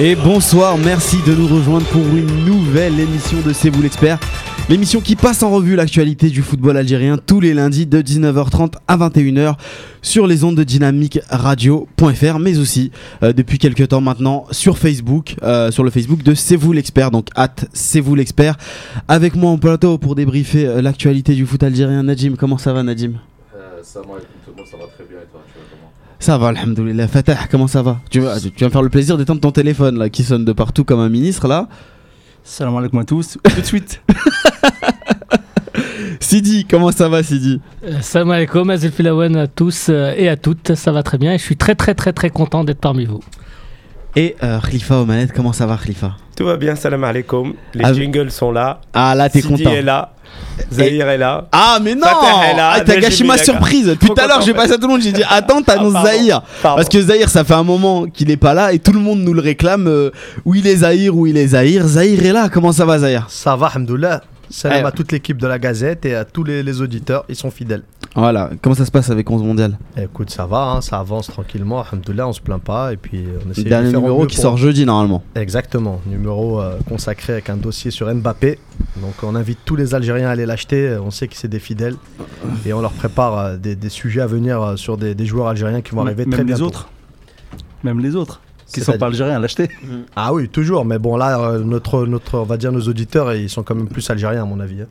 Et bonsoir, merci de nous rejoindre pour une nouvelle émission de C'est vous l'expert. L'émission qui passe en revue l'actualité du football algérien tous les lundis de 19h30 à 21h sur les ondes de dynamique radio.fr mais aussi euh, depuis quelques temps maintenant sur Facebook, euh, sur le Facebook de C'est vous l'expert, donc at C'est vous l'expert. Avec moi en plateau pour débriefer euh, l'actualité du foot algérien, Najim. Comment ça va Najim ça, va, ça va très bien et toi, ça va, alhamdoulilah. Fatah, comment ça va tu, vas, tu vas me faire le plaisir d'éteindre ton téléphone là, qui sonne de partout comme un ministre là. Salam alaikum à tous, tout de suite. Sidi, comment ça va Sidi euh, Salam alaikum, Azil Filawen à tous euh, et à toutes, ça va très bien et je suis très très très très content d'être parmi vous. Et euh, Khalifa Omanet, comment ça va Khalifa Tout va bien, salam alaikum. Les ah, jingles sont là. Ah là, t'es content. est là. Zahir est là. Ah, mais non ah, T'as gâché ma surprise. Depuis tout à l'heure, j'ai passé à tout le monde, j'ai dit Attends, t'annonces ah, Zahir. Parce que Zahir, ça fait un moment qu'il est pas là et tout le monde nous le réclame. Euh, où il est Zahir, où il est Zahir. Zahir est là. Comment ça va, Zahir? Ça va, Alhamdoulilah. Salam à toute l'équipe de la Gazette et à tous les, auditeurs, ils sont fidèles. Voilà, comment ça se passe avec 11 mondial? Écoute, ça va, hein, ça avance tranquillement, alhamdoulilah, on se plaint pas et puis on essaie Dernier numéro qui sort jeudi normalement. Exactement, numéro euh, consacré avec un dossier sur Mbappé. Donc on invite tous les Algériens à aller l'acheter, on sait que c'est des fidèles et on leur prépare euh, des, sujets à venir euh, sur des, joueurs algériens qui vont arriver très bientôt. Même les autres Même les autres qui sont pas algériens à l'acheter. Ah oui, toujours. Mais bon, là, euh, notre, notre, on va dire nos auditeurs, ils sont quand même plus algériens, à mon avis.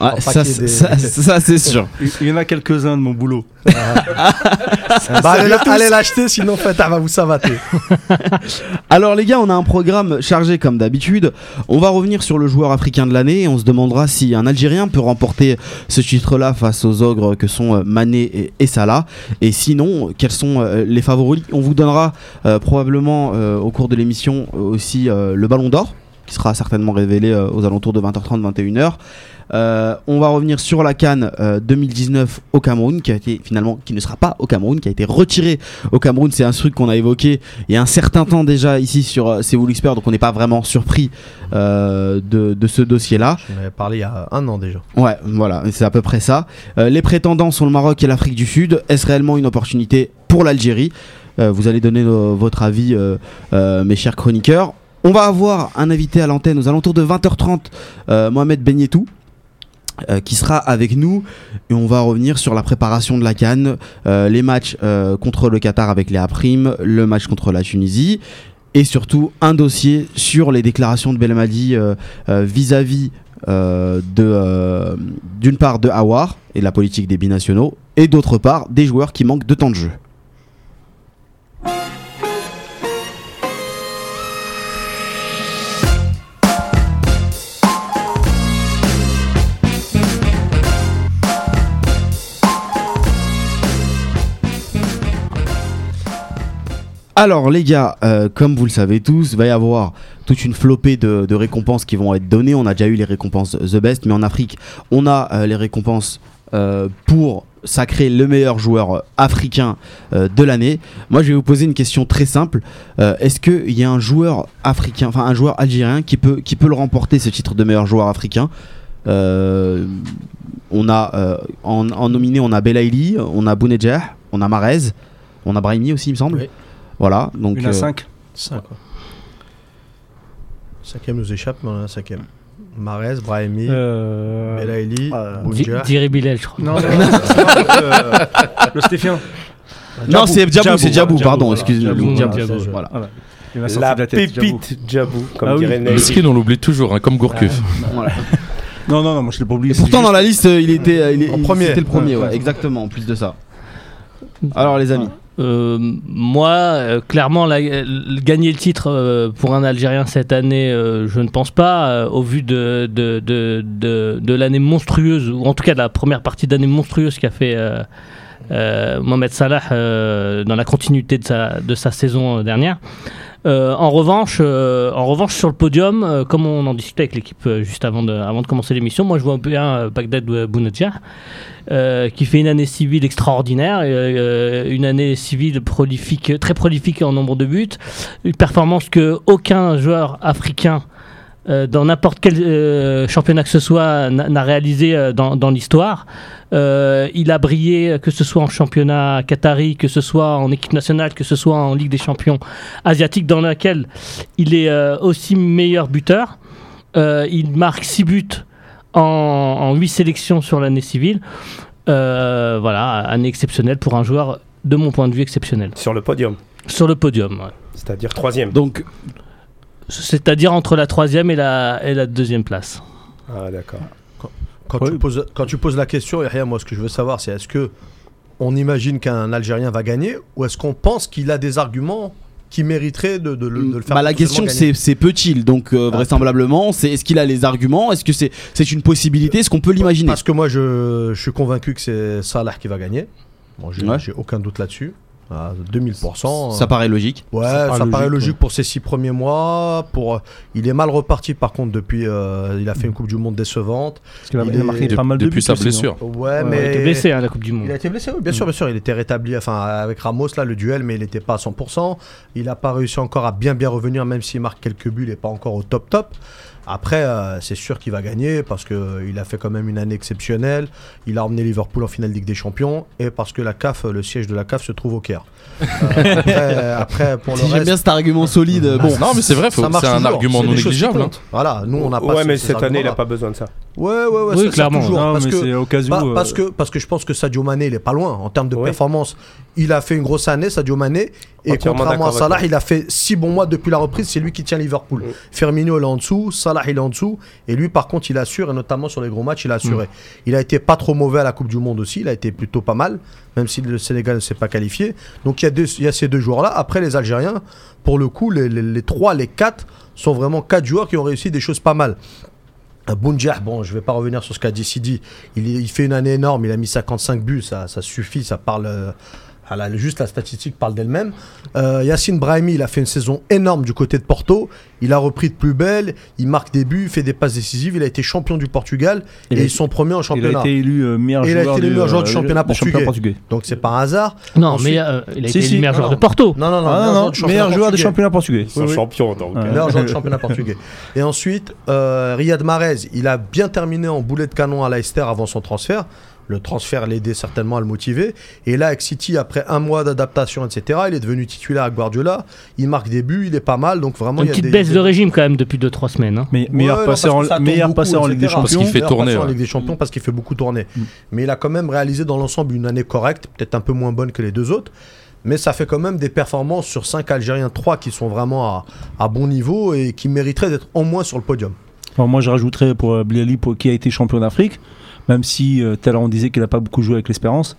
Ah, ça, ça, c'est sûr. Il y en a quelques-uns de mon boulot. bah, allez l'acheter, sinon fait, va vous savater. Alors les gars, on a un programme chargé comme d'habitude. On va revenir sur le joueur africain de l'année et on se demandera si un Algérien peut remporter ce titre-là face aux ogres que sont euh, Mané et Salah. Et sinon, quels sont euh, les favoris? On vous donnera euh, probablement au cours de l'émission aussi le Ballon d'Or qui sera certainement révélé aux alentours de 20h30, 21h. Euh, on va revenir sur la Cannes 2019 euh, au Cameroun, qui a été finalement, qui ne sera pas au Cameroun, qui a été retiré au Cameroun. C'est un truc qu'on a évoqué il y a un certain temps déjà ici sur euh, C'est vous l'expert, donc on n'est pas vraiment surpris de, ce dossier-là. J'en avais parlé il y a un an déjà. Ouais, voilà, c'est à peu près ça. les prétendants sont le Maroc et l'Afrique du Sud. Est-ce réellement une opportunité pour l'Algérie? Vous allez donner votre avis, mes chers chroniqueurs. On va avoir un invité à l'antenne aux alentours de 20h30, Mohamed Benietou, euh, qui sera avec nous et on va revenir sur la préparation de la Cannes, euh, les matchs euh, contre le Qatar avec les A', le match contre la Tunisie et surtout un dossier sur les déclarations de Belmadi vis-à-vis de d'une part de Awar et de la politique des binationaux et d'autre part des joueurs qui manquent de temps de jeu. Alors les gars, euh, comme vous le savez tous, va y avoir toute une flopée de, récompenses qui vont être données. On a déjà eu les récompenses The Best, mais en Afrique, on a euh, les récompenses euh, pour sacrer le meilleur joueur africain de l'année. Moi, je vais vous poser une question très simple. Est-ce qu'il y a un joueur africain, enfin un joueur algérien qui peut, qui peut le remporter, ce titre de meilleur joueur africain? On a en, nominé, on a Belaïli, on a Bounedjah, on a Marez, on a Brahimi aussi, il me semble. Voilà. Donc, il y en a 5 5 quoi. Cinquième nous échappe, mais on a un cinquième. Marez, Brahimi, euh... Belaïli, euh, Thierry Bilel, je crois. Non, non, euh, le Stéphien. Non, c'est Djabou, c'est Djabou, pardon, excusez-moi. Voilà. La pépite Djabou, comme ah dirait Le skin, on l'oublie toujours, hein, comme Gourcuff. Non, non, non, moi je l'ai pas oublié. Pourtant, dans la liste, il était, il, en premier. C'était le premier, ouais, exactement, en plus de ça. Alors, les amis. Euh, moi, euh, clairement, gagner le titre euh, pour un Algérien cette année, je ne pense pas, au vu de, de, de, de, l'année monstrueuse, ou en tout cas de la première partie d'année monstrueuse qu'a fait Mohamed Salah dans la continuité de sa, de sa saison dernière. En, revanche, en revanche, sur le podium, comme on en discutait avec l'équipe juste avant de, commencer l'émission, moi je vois bien Bagdad Bounedjah. Euh, qui fait une année civile extraordinaire, euh, une année civile prolifique, très prolifique en nombre de buts, une performance que aucun joueur africain dans n'importe quel championnat que ce soit n'a réalisé dans, l'histoire. il a brillé que ce soit en championnat qatari, que ce soit en équipe nationale, que ce soit en Ligue des champions asiatiques dans laquelle il est aussi meilleur buteur. il marque 6 buts en, en 8 sélections sur l'année civile. voilà, année exceptionnelle pour un joueur de mon point de vue exceptionnel. Sur le podium Sur le podium, C'est-à-dire troisième. Donc, c'est-à-dire entre la troisième et la, et la deuxième place. Ah d'accord. Quand, tu poses, quand tu poses la question, rien moi ce que je veux savoir c'est est-ce que on imagine qu'un Algérien va gagner ou est-ce qu'on pense qu'il a des arguments qui mériteraient de, de, le faire bah, La question c'est peut-il? Donc euh, ah. vraisemblablement c'est est-ce qu'il a les arguments? Est-ce que c'est c'est une possibilité? Est-ce qu'on peut l'imaginer? Parce que moi je, je suis convaincu que c'est Salah qui va gagner. Bon, j'ai aucun doute là-dessus. À 2000%. Ça paraît logique. Ouais, ça, paraît logique, pour ses six premiers mois. Pour, il est mal reparti par contre depuis. Euh, il a fait une Coupe du Monde décevante. il, a marqué pas mal de depuis sa blessure. Ouais, mais il a été blessé à hein, la Coupe du Monde. Il a été blessé, oui, bien sûr, bien sûr. Il était rétabli, enfin avec Ramos là, le duel, mais il n'était pas à 100%. Il n'a pas réussi encore à bien bien revenir, même s'il marque quelques buts, il n'est pas encore au top top. Après, euh, c'est sûr qu'il va gagner parce qu'il euh, a fait quand même une année exceptionnelle. Il a emmené Liverpool en finale Ligue des Champions et parce que la CAF, le siège de la CAF se trouve au Caire. Euh, après, pour le J'aime bien cet argument solide. Bon, non, mais c'est vrai, c'est un argument non négligeable. Hein. Voilà, nous on n'a pas. Ouais, mais cette année, il n'a pas besoin de ça. Ouais, ouais, ouais, oui, clairement. Toujours, parce, que, au cas où, parce, que, parce que je pense que Sadio Mané, il est pas loin en termes de performance. Il a fait une grosse année, Sadio Mané, et contrairement à Salah, il a fait 6 bons mois depuis la reprise. C'est lui qui tient Liverpool. Firmino, il est en dessous. Salah, il est en dessous. Et lui, par contre, il assure, et notamment sur les gros matchs, il a assuré. Mm. Il a été pas trop mauvais à la Coupe du Monde aussi. Il a été plutôt pas mal, même si le Sénégal ne s'est pas qualifié. Donc il y, a il y a ces deux joueurs-là. Après, les Algériens, pour le coup, les, les, les 3, les 4 sont vraiment 4 joueurs qui ont réussi des choses pas mal. Bounjah, bon, je vais pas revenir sur ce qu'a dit Sidi. Il, il, fait une année énorme, il a mis 55 buts, ça, ça suffit, ça parle. Euh, juste la statistique parle d'elle-même. Euh, Yacine Brahimi, il a fait une saison énorme du côté de Porto. Il a repris de plus belle. Il marque des buts, fait des passes décisives. Il a été champion du Portugal et ils sont premiers en championnat. Il a été élu euh, meilleur joueur, il a été du, meilleur joueur du, championnat, portugais. Donc c'est pas un hasard. Non, mais euh, il a été le meilleur joueur de Porto. Non, non, non. Ah, non, non meilleur joueur du championnat portugais. Son champion donc. Meilleur joueur du championnat portugais. Et ensuite, Riyad Mahrez, il a bien terminé en boulet de canon à Leicester avant son transfert le transfert l'aidait certainement à le motiver. Et là, avec City, après un mois d'adaptation, etc., il est devenu titulaire à Guardiola. Il marque des buts, il est pas mal. Donc vraiment, une petite baisse de régime quand même depuis 2-3 semaines. Hein. Mais meilleur passeur en, meilleur passeur en Ligue des Champions. Parce qu'il fait tourner. en Ligue des Champions parce qu'il fait beaucoup tourner. Mm. Mais il a quand même réalisé dans l'ensemble une année correcte, peut-être un peu moins bonne que les deux autres. Mais ça fait quand même des performances sur 5 Algériens, 3 qui sont vraiment à, bon niveau et qui mériteraient d'être au moins sur le podium. moi, je rajouterais pour euh, Bliali, qui a été champion d'Afrique même si euh, tout à l'heure on disait qu'il n'a pas beaucoup joué avec l'Espérance.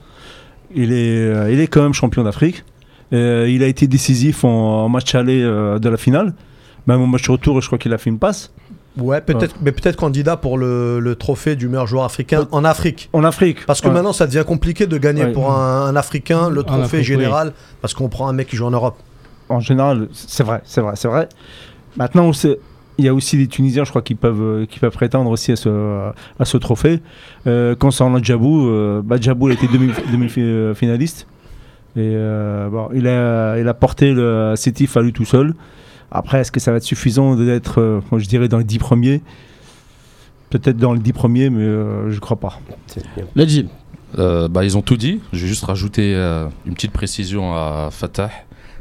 Il est, euh, il est quand même champion d'Afrique. Euh, il a été décisif en, match aller de la finale. Même au match retour, je crois qu'il a fait une passe. Ouais, peut-être, mais peut-être candidat pour le, trophée du meilleur joueur africain en Afrique. En Afrique. Parce que maintenant, ça devient compliqué de gagner pour un, Africain le trophée général, parce qu'on prend un mec qui joue en Europe. En général, c'est vrai, c'est vrai, c'est vrai. Maintenant, il y a aussi des Tunisiens, je crois, qui peuvent, euh, qui peuvent prétendre aussi à ce, à ce trophée. Euh, concernant Djabou, euh, bah, Djabou a été demi-finaliste. et bon, il, a, il a porté le CETIF à lui tout seul. Après, est-ce que ça va être suffisant d'être, je dirais, dans les dix premiers? Peut-être dans les dix premiers, mais je ne crois pas. Le bah, ils ont tout dit. Je vais juste rajouter une petite précision à Fatah.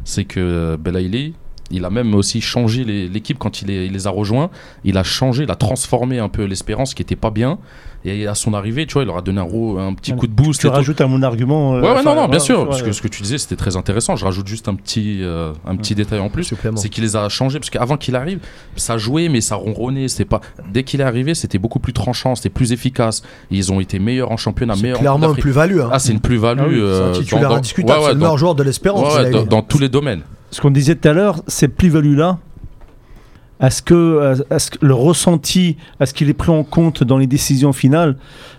C'est que Belaïli, il a même aussi changé l'équipe quand il, les a rejoints. Il a changé, il a transformé un peu l'espérance qui était pas bien. Et à son arrivée, tu vois, il leur a donné un, un petit coup de boost. Tu rajoutes à mon argument. Euh, ouais, non, non, bien sûr. parce que ce que tu disais, c'était très intéressant. Je rajoute juste un petit, euh, un petit détail en plus. C'est qu'il les a changés. Parce qu'avant qu'il arrive, ça jouait, mais ça ronronnait. Pas... Dès qu'il est arrivé, c'était beaucoup plus tranchant, c'était plus efficace. Ils ont été meilleurs en championnat, meilleurs clairement une plus-value. Hein. Ah, c'est une plus-value. Ah euh, c'est un titulaire indiscutable. c'est le meilleur joueur de l'espérance. dans tous les domaines ce qu'on disait tout à l'heure, ces plus-values-là, est-ce que, que, le ressenti, est-ce qu'il est pris en compte dans les décisions finales?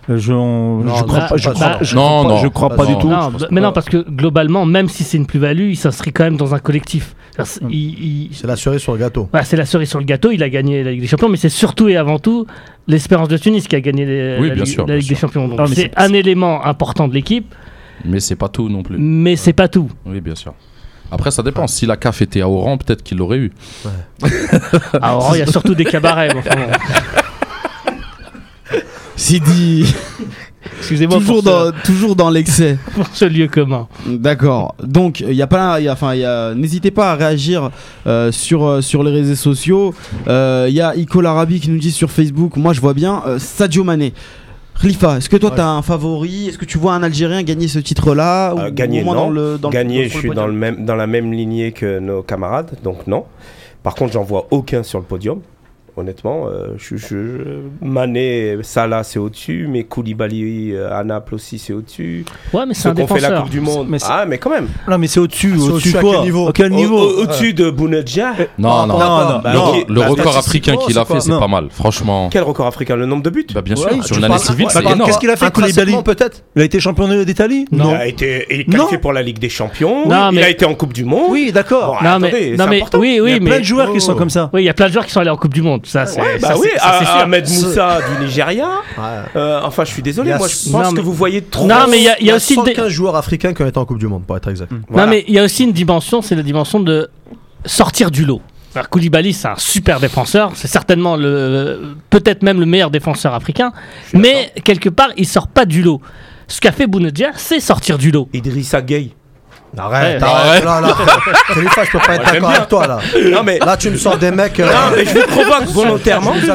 Je ne crois, pas, je crois, pas du tout. mais non, parce que globalement, même si c'est une plus-value, il s'inscrit quand même dans un collectif. C'est la cerise sur le gâteau. c'est la cerise sur le gâteau. Il a gagné la Ligue des Champions, mais c'est surtout et avant tout l'Espérance de Tunis qui a gagné la, Ligue des Champions. c'est un élément important de l'équipe. Mais c'est pas tout non plus. Mais c'est pas tout. Oui, bien sûr. Après, ça dépend. Si la CAF était à Oran, peut-être qu'il l'aurait eu. À Oran, il y a surtout des cabarets. mais enfin bon. Sidi, Excusez-moi toujours dans, toujours dans l'excès. ce, pour ce lieu commun. D'accord. Donc, il y a pas, y a- enfin, n'hésitez pas à réagir euh, sur euh, sur les réseaux sociaux. Euh, Il y a Ico Larabi qui nous dit sur Facebook. Moi, je vois bien euh, Sadio Mané. Khalifa, est-ce que toi Ouais. t'as un favori? Est-ce que tu vois un Algérien gagner ce titre-là Euh, gagner, non. dans le, dans le- Gagner, je suis dans, le même, dans la même lignée que nos camarades, donc non. Par contre, j'en vois aucun sur le podium. Honnêtement, euh, je, je, Mané, Salah, c'est au-dessus, mais Koulibaly euh, à Naples aussi, c'est au-dessus. Ouais, mais c'est un ont fait la défenseur. Coupe du Monde. Mais c'est- ah, mais quand même. Non, mais c'est au-dessus. C'est Au-dessus quoi quel niveau quel Au- niveau au- Au-dessus de Bounedjah. Non, non. non, non, Le, non. le Bah, record africain qu'il a fait, c'est pas mal. Franchement. Quel record africain Le nombre de buts Bah, bien sûr, sur une année civile, c'est bah, énorme. Qu'est-ce qu'il a fait, Koulibaly peut-être Il a été champion d'Italie Il Non. a été il est qualifié Non. pour la Ligue des Champions. Il a été en Coupe du Monde. Oui, d'accord. Bon, Non, mais, oui, Il y oui, a mais. plein de joueurs qui Oh. sont comme ça. Oui, il y a plein de joueurs qui sont allés en Coupe du Monde. Ça, c'est Ouais, bah oui, sûr. Ahmed Moussa du Nigeria. Ouais. Euh, enfin, je suis désolé, a moi je pense Non, que vous voyez trop. Non, mais il y a, il y a aussi une dé- 115 joueurs africains qui ont été en Coupe du Monde, pour être exact. Voilà. Non, mais il y a aussi une dimension, c'est la dimension de sortir du lot. Alors, Koulibaly, c'est un super défenseur, c'est certainement le, peut-être même le meilleur défenseur africain, mais quelque part, il sort pas du lot. Ce qu'a fait Bounedjah, c'est sortir du lot. Idrissa Gueye. Arrête, Ouais, arrête, là, là. Khalifa, je peux pas être d'accord avec toi, là. Non, mais. Là, tu me sors des mecs. euh, Non, mais je vous provoque volontairement. tu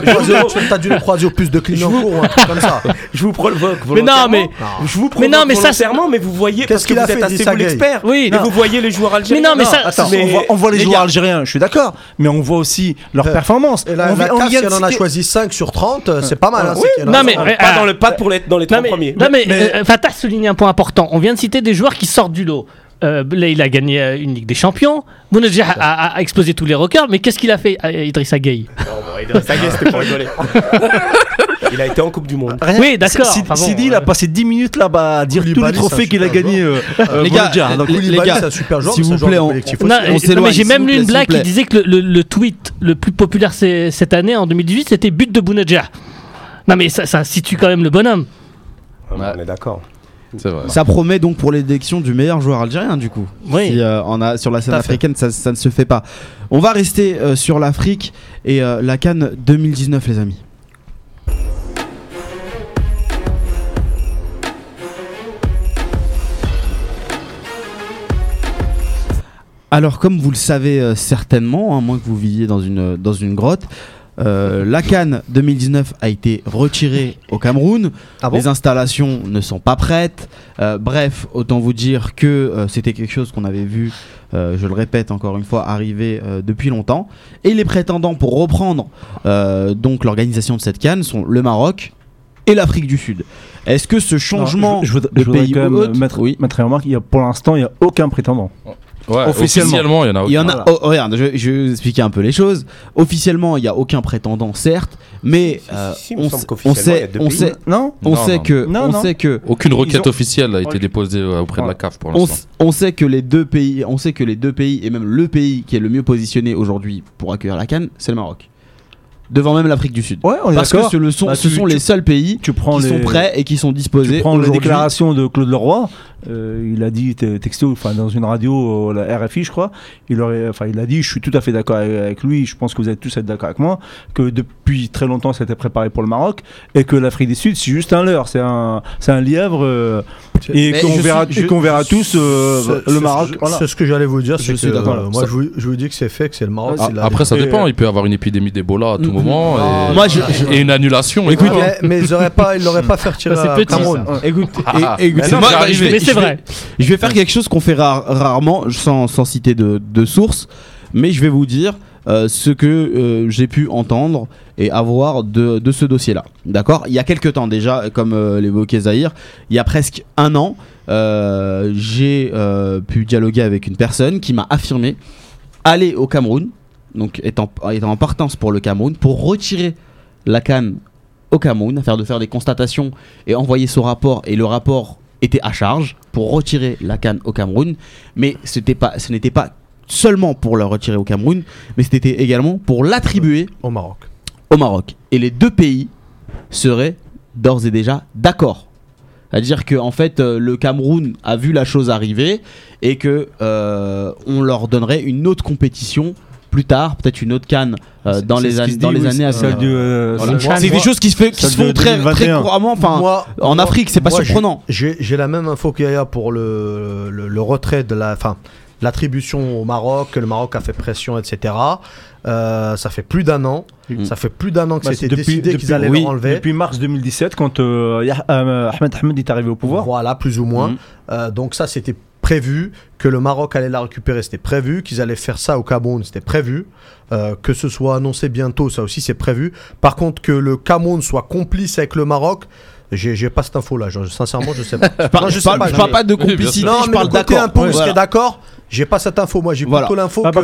as dû les croiser au plus de Clignancourt ou un truc comme ça. Je vous provoque Mais non, volontairement. mais. Je vous provoque Mais non, mais ça, volontairement, mais vous voyez, parce Qu'est-ce que qu'il vous a êtes fait, assez vous l'expert. Oui, Et non. vous voyez les joueurs algériens. Mais non, mais ça- Attends, mais- on, voit, on voit les, joueurs algériens, je suis d'accord, mais on voit aussi leurs Euh, performances. Et la, on, en a choisi 5 sur 30, euh, c'est pas mal. hein, non, mais- mais- Pas ah. dans le pas pour les, dans les trois Non mais, premiers. non, mais, Mais- Fatah souligne un point important. On vient de citer des joueurs qui sortent du lot. Euh, là, il a gagné euh, une Ligue des Champions. Bounedjah a, a- a explosé tous les records. Mais qu'est-ce qu'il a fait, euh, Idrissa Gueye y est, c'était pour rigoler. Il a été en Coupe du Monde. Rien. Oui, d'accord. Sidi, Enfin bon, Sidi, il a euh, passé 10 minutes là-bas à dire tous les trophées qu'il a gagnés. euh, euh, Les gars. Donc, les- gars, c'est un super joueur. s'il vous plaît, on- Non, on mais j'ai même lu une blague qui disait que le, le- le tweet le plus populaire cette année, en 2018, c'était but de Bounedjah. Non, mais ça, ça situe quand même le bonhomme. On est d'accord. Vrai. Ça promet donc pour l'élection du meilleur joueur algérien du coup. Oui. Si, euh, on a, sur la scène africaine, ça, ça ne se fait pas. On va rester euh, sur l'Afrique et euh, la Cannes 2019, les amis. Alors, comme vous le savez euh, certainement, à moins que vous viviez dans une, dans une grotte, euh, la Cannes 2019 a été retirée au Cameroun. Ah bon les installations ne sont pas prêtes. Euh, bref, autant vous dire que euh, c'était quelque chose qu'on avait vu, euh, je le répète encore une fois, arriver euh, depuis longtemps. Et les prétendants pour reprendre euh, donc l'organisation de cette Cannes sont le Maroc et l'Afrique du Sud. Est-ce que ce changement Non, je, je voudrais- de je voudrais pays quand même ou autre- mettre, oui. mettre une remarque. Il y a, pour l'instant, il n'y a aucun prétendant. Ouais, Officiellement. officiellement, il y en a Il y en a. Voilà. oh, regarde, je, je vais vous expliquer un peu les choses. Officiellement, il n'y a aucun prétendant, certes, mais euh, si, si, on, sait, on sait, Non on Non, sait non. que, Non, on non. sait que, Aucune requête ont- officielle a été déposée euh, auprès de la. CAF pour on, l'instant. on sait que les deux pays, on sait que les deux pays et même le pays qui est le mieux positionné aujourd'hui pour accueillir la Cannes, c'est le Maroc. Devant même l'Afrique du Sud. Ouais, on est Parce que ce, le sont, Bah, ce tu- sont tu- les seuls pays Tu prends qui les, sont prêts et qui sont disposés Tu prends la déclaration de Claude Leroy. euh, il a dit te- texto, enfin dans une radio, euh, la RFI, je crois. Il aurait, enfin, il a dit, je suis tout à fait d'accord avec, lui. Je pense que vous êtes tous d'accord avec moi que depuis très longtemps, c'était préparé pour le Maroc et que l'Afrique du Sud, c'est juste un leurre, c'est un, c'est un lièvre euh, et qu'on verra, suis- et qu'on verra tous euh, le Maroc. c'est- voilà. C'est ce que j'allais vous dire. Je c'est que, suis d'accord. euh, Moi, je vous, je vous dis que c'est fait, que c'est le Maroc. Ah, la- Après, ça dépend. Il peut y avoir une épidémie d'Ebola à tout Mm, moment. et... Moi, je- je- et une annulation. Écoute, et voilà. Mais, mais ils auraient pas, ils l'auraient pas fait retirer c'est à petit, Cameroun. ça. Écoute, Ah, et- écoute, mais non, moi, c'est arrivé. je vais- Mais c'est je vais- vrai. Je vais faire quelque chose qu'on fait rare- rarement, sans, sans citer de, de source, mais je vais vous dire euh, ce que euh, j'ai pu entendre et avoir de, de ce dossier-là. D'accord? Il y a quelques temps déjà, comme euh, l'évoquait Zahir, il y a presque un an, euh, j'ai euh, pu dialoguer avec une personne qui m'a affirmé aller au Cameroun, donc étant, étant en partance pour le Cameroun, pour retirer la canne au Cameroun, faire de faire des constatations et envoyer son rapport, et le rapport était à charge pour retirer la canne au Cameroun, mais pas, ce n'était pas seulement pour la retirer au Cameroun, mais c'était également pour l'attribuer Au Maroc. au Maroc. Et les deux pays seraient d'ores et déjà d'accord. C'est-à-dire que en fait, euh, le Cameroun a vu la chose arriver et que euh, on leur donnerait une autre compétition plus tard, peut-être une autre canne euh, dans les, qui se dans les oui, années à venir. euh, Voilà. c'est- des choses qui se, fait, qui se font très, très 2021. couramment. Enfin, Moi- en moi- Afrique, c'est pas surprenant. J'ai la même info qu'Yaya pour le, le, le retrait de la, enfin, l'attribution au Maroc, que le Maroc a fait pression, etc. Euh, ça fait plus d'un an. Mm. Ça fait plus d'un an que Bah, c'était décidé qu'ils allaient oui, enlever. Depuis mars 2017, quand euh, euh, Ahmed Ahmed est arrivé au pouvoir. Voilà, plus ou moins. Mm. Euh, donc ça, c'était prévu. Que le Maroc allait la récupérer, c'était prévu. Qu'ils allaient faire ça au Cameroun, c'était prévu. Euh, que ce soit annoncé bientôt, ça aussi, c'est prévu. Par contre, que le Cameroun soit complice avec le Maroc, j'ai pas cette info-là. Je- Sincèrement, je sais pas. Je parle, Non, je je sais parle- pas, je parle pas de Oui, complicité, Non, je mais parle le côté d'accord. un peu, Ouais, voilà. d'accord. J'ai pas cette info. Moi, j'ai Voilà. plutôt l'info Ah, bah,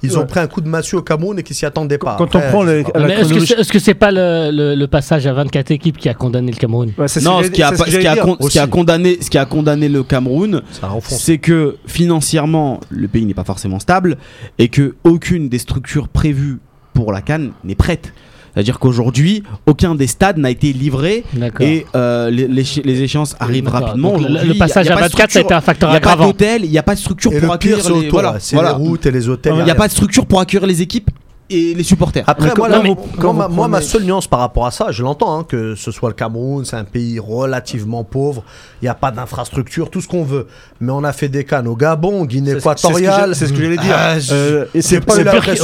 qu'ils ont ples un coup de massue au Cameroun et qu'ils s'y attendaient pas. Quand on prend est-ce que c'est que c'est pas le, le- le passage à 24 équipes qui a condamné le Cameroun Ouais, Non, ce qui a, ce ce condamné, ce qui a condamné le Cameroun, c'est que financièrement, le pays n'est pas forcément stable et que aucune des structures prévues pour la Cannes n'est prête. C'est-à-dire qu'aujourd'hui, aucun des stades n'a été livré et euh, les, les éche- les échéances arrivent rapidement. Donc, le- Aujourd'hui, le, il y a- passage il y a à pas de 24 ça a été un facteur Il n'y a pas aggravant. d'hôtel, il n'y a pas de structure Et pour le accueillir les, autour. voilà, là. C'est voilà. les routes et les hôtels. Il n'y a pas de structure pour accueillir les équipes et les supporters. Après, moi, là, moi, ma, moi, seule nuance par rapport à ça, je l'entends, hein, que ce soit le Cameroun, c'est un pays relativement pauvre, il n'y a pas d'infrastructure, tout ce qu'on veut. Mais on a fait des cannes au Gabon, Guinée C'est- c'est ce que équatoriale. C'est ce que j'allais dire. Ah, je- Euh, et c'est pas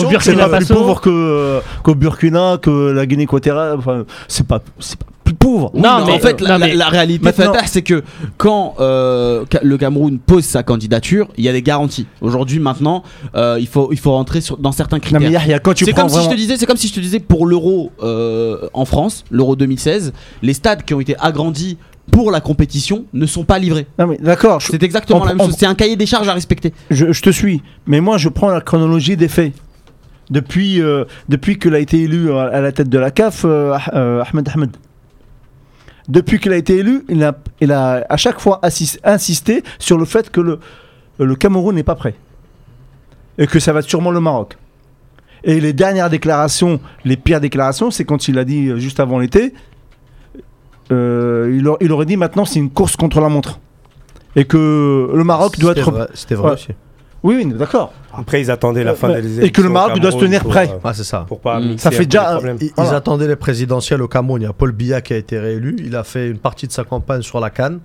Burkina c'est pas plus pauvre que, euh, qu'au Burkina, que la Guinée équatoriale. Enfin, c'est pas, c'est pas plus pauvre. Oui, Non, mais en fait, la, non, mais- la- la réalité, c'est que quand euh, le Cameroun pose sa candidature, il y a des garanties. Aujourd'hui, maintenant, euh, il faut il faut rentrer sur, dans certains Non, critères. mais Yahya, quand tu C'est comme si je te disais, c'est comme si je te disais pour l'euro euh, en France, l'euro 2016, les stades qui ont été agrandis pour la compétition ne sont pas livrés. D'accord, C'est exactement on- la même on- chose. C'est un cahier des charges à respecter. je- je te suis. Mais moi, je prends la chronologie des faits. Depuis, euh, depuis qu'il a été élu à, la tête de la CAF, euh, Ah- euh, Ahmed Ahmed. Depuis qu'il a été élu, il a, il a à chaque fois insisté sur le fait que le, le Cameroun n'est pas prêt. Et que ça va être sûrement le Maroc. Et les dernières déclarations, les pires déclarations, c'est quand il a dit euh, juste avant l'été, euh, il, il aurait dit maintenant c'est une course contre la montre. Et que le Maroc doit être. C'était vrai aussi. Oui, oui, d'accord. Après, ils attendaient la fin Ouais. des Et élections. que le Maroc doit se tenir pour, prêt. euh, Ah, c'est ça. Pour pas Mm. mixer Ça fait déjà. Ils, ils Voilà. attendaient les présidentielles au Cameroun. Il y a Paul Biya qui a été réélu. Il a fait une partie de sa campagne sur la Cannes.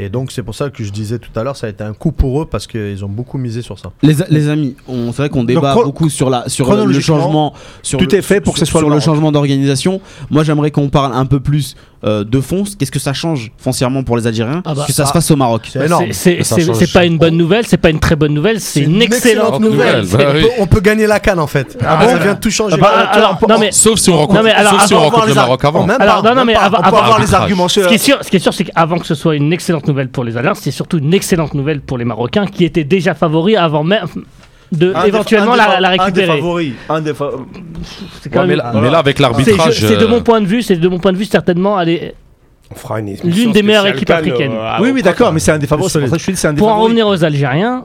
Et donc, c'est pour ça que je disais tout à l'heure, ça a été un coup pour eux parce qu'ils ont beaucoup misé sur ça. Les, les amis, on- c'est vrai qu'on débat beaucoup sur la sur le- changement, sur tout le, est fait pour que ce soit sur le changement d'organisation. Moi, j'aimerais qu'on parle un peu plus euh, de fond. Qu'est-ce que ça change foncièrement pour les Algériens Ah bah, que ça se ça- fasse au Maroc C'est pas une bonne nouvelle, c'est pas une très bonne nouvelle, c'est une excellente nouvelle. nouvelle. Bah on, oui. peut, on peut gagner la Cannes en fait. Ah ça bon vient de tout changer. Ah bah, Ah, alors, non mais Sauf si on rencontre, Non, mais alors, sauf si on rencontre le Maroc avant. Même Alors, pas, non, non, même mais pas. avant- on peut avant- avoir les arguments. Ce qui est sûr, ce qui est sûr, c'est qu'avant que ce soit une excellente nouvelle pour les Algériens, c'est surtout une excellente nouvelle pour les Marocains qui étaient déjà favoris avant même de Un éventuellement des la, la Un des récupérer. favoris. Un des fa- C'est quand Ouais, mais, là, mais là, avec c'est l'arbitrage. c'est de euh, mon point de vue, c'est de mon point de vue certainement aller On fera une émission L'une des meilleures équipes africaines. euh, Oui, oui, d'accord, mais c'est un des favoris. Pour ça que je te dis, c'est un des Pour en revenir aux Algériens,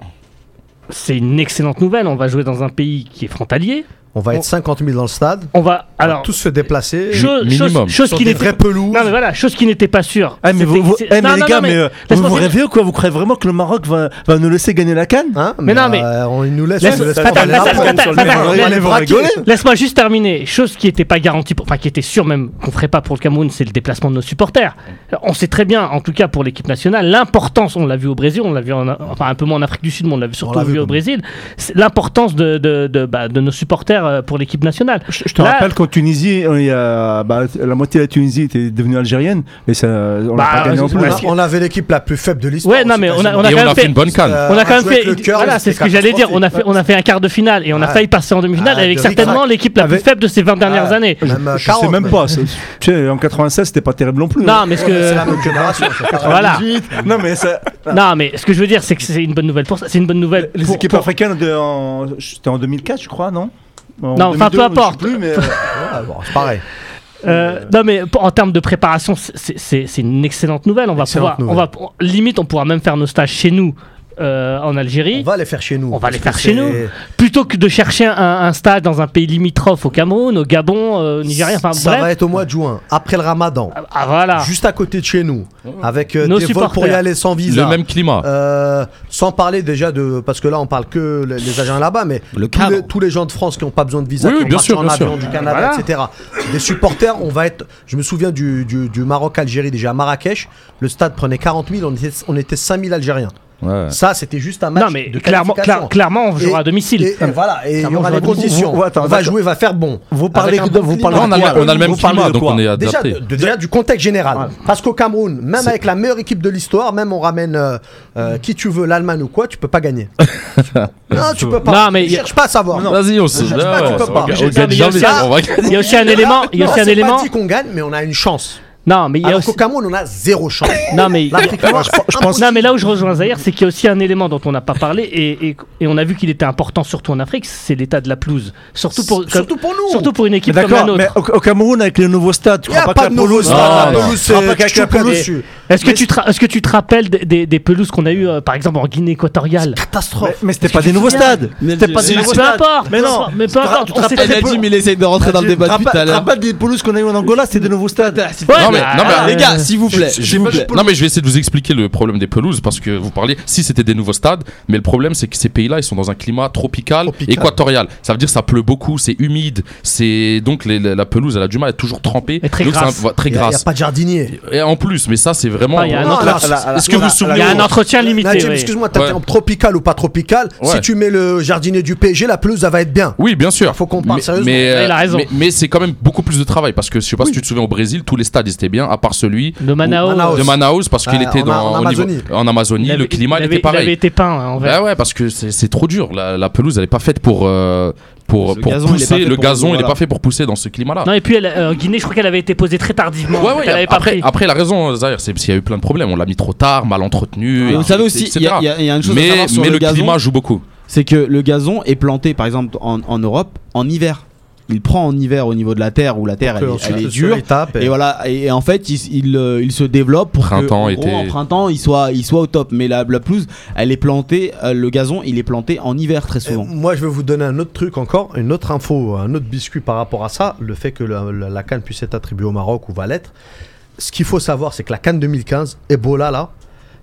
c'est une excellente nouvelle. On va jouer dans un pays qui est frontalier. On va être 50 000 dans le stade. On va On va alors tous se déplacer. chose, minimum. chose, chose qui des n'était pelouses. non mais voilà, chose qui n'était pas sûre. Ah, mais vous, vous- eh, mais non, les non, gars, mais, euh, vous rêvez ou quoi? Vous croyez vraiment que le Maroc va, va nous laisser gagner la canne? Hein Mais non, mais- euh, on nous laisse. Laisse- laisse pas Laisse-moi juste terminer. Chose qui n'était pas garantie, pour- enfin qui était sûre même qu'on ferait pas pour le Cameroun, c'est le déplacement de nos supporters. On sait très bien, en tout cas pour l'équipe nationale, l'importance. On l'a vu au Brésil, on l'a vu en, enfin un peu moins en Afrique du Sud, mais on l'a vu surtout vu au Brésil. C'est L'importance de, de, de, bah, de nos supporters euh, pour l'équipe nationale. Je je te Là- rappelle qu'en Tunisie, euh, il y a, bah, la moitié de la Tunisie était devenue algérienne et ça, on Bah, n'a pas gagné en plus. On a- On avait l'équipe la plus faible de l'histoire. Ouais, non, mais on a- on quand on a fait fait- une bonne canne. Euh, on a quand même fait, cœur, voilà, c'est ce que j'allais dire. On a fait, on a fait un quart de finale et on a Ouais. failli passer en demi-finale Ah, avec de certainement l'équipe la plus faible de ces 20 dernières Ah. années. Euh, Je sais 40, même pas. Tu sais, en 96, c'était pas terrible non plus. Non, hein. mais ce Ouais, mais C'est la que, même génération. voilà. 98. Non, mais ça, Non, mais ce que je veux dire, c'est que c'est une bonne nouvelle pour ça. C'est une bonne nouvelle. les équipes africaines, c'était en 2004, je crois, non? Non, enfin, 2002, peu importe. plus, mais, euh, Ouais, bon, C'est pareil. Euh, non mais en termes de préparation, c'est- une excellente nouvelle. On va Excellente pouvoir, on va limite, on pourra même faire nos stages chez nous euh, en On Algérie, va les faire chez nous. On va les faire chez nous. plutôt que de chercher un, un stade dans un pays limitrophe au Cameroun, au Gabon, euh, au Nigeria, enfin Ça bref. va être au mois de juin, après le ramadan. Ah voilà. Juste à côté de chez nous. Avec euh, Nos des vols pour y aller sans visa. Le même climat. Euh, sans parler déjà de. Parce que là, on parle que les, les agents là-bas, mais Le tous, les, tous les gens de France qui n'ont pas besoin de visa, Oui, qui oui, bien sûr, en bien avion sûr. du Canada, Voilà. etc. Des supporters, on va être. Je me souviens du, du, du Maroc-Algérie, déjà à Marrakech. Le stade prenait 40 000, on était, on était 5 000 Algériens. Ouais. Ça, c'était juste un match Non mais de clairement, clairement, on jouera Et- à domicile. Et, et voilà, et il y aura domicile. conditions. Vous- vous- attends, on va jouer, va faire bon. Vous parlez de- vous parlez Non, on a, le- on a le même climat, donc on est Déjà, adapté. de- de- déjà du contexte général. Parce qu'au Cameroun, même avec la meilleure équipe de l'histoire, même on ramène euh, euh, qui tu veux, l'Allemagne ou quoi, tu peux pas gagner. non, tu peux pas. Non, mais Je cherche pas à savoir. Vas-y, on se. Tu peux pas. il y a aussi un- élément. Il y a aussi un élément. qu'on gagne, mais on a une chance. Non, mais il y a Alors aussi. qu'au Cameroun, on a zéro chance. Non, mais noire, je pense. Non, mais là où je rejoins Zahir, c'est qu'il y a aussi un élément dont on n'a pas parlé et, et, et on a vu qu'il était important surtout en Afrique, c'est l'état de la pelouse. Surtout pour, Surtout pour nous. surtout pour une Mais équipe comme la nôtre. mais au, au Cameroun, avec le nouveau stade, tu Il n'y crois a pas pas que de la nouveau pelouse. stade. Non, non. pelouse, Tu crois pas qu'avec la pelouse- dessus. Est-ce que, tu te, ra- est-ce que tu te rappelles des, des- des pelouses qu'on a eues, euh, par exemple, en Guinée équatoriale Catastrophe. Mais, mais c'était pas des nouveaux stades. C'était pas des Mais nouveaux Peu stades. importe, Mais peu non. importe, mais peu importe. tu te on très des peu- Nadim, il essaye de rentrer dans le débat depuis tout à Tu te l'heure. rappelles des pelouses qu'on a eu en Angola, c'était des nouveaux stades. Ouais, Non, mais- bah, non, mais- euh, Les gars, s'il vous plaît, s'il vous plaît. Non mais je vais essayer de vous expliquer le problème des pelouses parce que vous parlez si c'était des nouveaux stades mais le problème c'est que ces pays-là ils sont dans un climat tropical, Tropical. équatorial ça veut dire que ça pleut beaucoup c'est humide c'est donc les- la pelouse elle a du mal à être toujours trempée Et très donc c'est un- grasse. ouais, très Il n'y a, grasse pas de jardinier. et en plus mais ça c'est vraiment Ah, il y a un Non, autre- là, la- la- est-ce que vous vous la- souvenez il y a un au- entretien limité. Nadim, oui. excuse-moi, t'as Ouais. tropical ou pas tropical. Ouais. Si tu mets le jardinier du PSG, la pelouse, ça va être bien. Oui, bien sûr. Faut qu'on parle mais, sérieusement. Mais, euh, Il a raison. mais, mais c'est quand même beaucoup plus de travail parce que je sais pas si tu te souviens au Brésil, tous les stades étaient bien, à part celui De Manaus. Manaus. de Manaus parce qu'il Ah, était en- dans, en au niveau- Amazonie. en Amazonie, Il avait- le climat il il avait- était pareil. Il avait été peint hein, en vert. Bah ouais, parce que c'est trop dur. La, la pelouse, elle est pas faite pour, euh, pour, gazon, pousser. fait Le pour- gazon, il est voilà. pas fait pour pousser dans ce climat-là. Non, et puis elle, euh, en Guinée, je crois qu'elle avait été posée très tardivement. Ouais, ouais, elle avait pas après, pris. après, la raison, Zahir, c'est parce qu'il y a eu plein de problèmes. On l'a mis trop tard, mal entretenu. Et vous savez aussi, il y, a- il y a- il y a une chose à mais savoir sur mais le, le gazon, climat joue beaucoup. c'est que le gazon est planté, par exemple, en, en Europe, en hiver. Il prend en hiver au niveau de la terre où la terre elle, est- elle dure. et- Et voilà, et, et en fait, il, il, euh, il se développe pour Printemps, que, en, gros, été. en printemps, il soit, il soit au top. Mais la, la pelouse, elle est plantée, euh, le gazon, il est planté en hiver très Euh, souvent. moi, je vais vous donner un autre truc encore, une autre info, un autre biscuit par rapport à ça, le fait que la, la, la canne puisse être attribuée au Maroc ou va l'être. Ce qu'il faut savoir, c'est que la canne 2015, Ebola là,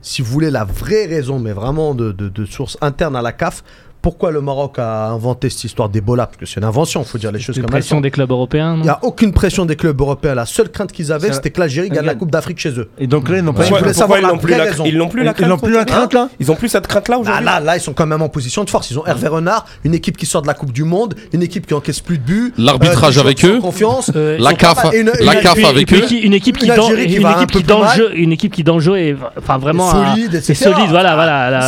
si vous voulez la vraie raison, mais vraiment de, de, de source interne à la CAF, pourquoi le Maroc a inventé cette histoire d'Ebola? Parce que c'est une invention, il faut dire les choses comme elles pression sont. des clubs européens. Il n'y a aucune pression des clubs européens. La seule crainte qu'ils avaient, c'était que l'Algérie gagne la. Coupe d'Afrique chez eux. Et donc là, ils n'ont pas ils la n'ont plus la raison. ils n'ont plus la Ils n'ont plus la crainte là? Ils ont plus cette crainte là Ah, aujourd'hui? là, là, ils sont quand même en position de force. Ils ont Hervé Renard, une équipe qui sort de la Coupe du Monde, une équipe qui encaisse plus de buts. L'arbitrage euh, des avec eux. Confiance. Euh, La CAF, pas- et une- la une- CAF puis- avec eux. une équipe qui Une équipe qui dans le jeu une équipe qui dans le jeu est enfin vraiment solide, c'est solide voilà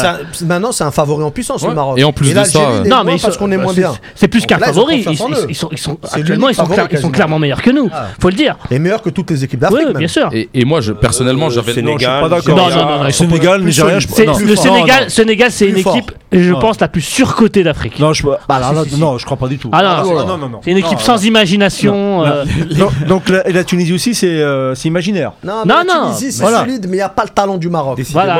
maintenant, c'est un favori en puissance, le Maroc. Et de ça, est non mais parce qu'on est moins c'est- bien. c'est plus qu'un favori ils, sont ils sont C'est actuellement ils sont, clairement meilleurs que nous Ah. faut le dire Et meilleur que toutes les équipes d'Afrique. oui même. bien sûr Et, et moi, je, personnellement, Euh, j'avais. Sénégal, Non, je suis pas d'accord. Non, non, Sénégal, Nigeria, le Sénégal c'est une équipe je pense la plus surcotée d'Afrique Non, je, bah, Ah, non, je crois pas du tout. Ah, non, c'est- une équipe sans imagination euh. Donc la, et la Tunisie aussi, c'est euh, imaginaire. Non, Non, c'est solide, mais il n'y a pas le talent du Maroc. Voilà,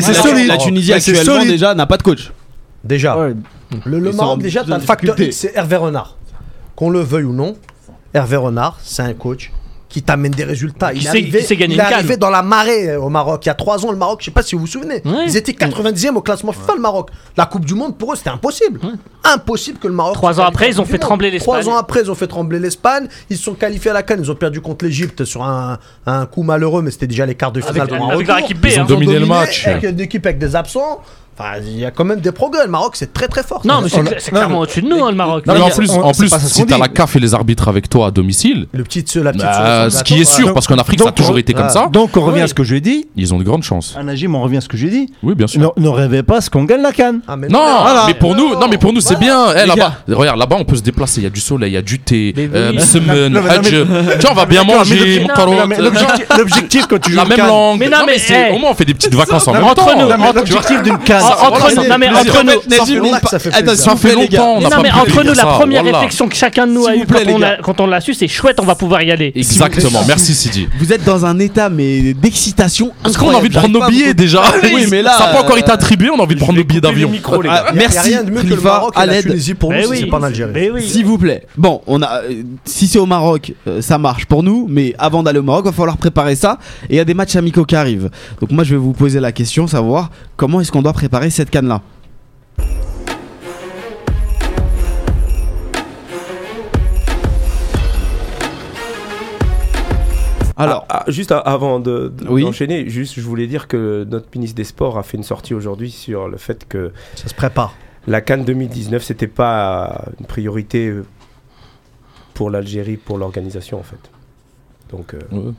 c'est solide. la Tunisie actuellement solide. déjà n'a pas de coach. Déjà. Ouais. Le, Maroc, déjà, t'as de le facteur. X, c'est Hervé Renard. Qu'on le veuille ou non, Hervé Renard, c'est un coach qui t'amène des résultats. Qui Il est sait- arrivé, qui il est dans la marée euh, au Maroc. Il y a trois ans, le Maroc, je sais pas si vous vous souvenez, Ouais. ils étaient 90e au classement FIFA, le Maroc. La Coupe du Monde, pour eux, c'était impossible. Impossible que le Maroc. Trois ans après, ils ont fait trembler l'Espagne. Trois ans après, ils ont fait trembler l'Espagne. Ils se sont qualifiés à la canne. Ils ont perdu contre l'Égypte sur un, un coup malheureux, mais c'était déjà les quarts de finale. avec, avec équipe B Ils ont hein. dominé le match. Avec une équipe avec des absents. Enfin, il y a quand même des progrès. Le Maroc, c'est très très fort. non mais c'est clairement au-dessus de nous hein, le Maroc Non, mais en plus, on- en c'est plus pas ça ce si qu'on t'as dit. la CAF et les arbitres avec toi à domicile, Le petit, la petite bah, ce qui est sûr, parce qu'en Afrique, ça a toujours été comme ah, ça, Donc on revient Oui. à ce que j'ai dit. ils ont de grandes chances. Un Najim, on revient à ce que j'ai dit. Oui, bien sûr. Ne, ne rêvez pas ce qu'on gagne la canne. Ah, mais Non, Voilà. mais pour nous, non, mais pour nous, c'est bien. Eh, Les là-bas, regarde, là-bas, on peut se déplacer. Il y a du soleil, il y a du thé, Mais oui. euh, Non, mais- Tu vois, on va bien manger, mais L'objectif l'objectif quand tu joues la une même canne- langue. Mais non, mais, c'est- hey. au moins, on fait des petites vacances en même temps. entre nous, l'objectif d'une canne. En- entre nous, non, mais entre ça fait longtemps, non mais entre la première réflexion que chacun de nous a eue quand on l'a su, c'est chouette, on va pouvoir y aller. Exactement, merci Sidi. Vous êtes dans un état mais d'excitation Parce qu'on a envie de prendre nos billets déjà. Oui, mais là, ça n'a pas encore euh, été attribué, on a envie de prendre nos billets d'avion. Ah, merci, il y a rien de mieux que le Khalifa, Maroc et la Aled. Tunisie pour nous, oui, c'est pas en Algérie. oui. S'il vous plaît. Bon, on a, euh, si c'est au Maroc, euh, ça marche pour nous, mais avant d'aller au Maroc, va falloir préparer ça. Et il y a des matchs amicaux qui arrivent. Donc moi, je vais vous poser la question, savoir comment est-ce qu'on doit préparer cette canne-là. Alors, Ah, ah, juste avant de, de- Oui. d'enchaîner, juste je voulais dire que notre ministre des Sports a fait une sortie aujourd'hui sur le fait que Ça se prépare. la Cannes 2019 c'était pas une priorité pour l'Algérie pour l'organisation en fait. Donc euh, Ouais.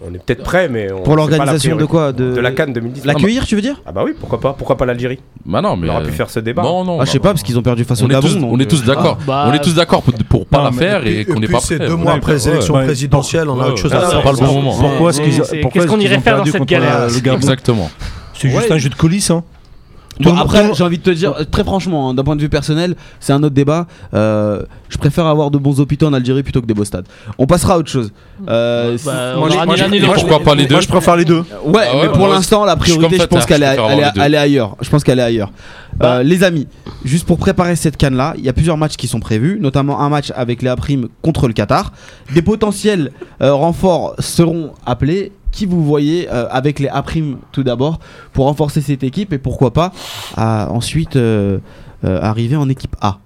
On est peut-être prêt mais on- pour l'organisation de quoi de... de la Cannes 2019. L'accueillir, tu veux dire? Ah bah oui, pourquoi pas Pourquoi pas l'Algérie? Bah non, mais. On aurait euh, pu faire ce débat. Non, non. Ah, je sais bah, pas, parce qu'ils ont perdu face au on est Gabon. on est tous euh, d'accord. bah, on est tous d'accord pour, pour pas non, la faire et, Et qu'on n'est pas c'est prêt. deux mois après ouais. présidentielles, on a autre chose à c'est faire. pas le bon moment. Pourquoi qu'est-ce qu'on irait faire dans cette contre galère Exactement. C'est juste un jeu de coulisses. Hein. Bon, après, j'ai envie de te dire, euh, très franchement, hein, d'un point de vue personnel, c'est un autre débat. Euh, je préfère avoir de bons hôpitaux en Algérie plutôt que des beaux stades. On passera à autre chose. Euh, Bah, moi, je- moi, pas les deux Moi, je préfère les deux. Ouais, Ah ouais, mais pour l'instant, la priorité, je, pense qu'elle est, préfère est- ailleurs. Je pense qu'elle est ailleurs. Euh, les amis, juste pour préparer cette canne-là, il y a plusieurs matchs qui sont prévus, notamment un match avec les A-Prime contre le Qatar. Des potentiels euh, renforts seront appelés. Qui vous voyez euh, avec les A-Prime tout d'abord pour renforcer cette équipe et pourquoi pas ensuite euh, euh, arriver en équipe A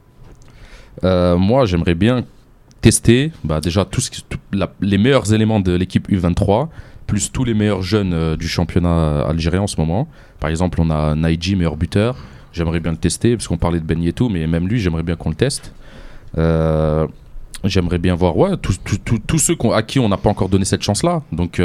moi, j'aimerais bien tester bah, déjà tout ce qui- les meilleurs éléments de l'équipe U23, plus tous les meilleurs jeunes du championnat algérien en ce moment. Par exemple, on a Naïji, meilleur buteur. J'aimerais bien le tester, parce qu'on parlait de Ben Yedou, mais même lui, j'aimerais bien qu'on le teste. J'aimerais bien voir tous ceux à qui on n'a pas encore donné cette chance-là. Donc,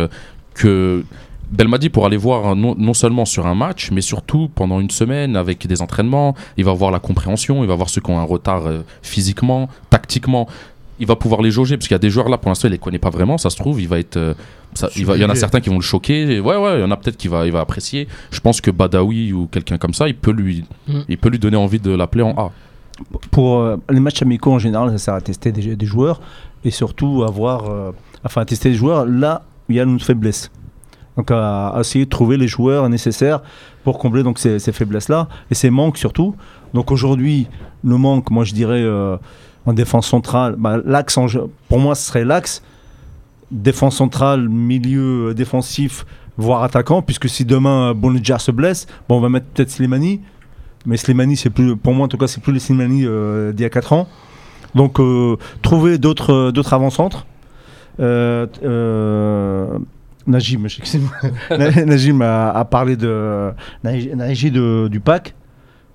que Belmadi pour aller voir non, non seulement sur un match, mais surtout pendant une semaine avec des entraînements. Il va voir la compréhension, il va voir ceux qui ont un retard euh, physiquement, tactiquement. Il va pouvoir les jauger parce qu'il y a des joueurs là pour l'instant il les connaît pas vraiment. Ça se trouve il va être, euh, ça- il, va, il y en a certains qui vont le choquer. Et ouais ouais, il y en a peut-être qui va, il va apprécier. Je pense que Badawi ou quelqu'un comme ça, il peut lui, Mm. il peut lui donner envie de l'appeler en A. Pour euh, les matchs amicaux en général, ça sert à tester des, des joueurs et surtout à voir, euh, enfin à tester les joueurs là il y a une faiblesse. Donc à, essayer de trouver les joueurs nécessaires pour combler donc ces, faiblesses-là et ces manques surtout. Donc aujourd'hui, le manque, moi je dirais euh, en défense centrale, bah, l'axe pour moi ce serait l'axe défense centrale, milieu euh, défensif, voire attaquant, puisque si demain euh, se blesse, bon on va mettre peut-être Slimani, mais Slimani c'est plus, pour moi en tout cas c'est plus le Slimani euh, d'il y a 4 ans. Donc trouver d'autres d'autres avant-centres. Euh, euh, Najim, Najim a, a parlé de Naji Naji de- du pack.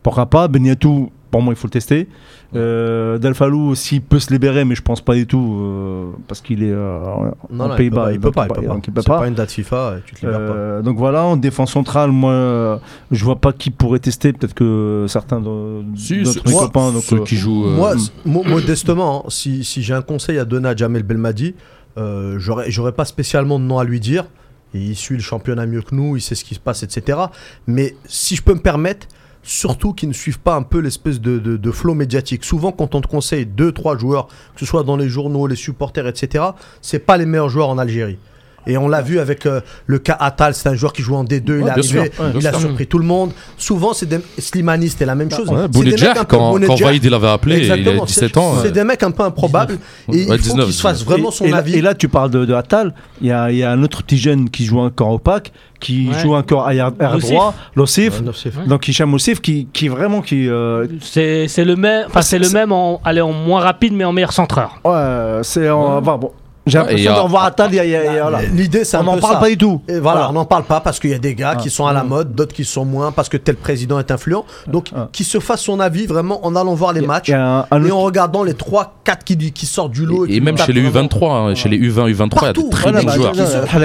Pourquoi pas? Beniatou, pour moi il faut le tester. Euh, Dalfalou s'il peut se libérer, mais je pense pas du tout euh, parce qu'il est euh, en Non, en non, Pays-Bas. il peut pas, il peut pas. donc il peut C'est pas. pas une date FIFA, et tu te libères pas. Donc voilà, en défense centrale, moi, je vois pas qui pourrait tester. Peut-être que certains de- Si, copains. Donc, ceux euh, qui jouent. euh, Moi, modestement, hein, si, si j'ai un conseil à donner à Jamel Belmadi, euh, j'aurais pas spécialement de nom à lui dire. Il suit le championnat mieux que nous, il sait ce qui se passe, etc. Mais si je peux me permettre, surtout qu'ils ne suivent pas un peu l'espèce de, de, de flow médiatique. Souvent, quand on te conseille deux, trois joueurs, que ce soit dans les journaux, les supporters, etc., c'est pas les meilleurs joueurs en Algérie. Et on l'a vu avec euh, le cas Atal, c'est un joueur qui joue en D2, il Ouais, arrivé, sûr, ouais, il a sûr. surpris tout le monde. Souvent, c'est des Slimani, c'était la même chose. Ouais, Bounedjah, quand, quand Vaïd l'avait appelé, il a Exactement. 17 C'est- ans. C'est des mecs un peu improbables. Et Ouais, il faut 19, qu'il se fasse 19. vraiment son et, là- avis. et là, tu parles de, de Attal. Il y a, il y a un autre petit jeune qui joue encore au pack, qui Ouais. joue encore à air, air L'Ossif. droit, l'Ossif. Donc Hicham Ossif, qui, qui vraiment qui. euh, C'est c'est le même, enfin c'est le même en, allez, en moins rapide mais en meilleur centreur. ouais, c'est. en- enfin, bon, j'ai l'impression d'en voir a- voilà. L'idée, c'est On n'en parle ça. pas du tout. Et voilà, on n'en parle pas parce qu'il y a des gars qui sont à la mode, d'autres qui sont moins parce que tel président est influent. Donc, Ah. qui se fasse son avis vraiment en allant voir les matchs et en regardant les 3-4 qui, qui sortent du lot. Et, même chez les vraiment. U23, hein, chez les U20, U23, il y a très bons bah, joueurs.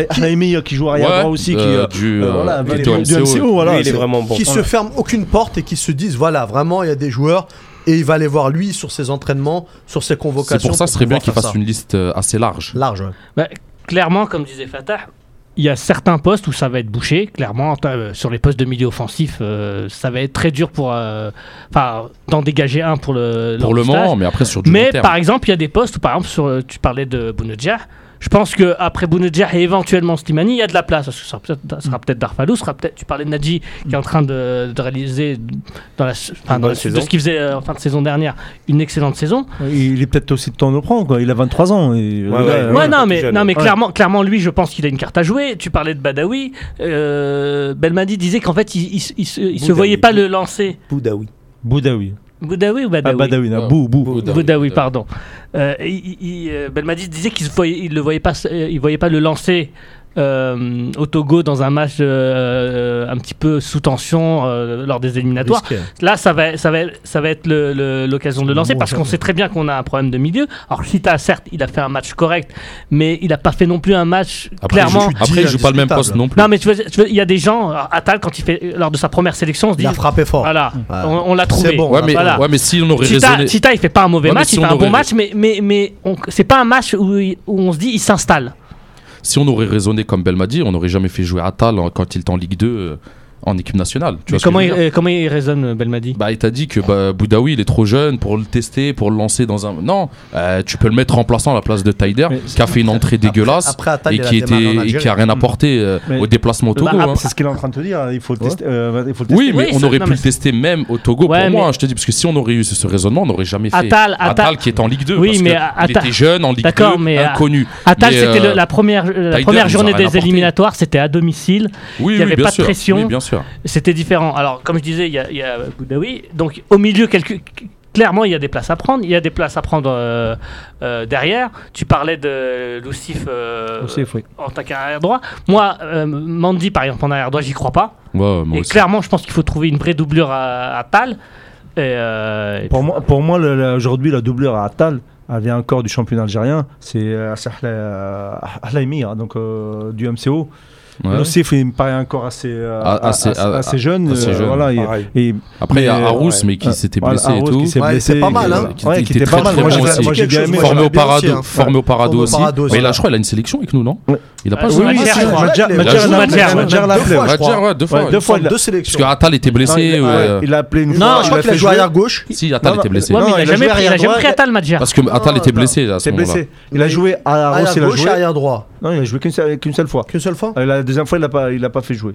Halaimi, euh, qui joue arrière droit aussi. qui, euh, euh, euh, euh, est vraiment bon. qui se ferment aucune porte et qui se disent voilà, vraiment, il y a des joueurs et il va aller voir lui sur ses entraînements, sur ses convocations. C'est pour ça, ce serait bien qu'il fasse ça. une liste euh, assez large. Large, ouais. Bah, clairement, comme disait Fatah, il y a certains postes où ça va être bouché, clairement. Euh, sur les postes de milieu offensif, euh, ça va être très dur pour. euh, d'en dégager un pour le. Pour le moment, mais après sur du long Mais terme. par exemple, il y a des postes où, par exemple, sur, tu parlais de Bounedjah. Je pense qu'après Bounedjah et éventuellement Slimani, il y a de la place. Parce que ça sera peut-être, ça sera peut-être Darfalou, sera peut-être, tu parlais de Nadji qui est en train de, de réaliser dans la, enfin, Une dans bonne la- saison. de ce qu'il faisait euh, en fin de saison dernière, une excellente saison. Il est peut-être aussi de temps de prendre, quoi. Il a 23 ans. Et, Ouais, non, mais, non, mais ouais. clairement, clairement, lui, je pense qu'il a une carte à jouer. Tu parlais de Badawi. Euh, Belmadi disait qu'en fait, il, il, se- il se, il se Boudaoui. voyait pas le lancer. Boudaoui. Boudaoui. Boudaoui ou Ah, Badawi. Bou, bou. Boudaoui. Boudaoui, pardon. Euh, il- il- euh, Belmadi disait qu'il ne voyait, il le voyait pas, euh, il voyait pas le lancer euh, au Togo dans un match euh, un petit peu sous tension euh, lors des éliminatoires. Là, ça va, ça va, ça va être le- le- l'occasion de le lancer Bon, parce qu'on sait très bien qu'on a un problème de milieu. Alors, Chita, certes, il a fait un match correct, mais il n'a pas fait non plus un match Après, clairement. joue- après, il joue pas le même poste non plus. Non, mais tu il y a des gens, Attal, quand il fait lors de sa première sélection, on se dit Il a frappé fort. voilà, Ouais. on, on l'a trouvé. C'est bon. Ouais, mais, Voilà. ouais, mais si on aurait Chita, raisonné. Chita, il fait pas un mauvais match, si il fait un bon match, mais, mais, mais on- c'est pas un match où, il- où on se dit il s'installe. Si on aurait raisonné comme Belmadi, on n'aurait jamais fait jouer Atal en- quand il était en Ligue 2 euh, en équipe nationale. Tu vois comment, il, euh, comment il raisonne, euh, Belmadi? Bah, il t'a dit que bah, Boudaoui il est trop jeune pour le tester, pour le lancer dans un. Non, euh, tu peux le mettre remplaçant à la place de Taider, qui a fait une entrée dégueulasse Après, et qui, en était, et Algérie. qui a rien apporté euh, au déplacement au Togo. Bah, hein. C'est ce qu'il est en train de te dire. Il faut le Ouais. tester. euh, il faut le tester. Oui, mais Oui, on aurait non, pu le tester même au Togo Ouais, pour moi, mais- hein, je te dis, parce que si on aurait eu ce, ce raisonnement, on n'aurait jamais fait. Attal, Attal, qui est en Ligue 2. Oui, parce mais il était jeune en Ligue 2, D'accord, mais, inconnu. Attal, Mais, c'était la première, journée des éliminatoires, c'était à domicile, il y oui, avait pas de sûr. pression. Sûr. c'était différent. Alors, comme je disais, il y a, il y a Boudaoui, donc au milieu, quelques, clairement, il y a des places à prendre, il y a des places à prendre euh, euh, derrière. Tu parlais de Lucif euh, oui. en tant qu'arrière droit. Moi, euh, Mandy, par exemple, en arrière droit, j'y crois pas. Ouais, moi et aussi. clairement, je pense qu'il faut trouver une vraie doublure à, à Tal. Et, euh, et Pour moi, pour aujourd'hui, la doublure à Attal, elle vient encore du championnat algérien. C'est Ahlaimi, donc euh, du MCO. Ouais. L'Ossif, il me paraît encore assez, euh, Ah, assez- assez, ah, assez jeune. assez euh, jeune. voilà, et- Pareil. et, Après, il y a Mais, Arous, ouais. mais qui s'était voilà, blessé et Arros tout. qui s'est Ouais, blessé. c'est pas mal, hein. Qui Ouais, était qui était très, pas mal. très Moi, bon j'ai- aussi. moi, j'ai bien Quelque aimé. chose, Formé au Parado, aussi, hein. formé au Parado. Mais là, je crois, il a une sélection avec nous, non. Il a pas Ah, joué oui, oui, Madjer, si, je crois. Madjer- Il a Madjer joué l'a appelé. Madjer Deux fois, fois. Parce sélections. que Attal était blessé. Non, il, a appelé une Non, fois. je crois qu'il a joué arrière gauche. Si, Attal Non, était non, blessé. Non, il a jamais joué pris, il a arrière jamais droit, pris Attal, Madjer. Parce que Attal était blessé à ce C'est moment-là. blessé. Il a joué à Arros, Arrière il a gauche et joué. arrière droit. Non, il a joué qu'une seule, fois. Qu'une seule fois Euh, La deuxième fois, il l'a pas fait jouer.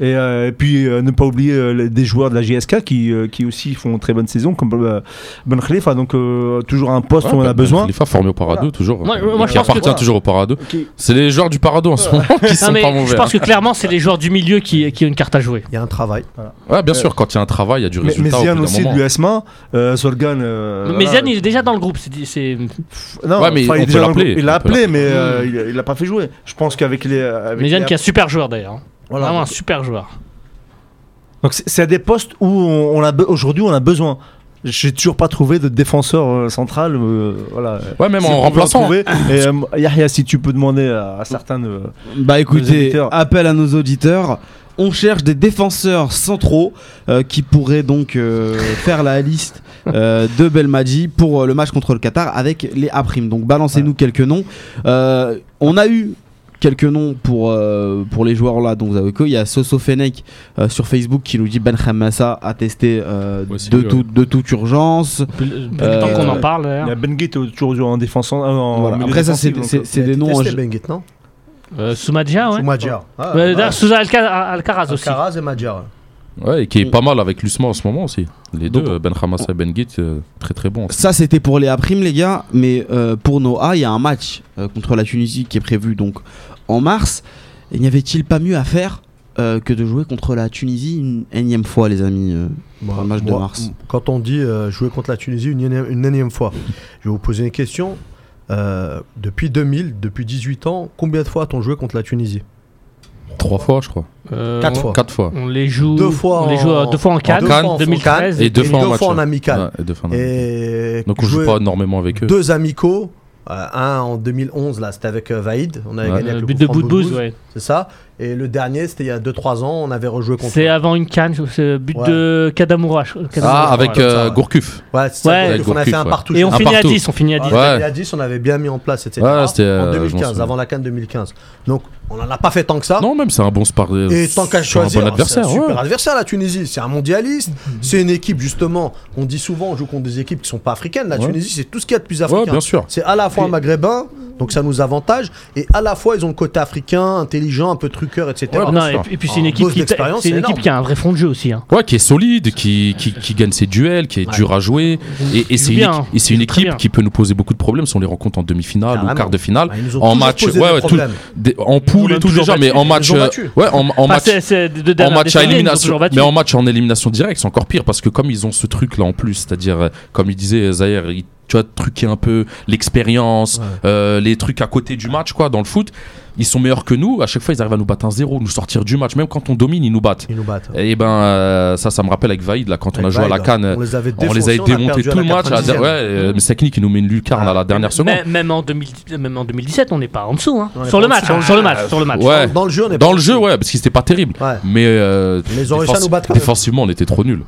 Et, euh, et puis euh, ne pas oublier euh, des joueurs de la JSK qui, euh, qui aussi font une très bonne saison comme euh, Ben Khalifa donc euh, toujours un poste où on a besoin Khalifa formé au Parado, Voilà. toujours. Moi- moi, je qui pense que- appartient toujours au Parado. C'est les joueurs du Parado en ce moment qui Non, sont mais pas mauvais. je pense hein. que clairement, c'est les joueurs du milieu qui, qui ont une carte à jouer. Il y a un travail. Ouais, bien sûr, quand il y a un travail, il y a du mais, mais résultat. au Zian bout d'un aussi moment. du SMA euh, Zorgan euh, mais voilà. Zian, il est déjà dans le groupe. c'est non, Ouais, mais enfin, il l'a appelé mais il, l'a pas fait jouer je pense qu'avec les Mais Zian les- qui est un super joueur d'ailleurs. Voilà. Vraiment un super joueur. donc c'est à des postes où on, on a aujourd'hui on a besoin j'ai toujours pas trouvé de défenseur euh, central euh, voilà Ouais, même Si en remplaçant. trouver. et euh, Yahya si tu peux demander à, à certains de Bah écoutez, appel à nos auditeurs. On cherche des défenseurs centraux euh, qui pourraient donc euh, faire la liste euh, de Belmadi pour euh, le match contre le Qatar avec les A'. Donc balancez-nous quelques noms. Euh, on a eu quelques noms pour, euh, pour les joueurs là dont vous avez Il y a Soso Fenech euh, sur Facebook qui nous dit Ben Khamassa a testé euh, de, lui, ouais. tout- de toute urgence. Depuis Euh, le temps qu'on en parle il y a Ben Gate toujours en défensant en Voilà. milieu Après ça c'est des noms en testé, jeu- Benguit, non? Euh, Soumadja, ouais. Soumadja. Ah, Souza Alcaraz aussi. Alcaraz et Madjar. Ouais, et qui est pas mal avec l'Usman en ce moment aussi. Les deux, Donc- Ben Khamassa et Ben Git, euh, très très bons. Ça c'était pour les A' les gars, mais euh, pour nos A, il y a un match euh, contre la Tunisie qui est prévu donc en mars. Et n'y avait-il pas mieux à faire euh, que de jouer contre la Tunisie une énième fois les amis euh, pour le match de mars? Quand on dit euh, jouer contre la Tunisie une énième, une énième fois, je vais vous poser une question. Euh, depuis 2000, depuis 18 ans, combien de fois a-t-on joué contre la Tunisie? Trois fois, je crois. Euh, Quatre on- fois. Quatre fois. On les joue Deux fois on les en- joue euh, deux fois en Cannes, deux fois en 2013 Cannes Et deux fois en deux match, fois en amical. Ouais, et deux fois en Et Donc on joue pas énormément avec eux. deux amicaux. Euh, un en 2011, là, c'était avec euh, Vaïd. On avait Ouais. gagné Euh, avec le but de franc bout de bouse, Boudbouz, ouais. C'est ça. Et le dernier, c'était il y a 2-3 ans, on avait rejoué contre. C'est avant une canne, c'est but Ouais. de Kadamura. je- Ah, avec ouais. euh, ouais. Gourcuff. Ouais, c'est ça, Ouais. donc on a fait un partout. Et on finit à partout. 10, on finit à 10. Ouais. Ouais. Il y a 10, on avait bien mis en place, etc. Ouais, c'était, euh, en je m'en 2015, souviens. avant la Cannes 2015. Donc, on n'en a pas fait tant que ça. Non, même c'est un bon spar. Et tant qu'à sur un choisir, bon adversaire. c'est un super ouais. adversaire la Tunisie. C'est un mondialiste. C'est une équipe justement. On dit souvent, on joue contre des équipes qui sont pas africaines. La Ouais. Tunisie, c'est tout ce qu'il y a de plus Ouais, africain. bien sûr. C'est à la fois un maghrébin, donc ça nous avantage, et à la fois ils ont le côté africain, intelligent, un peu truqueur, etc. Ouais, Non, et puis, et puis c'est une équipe qui, c'est une c'est équipe qui a un vrai fond de jeu aussi. hein. Ouais, qui est solide, qui, qui, qui gagne ses duels, qui est dur à jouer. Et, et c'est une, bien, équipe- une qui peut nous poser beaucoup de problèmes si on les rencontre en demi-finale ou quart de finale. Ah, ont En match, ouais, ouais, en toujours mais en match. euh. Ouais, en, match. En match à élimination, mais en match en élimination directe, c'est encore pire parce que comme ils ont ce truc là en plus, c'est-à-dire euh, comme il disait Zahir, tu vois truquer un peu l'expérience, euh, les trucs à côté du match quoi dans le foot, ils sont meilleurs que nous. À chaque fois ils arrivent à nous battre un zéro, nous sortir du match, même quand on domine ils nous battent. Ils nous battent. Et ben euh, ça, ça me rappelle avec Vaïd là quand on a joué à la Cannes. on les avait On les défoncés, avait on a démontés tout le match. 90e. ouais, euh, mais Sekni qui nous met une lucarne Ah. à la dernière seconde. Mais- même, en 2000 même en 2017, on n'est pas en dessous. hein. Est Sur le match, hein, sur le match, sur le match. Ouais. Dans le jeu, on est Dans pas le jeu, ouais, parce que c'était pas terrible. Ouais. Mais, euh, Mais ils ont réussi à nous battre quand même. défensivement, on était trop nuls.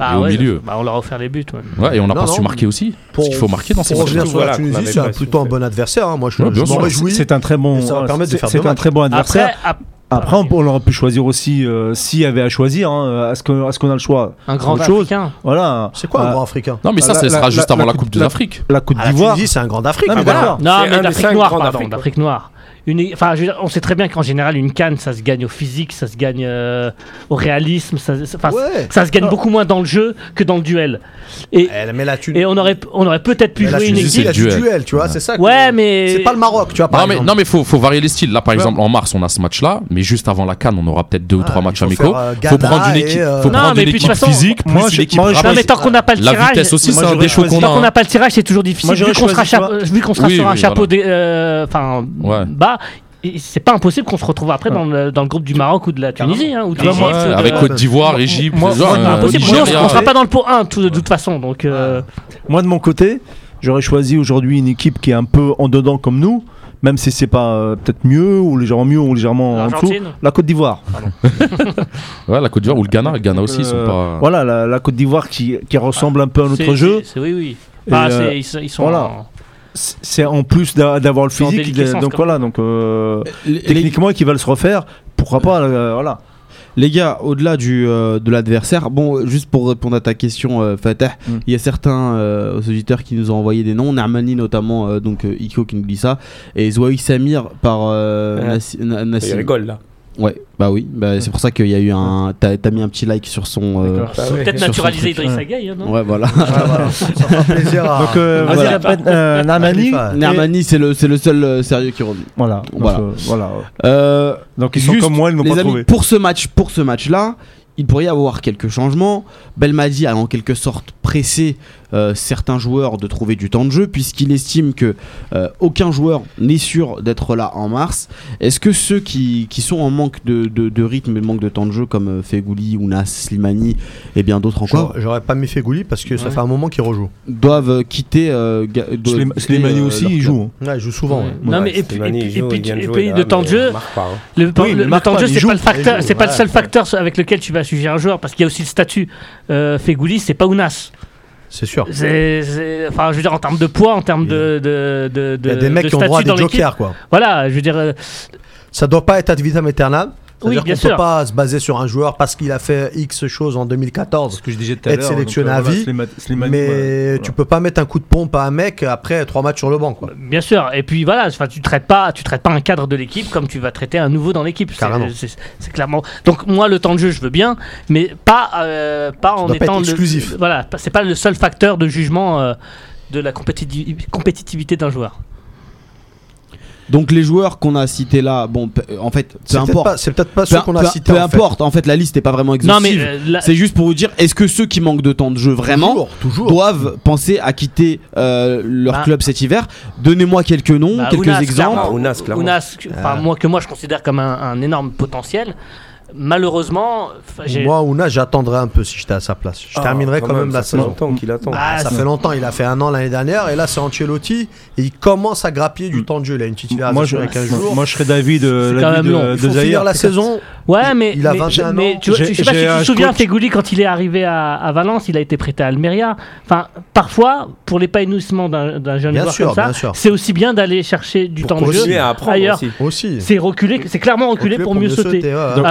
Bah Et au ouais, milieu. bah on leur a offert les buts. ouais. Ouais, et on n'a Non, pas su marquer aussi. Parce qu'il faut marquer dans ces Pour matchs. revenir sur la Voilà, qu'on Tunisie, avait c'est plutôt un bon adversaire. hein. Moi, je, m'en sûr. réjouis. C'est un très bon. Ça de c'est- un très bon adversaire. Après, ap- Après, on, aurait pu choisir aussi, euh, s'il y avait à choisir, hein, est-ce qu'on est a le choix un grand Autre chose. africain. Voilà. C'est quoi un Euh, grand africain Non, mais ça, La- ce sera la- juste la- avant la la Coupe- Coupe la- d'Afrique. La Côte Ah, La d'Ivoire. Tunisie, c'est un grand d'Afrique. Non, mais Ah, voilà. d'accord. Non, mais d'Afrique noire, pardon, d'Afrique noire. Une, enfin, je veux dire, on sait très bien qu'en général, une canne, ça se gagne au physique, ça se gagne euh, au réalisme, ça, ça- enfin, Ouais. ça se gagne Non. beaucoup moins dans le jeu que dans le duel. Et, Eh, Mais la Tunisie, et on aurait, on aurait peut-être pu mais la jouer une équipe. a du duel. duel, tu vois, c'est ça. que- Ouais, mais C'est pas le Maroc, tu vois, par Non mais, exemple. non, mais faut, faut varier les styles. Là, par Ouais. exemple, en mars, on a ce match-là, mais juste avant la Cannes, on aura peut-être deux ou Ah, trois il matchs amicaux. faire, euh, faut prendre une équipe, euh, faut Non, prendre mais une équipe toute façon, physique moi, plus une équipe moi, Non, mais tant qu'on n'a pas le La tirage, vitesse aussi, c'est un choisi- qu'on tant qu'on a. n'a pas le tirage, c'est toujours difficile. Vu qu'on sera, sur un chapeau des- euh, enfin, C'est pas impossible qu'on se retrouve après dans le, dans le groupe du Maroc ou de la Tunisie. Hein, ou de moi, Ouais, avec Côte d'Ivoire, Égypte, moi- c'est euh, impossible. Nous, Nigeria. on sera pas dans le pot 1 tout- de toute façon. Donc, euh, Moi, de mon côté, j'aurais choisi aujourd'hui une équipe qui est un peu en dedans comme nous, même si c'est pas euh, peut-être mieux ou légèrement mieux ou légèrement en dessous. La Côte d'Ivoire. Ouais, la Côte d'Ivoire ou le Ghana. Le Ghana aussi, ils sont pas. Voilà, la, la Côte d'Ivoire qui, qui ressemble un peu à c'est- notre jeu. Oui, oui. Euh, c'est- ils, sont- ils sont. voilà. en- C'est en plus d'a- d'avoir le physique. donc voilà, donc euh, Les, les- techniquement, qui veulent se refaire, pourquoi pas euh, Voilà. les gars, au-delà du euh, de l'adversaire, bon, euh, juste pour répondre à ta question, euh, Fatah, Mm. il y a certains euh, auditeurs qui nous ont envoyé des noms. Narmani notamment, euh, donc euh, Iko qui nous dit ça, et Zouaï Samir par euh, Ouais. Nassi- Na- Il Nassim. rigole là. Ouais, bah oui, bah, c'est pour ça qu'il y a eu un. T'as mis un petit like sur son. euh, D'accord. Ouais. Peut-être naturaliser truc, Idriss ouais. Agaï, hein, non Ouais, voilà. Ça fera plaisir à. Donc, euh, vas-y, voilà. euh, et- Narmani, c'est le, c'est le seul euh, sérieux qui revient. Voilà. Donc, Voilà. euh, voilà. Euh, Donc ils sont comme moi, ils n'ont pas amis, trouvé. pour ce match, pour ce match-là, il pourrait y avoir quelques changements. Belmadi a en quelque sorte pressé euh, certains joueurs de trouver du temps de jeu puisqu'il estime que euh, aucun joueur n'est sûr d'être là en mars. Est-ce que ceux qui, qui sont en manque de, de- de rythme et manque de temps de jeu comme euh, Fegouli, Ounas, Slimani et bien d'autres encore J'aurais- J'aurais pas mis Fegouli parce que ça Ouais. fait un moment qu'il rejoue. doivent quitter, euh, doivent Slimani euh, aussi, il joue. Ouais, il joue souvent. ouais. Non, mais et puis, le temps de jeu, hein. le, temps de jeu, c'est pas le facteur, c'est pas le seul facteur avec lequel tu vas juger un joueur parce qu'il y a aussi le statut. Fegouli, c'est pas Ounas. C'est sûr. C'est, c'est- enfin, je veux dire en termes de poids, en termes de, de, de, Il y a de- des mecs qui ont droit à des jokers, quoi. Voilà, je veux dire, euh, Ça doit pas être ad vitam aeternam. Oui, C'est-à-dire qu'on peut pas se baser sur un joueur parce qu'il a fait X choses en 2014. Ce que je disais tout à Être sélectionné euh, à voilà, vie, Slimani, mais voilà. tu peux pas mettre un coup de pompe à un mec après trois matchs sur le banc, quoi. bien sûr. Et puis voilà, enfin, tu traites pas, tu traites pas un cadre de l'équipe comme tu vas traiter un nouveau dans l'équipe. C'est- clairement. Donc moi, le temps de jeu, je veux bien, mais pas, euh, pas en pas étant être le- exclusif. voilà, c'est pas le seul facteur de jugement euh, de la compétiti- compétitivité d'un joueur. Donc les joueurs qu'on a cités là, bon, pe- en fait, peu C'est peut-être importe. pas, c'est peut-être pas ceux qu'on a peu- cités. peu en fait. importe, en fait, la liste n'est pas vraiment Non, mais exhaustive. euh, là- C'est juste pour vous dire, est-ce que ceux qui manquent de temps de jeu vraiment Toujours, toujours. doivent penser à quitter euh, leur Bah. club cet hiver? Donnez-moi quelques noms, Bah, quelques Ounas, exemples. Ah, Ounas, clairement. Ounas, que- enfin, Ah. moi, que moi je considère comme un, un énorme potentiel. Malheureusement, Moi, Ouna, j'attendrai un peu si j'étais à sa place. Je Ah, terminerai quand même la ça fait saison. longtemps qu'il attend. Ah, ça c'est- fait longtemps, il a fait un an l'année dernière et là c'est Ancelotti et il commence à grappiller du temps de jeu. Il a une titularisation Moi, je, il y a 15 jours. moi, je serais David, euh, C'est quand l'avis même long. de, il faut de finir la saison. Ouais, mais, il a mais, 21 mais ans. tu, vois, J'ai- je sais pas si tu un te souviens, Fegouli, quand il est arrivé à, à Valence, il a été prêté à Almeria. Enfin, parfois, pour l'épanouissement d'un d'un jeune Bien joueur sûr, comme ça, c'est aussi bien d'aller chercher du Pour temps de jeu. ailleurs. C'est reculer, c'est clairement reculer Reculer pour, mieux sauter.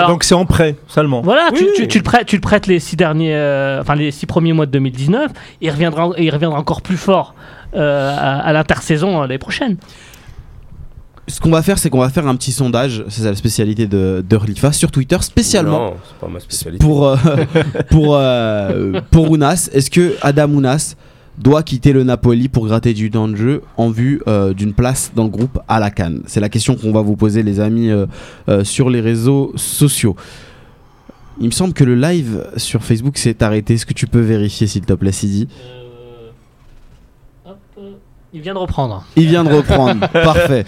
donc c'est en prêt seulement. Voilà, tu, Oui, tu- oui. tu le prêtes, tu le prêtes les six derniers, euh, enfin les six premiers mois de 2019, et il reviendra, et il reviendra encore plus fort euh, à, à l'intersaison euh, l'année prochaine. Ce qu'on va faire, c'est qu'on va faire un petit sondage, c'est la spécialité de, de Relifa, sur Twitter, spécialement Non, c'est pas ma spécialité. pour, euh, pour, euh, pour Ounas. Est-ce que Adam Ounas doit quitter le Napoli pour gratter du temps de jeu en vue euh, d'une place dans le groupe à la Cannes C'est la question qu'on va vous poser, les amis, euh, euh, sur les réseaux sociaux. Il me semble que le live sur Facebook s'est arrêté. Est-ce que tu peux vérifier, s'il te plaît, Sidi? Il vient de reprendre. Il vient de reprendre. Parfait.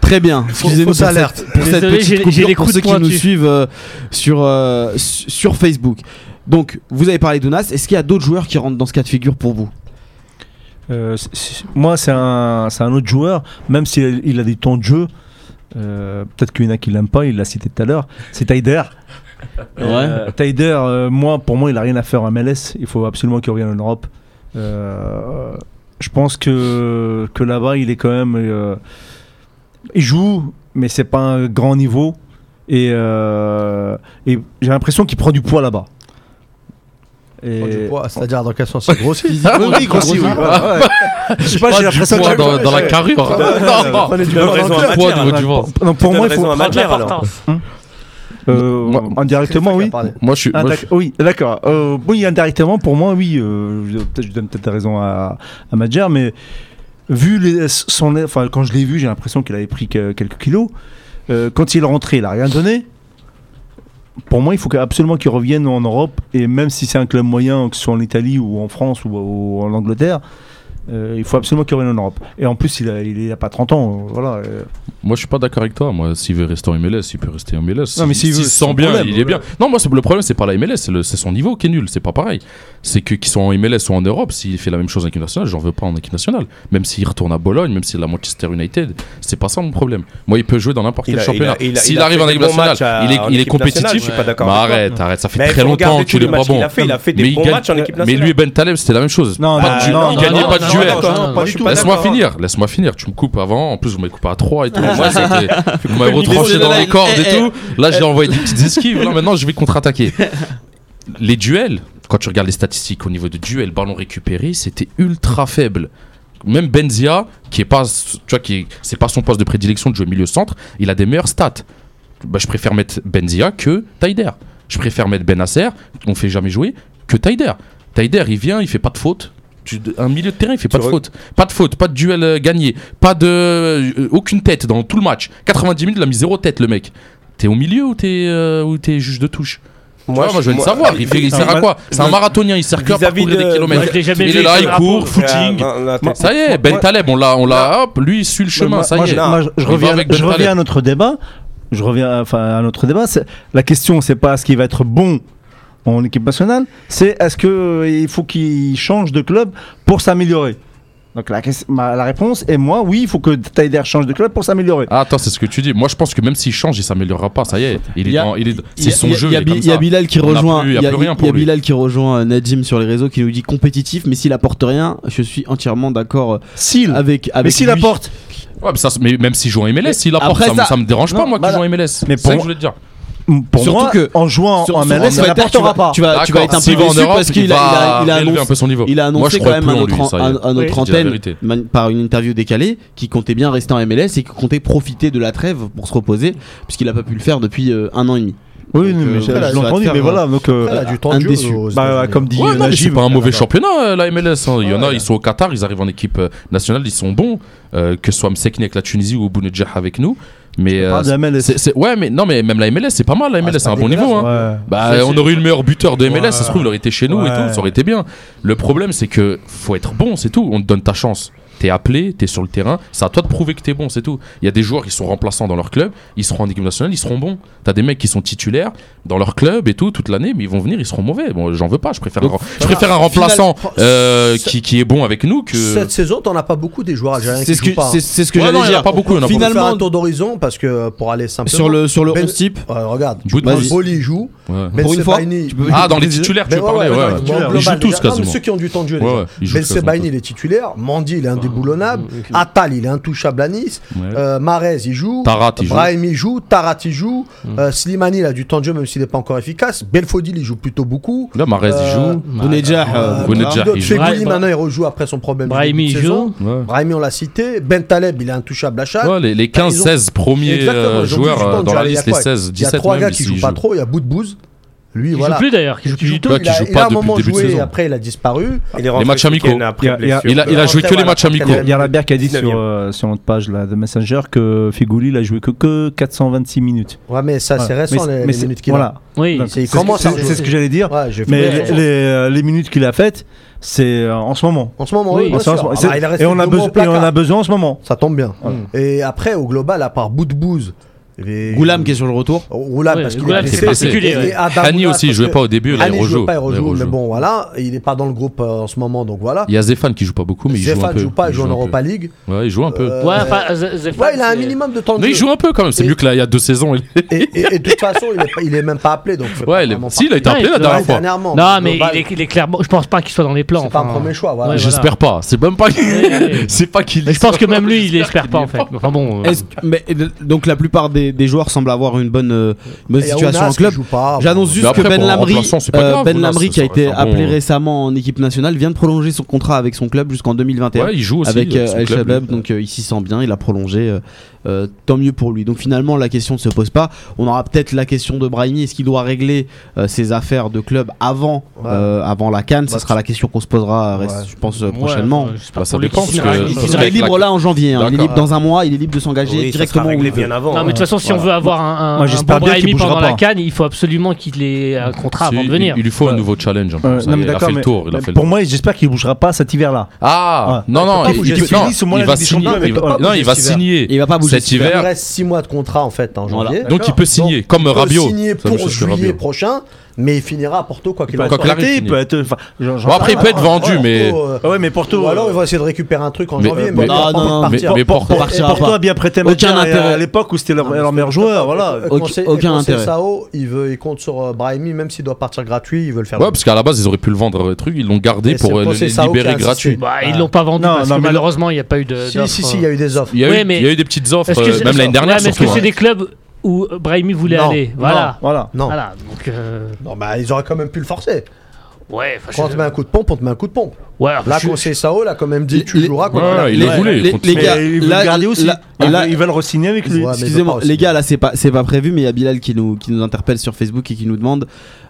Très bien. Excusez-nous pour alerte. cette, pour cette Désolé, petite coupure les pour ceux qui nous suivent euh, sur, euh, su- sur Facebook. Donc, vous avez parlé d'Ounas. Est-ce qu'il y a d'autres joueurs qui rentrent dans ce cas de figure pour vous? Euh, moi, c'est un, autre joueur, même s'il a, il a des temps de jeu. euh, Peut-être qu'il y en a qui l'aiment pas, il l'a cité tout à l'heure. C'est Taider. Euh, Taider, moi, pour moi, il a rien à faire en MLS. Il faut absolument qu'il revienne en Europe. Je pense que, que là-bas, il est quand même. il joue, mais c'est pas un grand niveau. Et, et j'ai l'impression qu'il prend du poids là-bas. Et- Prend du poids, C'est-à-dire dans quel sens? C'est grossi? Oui, grossi, oui. Ouais. Je sais pas, j'ai l'impression que dans, dans la carrure. Du ventre. Donc pour moi, il faut. alors. L'importance. Euh, Moi- indirectement, oui. Moi, je suis. Ah, moi, oui, d'accord. Euh, oui, indirectement, pour moi, oui. euh, je, peut-être- je donne peut-être raison à, à Madjer, mais vu les, son, enfin, quand je l'ai vu, j'ai l'impression qu'il avait pris que- quelques kilos. Euh, quand il est rentré, il a rien donné. Pour moi, il faut absolument qu'il revienne en Europe, et même si c'est un club moyen, que ce soit en Italie ou en France ou, ou en Angleterre, euh, il faut absolument qu'il revienne en Europe. Et en plus, il a, il a pas 30 ans. euh, voilà. euh. Moi, je suis pas d'accord avec toi. Moi, s'il veut rester en MLS, il peut rester en MLS. Non, mais s'il se sent bien, problème. il est bien. Non, moi, le problème, c'est pas la MLS, c'est son niveau qui est nul. C'est pas pareil. C'est que qu'ils soient en MLS ou en Europe, s'il fait la même chose en équipe nationale, j'en veux pas en équipe nationale. Même s'il retourne à Bologne, même s'il est à Manchester United, c'est pas ça mon problème. Moi, il peut jouer dans n'importe quel a- championnat. S'il arrive en équipe nationale, à- il est, il compétitif. je suis pas d'accord Mais avec toi. arrête, arrête, ça fait Mais très longtemps qu'il est pas bon. Il a fait des Mais bons matchs en équipe Mais nationale. lui et Ben Taleb, c'était la même chose. Non, il gagnait pas de duel. Laisse-moi finir, laisse-moi finir. Tu me coupes avant, en plus vous m'avez coupé à 3 et tout. Moi, c'était- vous m'avez retranché dans les cordes Eh, et eh, tout. Là, j'ai envoyé des petites esquives. Là, maintenant, je vais contre-attaquer. Les duels, quand tu regardes les statistiques au niveau de duels, ballon récupéré, c'était ultra faible. Même Benzia, qui est pas, tu vois, qui est- c'est pas son poste de prédilection de jouer milieu centre, il a des meilleures stats. Bah, je préfère mettre Benzia que Taider. Je préfère mettre Benasser, qu'on fait jamais jouer, que Taider. Taider, il vient, il fait pas de faute. Tu- un milieu de terrain, il fait pas Tu de faute. Pas de faute, pas de duel euh, gagné, pas de euh, aucune tête dans tout le match. 90 minutes, il a mis zéro tête le mec. T'es au milieu ou t'es euh, ou t'es juge de touche? Moi, moi, je veux le savoir. Il, fait, il sert à quoi? C'est un marathonien, il sert que à Vis-à-vis parcourir de- des kilomètres. Moi, je l'ai jamais Il vu est là, il court, footing. Moi, Ça y est, Ben moi- Taleb, on l'a, on l'a, hop, lui il suit le chemin, moi, ça moi, y je, est. moi, je- je Il va reviens, avec Ben je reviens Taleb. à notre débat. Je reviens enfin, à notre débat. c'est- La question, c'est pas est-ce qu'il va être bon en équipe nationale, c'est est-ce qu'il faut qu'il change de club pour s'améliorer? Donc la, ques- ma- la réponse est moi, oui, il faut que Taider change de club pour s'améliorer. Ah, attends, c'est ce que tu dis. Moi, je pense que même s'il change, il s'améliorera pas. Ça y est, il est a- dans- il est- c'est son jeu. Il y a. Bilal qui rejoint. il y a. Bilal qui rejoint euh, Nadim sur les réseaux qui nous dit compétitif, mais s'il apporte rien, je suis entièrement d'accord euh, S'il, avec avec mais s'il apporte, Ouais, mais, ça, mais même s'il joue en MLS, s'il apporte, ça, me- ça- ça me dérange pas, moi, qu'il bah joue en MLS. mais c'est pour ça que je voulais te dire. Pour Surtout moi, que- en jouant Sur- en MLS, tu n'apportera vas- pas. Tu vas, tu vas être un peu déçu parce qu'il il a, il a, il a annoncé, un peu son niveau. il a Moi, je annoncé quand même à notre, lui, ça à- Oui. antenne, par une interview décalée, qui comptait bien rester en MLS et qui comptait profiter de la trêve pour se reposer, puisqu'il n'a pas pu le faire depuis euh, un an et demi. Oui, Donc, mais euh, je, ça entendu, mais euh, voilà. Donc, euh, Elle a du temps un déçu. aux bah, comme dit Ouais, non, c'est Najib, pas un mauvais d'accord. championnat, euh, la MLS. hein. Il y en a, Ouais. ils sont au Qatar, ils arrivent en équipe euh, nationale, ils sont bons. euh, que ce soit Msekni avec la Tunisie ou Bounedjah avec nous. Mais, euh, de MLS. ouais, mais non, mais même la MLS, c'est pas mal. La MLS, c'est c'est un bon niveau. hein. Ouais. Bah, on aurait eu le meilleur buteur de MLS, ça se trouve, il aurait été chez nous et tout, ça aurait été bien. Le problème, c'est que faut être bon, c'est tout. On te donne ta chance t'es appelé, t'es sur le terrain, c'est à toi de prouver que t'es bon, c'est tout. Il y a des joueurs qui sont remplaçants dans leur club, ils seront en équipe nationale, ils seront bons. T'as des mecs qui sont titulaires dans leur club et tout, toute l'année, mais ils vont venir, ils seront mauvais. Bon, j'en veux pas, je préfère, un, je préfère un remplaçant euh, qui, qui, est bon avec nous que. Cette saison, t'en as pas beaucoup des joueurs algériens C'est ce que, c'est, ce que ouais, j'allais dire. A pas beaucoup, finalement. Un tour d'horizon parce que euh, pour aller simplement. Sur le, sur le ben, 11 type. Regarde, ben Boli joue. Ouais. Ben pour une fois. Ah, dans les titulaires, ben tu parlais, ouais. Ils jouent bah, tous quasiment. Ceux qui ont du temps de jeu, Ben Sebaini, il est titulaire. Mandy, il est indéboulonnable. Atal, il est intouchable à Nice. Euh, Marez, il joue. Tarat, il Brahim, joue. il joue. Tarat, il joue. Mm. Euh, Slimani, il a du temps de jeu, même s'il n'est pas encore efficace. Belfodil, il joue plutôt beaucoup. Là, Marez, il joue. Euh, euh, euh, Bounedjah, il joue. maintenant, il rejoue après son problème. Brahim, il joue. Brahim, on l'a cité. Ben Taleb, il est intouchable à chaque. Les 15-16 premiers joueurs dans la liste, les 16-17 Il y a trois gars qui jouent pas trop. Il y a Boudbouze. Lui, qui voilà. joue plus d'ailleurs, qui joue, qui joue, plus. Qui joue il, a, pas il un moment joué, de après il a disparu. Il est les matchs amicaux. Il a, joué que les matchs amicaux. Il y a Rabia qui a dit sur, euh, sur notre page là, de Messenger que Figouli il joué que, que 426 minutes. Ouais, mais ça c'est récent les, minutes qu'il voilà. a. Oui, c'est ce que j'allais dire. Mais euh, les minutes qu'il a faites c'est euh, en ce moment. En ce moment, oui. oui ce moment. Ah bah, et, on a besoin en ce moment. Ça tombe bien. Et après, au global, à part Boudbouze, Goulam qui est sur le retour. Oh, Goulam, parce qu'il est particulier. Ouais. Hani aussi, il jouait pas au début, il. Pas, il rejoue, mais bon, voilà, il n'est pas dans le groupe euh, en ce moment, donc voilà. Il y a Zéphane qui joue pas beaucoup, mais Zéphane il joue un peu. joue pas, il joue, en Europa League. Ouais, il joue un peu. Euh, ouais, Zéphane, il a un minimum de temps de jeu. Mais il joue un peu quand même, c'est mieux que là, il y a deux saisons. Et de toute façon, il est même pas appelé, donc. Ouais, si, il a été appelé la dernière fois. Non, mais il est clairement, je pense pas qu'il soit dans les plans. C'est pas un premier choix, voilà. J'espère pas, c'est même pas c'est pas qu'il Je pense que même lui, il espère pas en fait. Enfin bon. Euh. Mais donc la plupart des des, joueurs semblent avoir une bonne, euh, une bonne situation en club. J'annonce juste que Ben Lamry, euh, ben qui a été appelé récemment en équipe nationale, vient de prolonger son contrat avec son club jusqu'en 2021. Il joue aussi avec euh, El Shabab, donc il s'y sent bien, il a prolongé. Tant mieux pour lui. Donc finalement, la question ne se pose pas. On aura peut-être la question de Brahimi. Est-ce qu'il doit régler ses affaires de club avant, avant la Cannes? Ce sera la question qu'on se posera, je pense, prochainement. Ouais, bah, ça dépend. Il, il, est libre là en janvier. Hein. Dans un mois. Il est libre de s'engager directement. Non, mais de toute façon, si on veut avoir un, un, Moi, un bon Brahimi pendant pas. la canne, il faut absolument qu'il ait un contrat avant de venir. Il, lui faut un nouveau challenge. Il, a fait le tour. Pour, moi, j'espère qu'il ne bougera pas cet hiver-là. Ah ouais. Non, non, il, va signer. Il va va pas bouger cet hiver. Il reste 6 mois de contrat en fait janvier. Donc il peut signer, comme Rabiot. signer pour juillet prochain mais il finira à Porto quoi qu'il en soit. il. Bon, après, il peut être vendu, mais. Euh, ouais, mais Porto. Euh, alors, ils vont essayer de récupérer un truc en janvier. Mais non, non, mais Porto a bien prêté Aucun intérêt. À l'époque où c'était leur meilleur joueur, voilà. Aucun intérêt. Sao, il veut, il compte sur euh, Brahimi, même s'il doit partir gratuit, il veut le faire. Ouais, parce qu'à la base, ils auraient pu le vendre, truc, ils l'ont gardé pour libérer gratuit. Bah, ils bah, l'ont pas vendu malheureusement, il n'y a pas eu de. Si, si, si, il y a eu des offres. Il y a eu des petites offres, même l'année dernière. Est-ce que c'est hein. des clubs où Brahimi voulait aller. Voilà. voilà. Non. Donc. Euh, non, bah, ils auraient quand même pu le forcer. Ouais, quand on te met un coup de pompe, on te met un coup de pompe. Ouais, là, qu'on sait Sao, là, quand même dit, tu joueras quand ouais, il, est voulu. Les, les gars, ils veulent là, ils veulent re-signer avec lui. Excusez-moi, les gars, là, c'est pas, pas prévu, mais il y a Bilal qui nous, qui nous interpelle sur Facebook et qui nous demande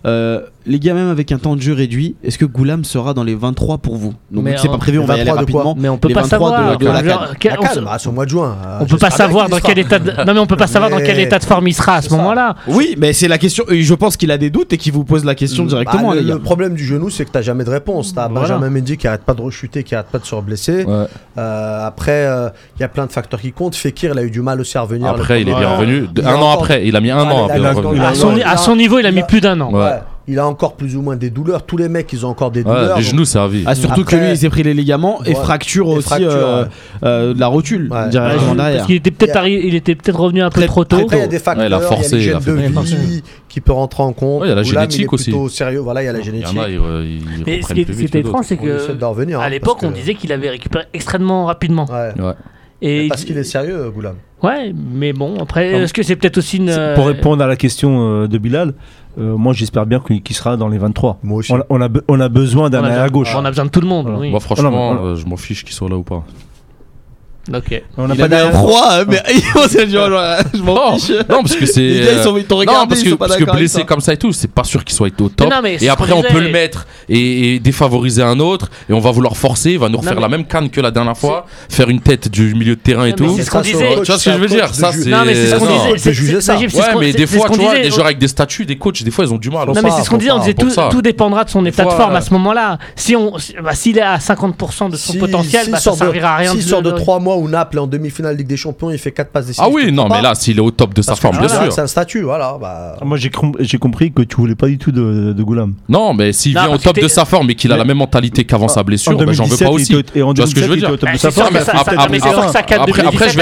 euh, les gars, même avec un temps de jeu réduit, est-ce que Goulam sera dans les 23 pour vous? Donc, c'est pas prévu, on va y aller rapidement. Mais on peut pas savoir. au mois de juin. On hein. peut pas savoir dans quel état. Non, mais on peut pas savoir dans quel état de forme il sera à ce moment-là. Oui, mais c'est la question. Je pense qu'il a des doutes et qu'il vous pose la question bah, directement. Le problème du genou, c'est que t'as jamais de réponse. T'as Benjamin Mendy qui arrête pas de rechuter, qui arrête pas de se blesser. Ouais. Euh, après, euh, il y a plein de facteurs qui comptent. Fekir, il a eu du mal aussi à revenir. Après, il est bien revenu. Un an après, ah, il a mis un an. À son niveau, il a mis plus d'un an il a encore plus ou moins des douleurs. Tous les mecs, ils ont encore des douleurs. Les genoux, ça a. Ah, surtout que lui, il s'est pris les ligaments et euh, ouais, fracture aussi de la rotule ouais. était peut-être il était peut-être revenu un peu trop tôt. Après, il y a des facteurs, il a forcé, il y a de vie qui peut rentrer en compte. il y a la génétique aussi. sérieux, voilà, il y a la génétique. Mais ce qui était étrange, c'est que hein, à l'époque, on disait qu'il avait récupéré extrêmement rapidement. Et mais parce qu'il est sérieux, Goulam. Ouais, mais bon, après, est-ce que c'est peut-être aussi une. Pour répondre à la question euh, de Bilal, euh, moi, j'espère bien qu'il sera dans les 23. Moi aussi. On, a, on a, besoin d'un à gauche. On a besoin de tout le monde. Moi, franchement, euh, je m'en fiche qu'il soit là ou pas. Ok. On n'a Il pas avait un froid, hein, mais c'est genre, genre, je m'en Non, fiche. non, parce que c'est. Les gars, ils sont- ils t'ont non, parce ils que, sont pas parce que blessé comme ça et tout, c'est pas sûr qu'il soit au top. non, mais et après, on peut le mettre et, et défavoriser un autre, et on va vouloir forcer, il va nous refaire mais- la même canne que la dernière fois, faire une tête du milieu de terrain et Non, mais tout. c'est ce qu'on disait. Tu vois ce que je veux dire? Ça, c'est. Non, mais c'est ce qu'on non. disait. ça. Ouais, mais des fois, tu vois, des joueurs avec des statuts, des coachs, des fois, ils ont du mal. Non, mais c'est ce qu'on disait, on pas, disait tout, dépendra de son état de forme euh, à ce moment-là. Si on, si- bah, s'il est à 50% de son potentiel, bah, ça servira à rien S'il de sort de le- 3 mois où Naples est en demi-finale Ligue des Champions, il fait 4 passes décisives. Ah oui, non, mais là, s'il est au top de sa forme, bien sûr. C'est un statut, voilà. Bah, Moi, j'ai com- j'ai compris que tu voulais pas du tout de, de Goulam. Non, mais s'il Non, vient au top de sa forme et qu'il a Mais- la même mentalité qu'avant sa blessure, En ben, j'en veux 2017, pas aussi. était- Et en Tu vois ce que je 2017, veux dire au top Bah, de c'est sa sûr, forme. mais ça- Après- ça- après- mais c'est sûr que sa carte après- après, 2017, je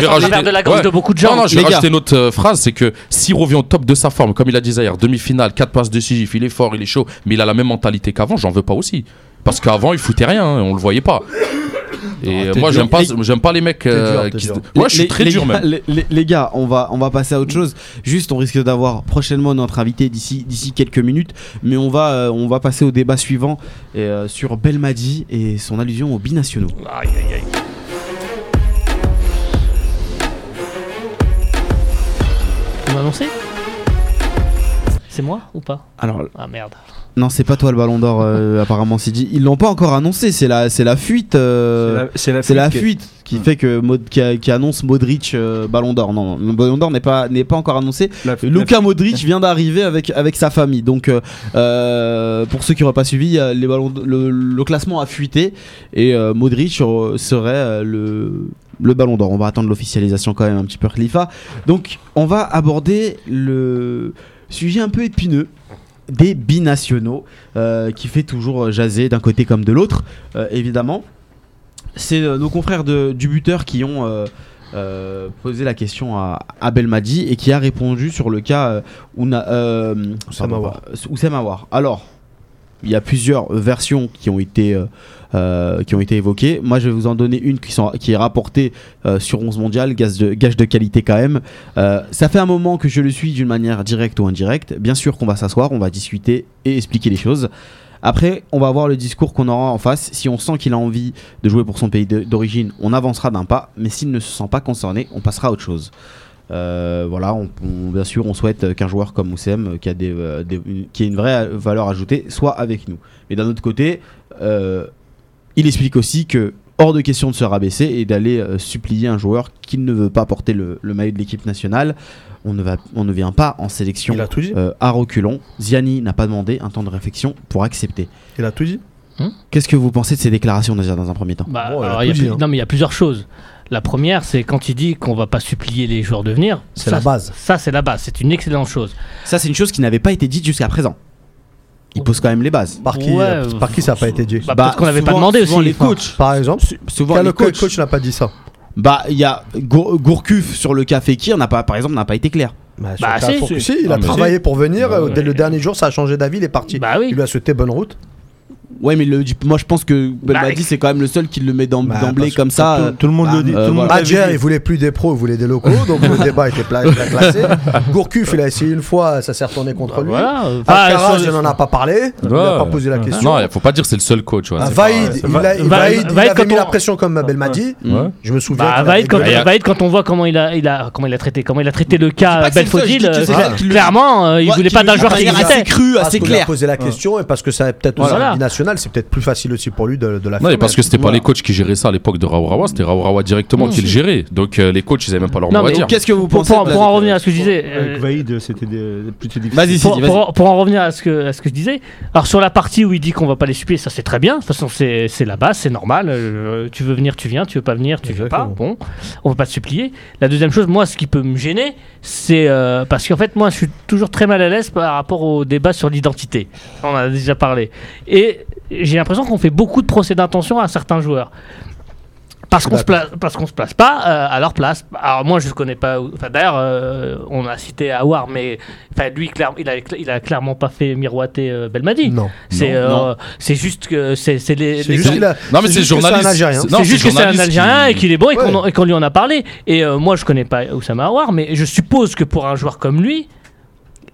vais- rajouter- de la gorge de beaucoup de gens. Non, non, je vais rajouter une autre euh, phrase, c'est que s'il revient au top de sa forme, comme il a dit hier, demi-finale, 4 passes décisives, il est fort, il est chaud, mais il a la même mentalité qu'avant, j'en veux pas aussi. Parce qu'avant, il foutait rien, hein, on le voyait pas. Et euh, t'es moi, j'aime pas, Les- j'aime pas les mecs euh, dur, qui. Moi, je suis très les dur même. Les, les- les gars, on va, on va passer à autre chose. Juste, on risque d'avoir prochainement notre invité d'ici, d'ici quelques minutes. Mais on va, euh, on va passer au débat suivant et, euh, sur Belmadi et son allusion aux binationaux. Aïe, aïe, aïe. Tu m'as annoncé C'est moi ou pas? Alors, Ah merde. Non, c'est pas toi le ballon d'or, euh, apparemment, Sidi. Ils l'ont pas encore annoncé. C'est la, c'est la fuite. euh, C'est la fuite qui Hmm. fait que Mod- qui, a- qui annonce Modric euh, Ballon d'Or. Non, le Ballon d'Or n'est pas n'est pas encore annoncé. la- Luka Modric vient d'arriver avec avec sa famille. Donc pour ceux qui n'auraient pas suivi, les ballons le, le classement a fuité et Modric serait le le Ballon d'Or. On va attendre l'officialisation quand même un petit peu Khalifa. Donc on va aborder le sujet un peu épineux des binationaux euh, qui fait toujours jaser d'un côté comme de l'autre euh, évidemment c'est euh, nos confrères de, du buteur qui ont euh, euh, posé la question à, à Belmadi et qui a répondu sur le cas euh, Ouna- euh, euh. Alors, il y a plusieurs versions qui ont été, euh, euh, qui ont été évoquées. Moi, je vais vous en donner une qui, est rapportée euh, sur 11 mondial, gage de, qualité quand même. Ça fait un moment que je le suis d'une manière directe ou indirecte. Bien sûr qu'on va s'asseoir, on va discuter et expliquer les choses. Après, on va voir le discours qu'on aura en face. Si on sent qu'il a envie de jouer pour son pays d'origine, on avancera d'un pas. Mais s'il ne se sent pas concerné, on passera à autre chose. Euh, voilà, on, on- bien sûr, on souhaite qu'un joueur comme Oussem, euh, qui a, des, des- une- qui a une vraie valeur ajoutée, soit avec nous. Mais d'un autre côté, euh, il explique aussi que hors de question de se rabaisser et d'aller euh, supplier un joueur qui ne veut pas porter le, le maillot de l'équipe nationale. On ne, va, on ne vient pas en sélection Il a tout dit. euh, à reculons. Ziani n'a pas demandé un temps de réflexion pour accepter. Il a tout dit. Qu'est-ce que vous pensez de ces déclarations déjà dans un premier temps? Bah, Bon, alors, il y a tout plus- dit, hein. Non, mais il y a plusieurs choses. La première, c'est quand il dit qu'on va pas supplier les joueurs de venir. C'est la base. Ça, c'est la base. C'est une excellente chose. Ça, c'est une chose qui n'avait pas été dite jusqu'à présent. Il pose quand même les bases. Par qui, Ouais, euh, par qui ça n'a pas été dit Bah, peut-être qu'on n'avait pas demandé souvent aussi. les enfin. coachs. Par exemple, Souvent quel les coach, coachs. coach n'a pas dit ça? Bah, il y a Gour- Gourcuff sur le cas Fekir, n'a pas, par exemple, n'a pas été clair. Bah, Bah, le si, Fourcade, si. si, il a travaillé pour venir. Ouais, euh, ouais. Dès le dernier jour, ça a changé d'avis, il est parti. Bah oui. Il lui a souhaité bonne route. Ouais, mais le, moi je pense que Belmadi Bah, c'est quand même le seul qui le met Bah, d'emblée comme ça. Tout, euh, tout le monde bah, le dit. euh, Adjer, dit. il voulait plus des pros, il voulait des locaux, donc le débat était pla- était classé. Gourcuff, il a essayé une fois, ça s'est retourné contre lui. Alcaraz, il n'en a pas parlé, il n'a pas posé la question. Non, il faut pas dire que c'est le seul coach. ouais, Ah, Vaïd, il, a- il- il avait quand mis on- la pression comme Belmadi. Ouais. Je me souviens. Bah, Vaïd, quand, gueulé. Vaïd, quand on voit comment il a, il a, comment il a traité, comment il a traité le cas Belfodil, euh, clair clairement, euh, il voulait pas d'un joueur qui existait. Parce assez qu'on lui a posé la question et parce que ça peut-être aux Voilà. C'est peut-être plus facile aussi pour lui de, de la Non, et faire. parce que c'était pas Voilà. les coachs qui géraient ça à l'époque de Raourawa, c'était Raourawa directement qui le gérait. Donc euh, les coachs, ils avaient même pas leur Non, mot à dire. Qu'est-ce que vous Pour, pensez pour- pour en revenir à ce que je disais, Avec euh, Vaïd, c'était plutôt difficile. Vas-y, pour, pour- pour en revenir à ce, que, à ce que je disais, alors sur la partie où il dit qu'on va pas les supplier, ça c'est très bien. De toute façon, c'est la base, c'est normal. euh, tu veux venir, tu viens. Tu veux pas venir, tu viens pas. Exactement. Bon, on va pas te supplier. La deuxième chose, moi, ce qui peut me gêner, c'est euh, parce qu'en fait, moi, je suis toujours très mal à l'aise par rapport au débat sur l'identité. On en a déjà parlé. Et j'ai l'impression qu'on fait beaucoup de procès d'intention à certains joueurs. Parce qu'on se place, parce qu'on se place pas euh, à leur place. Alors moi je connais pas. Enfin d'ailleurs euh, on a cité Awar, mais enfin lui clair- il a, il a clairement pas fait miroiter euh, Belmadi. Non. C'est Non, euh, non. c'est juste que c'est c'est les. C'est les- juste qu'il a- Non, mais c'est que journaliste. un Algérien. C'est- non, c'est juste que c'est un Algérien qui- et qu'il est bon et qu'on Ouais. et qu'on lui en a parlé. Et euh, moi je connais pas Oussama Awar, mais je suppose que pour un joueur comme lui,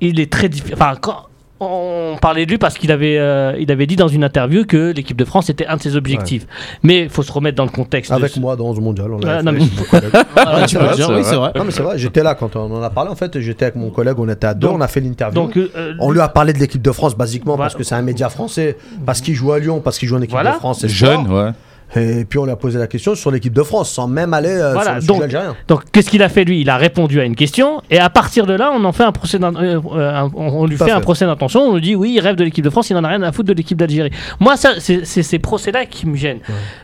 il est très difficile. Enfin quand on parlait de lui parce qu'il avait, euh, il avait dit dans une interview que l'équipe de France était un de ses objectifs. Mais il faut se remettre dans le contexte. Avec ce- moi dans ce mondial. On Ah, non, mais- c'est vrai. c'est vrai. Non, mais c'est vrai, j'étais là quand on en a parlé. En fait, j'étais avec mon collègue, on était à deux, Donc- on a fait l'interview. Donc, euh, On lui a parlé de l'équipe de France basiquement Voilà. parce que c'est un média français, parce qu'il joue à Lyon, parce qu'il joue en équipe Voilà. de France. Jeune, sport. ouais. Et puis on lui a posé la question sur l'équipe de France sans même aller euh, Voilà, sur le donc- sujet algérien. Donc, qu'est-ce qu'il a fait lui? Il a répondu à une question et à partir de là, on en fait un procès. euh, euh, un- on lui fait un procès d'intention. On lui dit oui, il rêve de l'équipe de France, il en a rien à foutre de l'équipe d'Algérie. Moi, ça, c'est ces procès-là qui me gênent.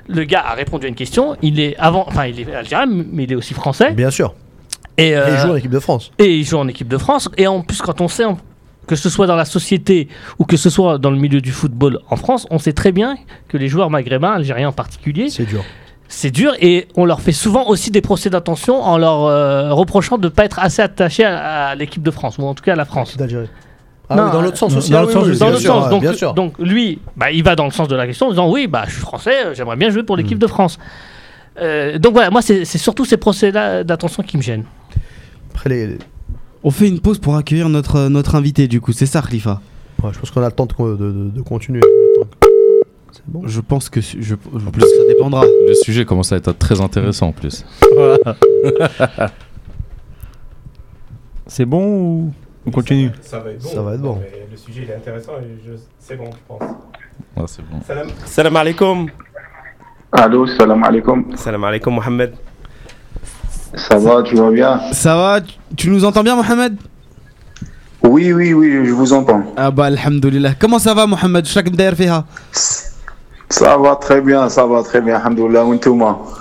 Le gars a répondu à une question. Il est avant, enfin, il est algérien, mais il est aussi français. Bien sûr. Et, Et euh, il joue en équipe de France. et il joue en équipe de France. Et en plus, quand on sait en- que ce soit dans la société ou que ce soit dans le milieu du football en France, on sait très bien que les joueurs maghrébins, algériens en particulier, C'est dur. c'est dur et on leur fait souvent aussi des procès d'intention en leur euh, reprochant de ne pas être assez attachés à, à l'équipe de France, ou en tout cas à la France. D'Algérie. Ah Non, oui, dans l'autre sens dans aussi. l'autre ah oui, sens oui, aussi. Dans bien le sûr, sens, donc, bien sûr. donc lui, bah, il va dans le sens de la question en disant oui, bah, je suis français, j'aimerais bien jouer pour l'équipe de France. Euh, donc voilà, moi c'est surtout ces procès-là d'intention qui me gênent. Après, les- On fait une pause pour accueillir notre, notre invité, du coup, c'est ça, Khalifa ouais, je pense qu'on a le temps de, de- de- de continuer. Bon. Je pense que je, que ça dépendra. Le sujet commence à être très intéressant en plus. C'est bon ou on continue? Ça va être bon. Ça va être bon. Mais le sujet il est intéressant et c'est bon, je pense. Ouais, c'est bon. Salam, salam alaikum. Allô, salam alaikum. Salam alaikum, Mohamed. Ça va, tu vas bien Ça va tu, nous entends bien, Mohamed? Oui, oui, oui, je vous entends. Ah bah, alhamdoulilah. Comment ça va, Mohamed? Chaque mdair fiha? Ça va très bien, ça va très bien, alhamdoulilah.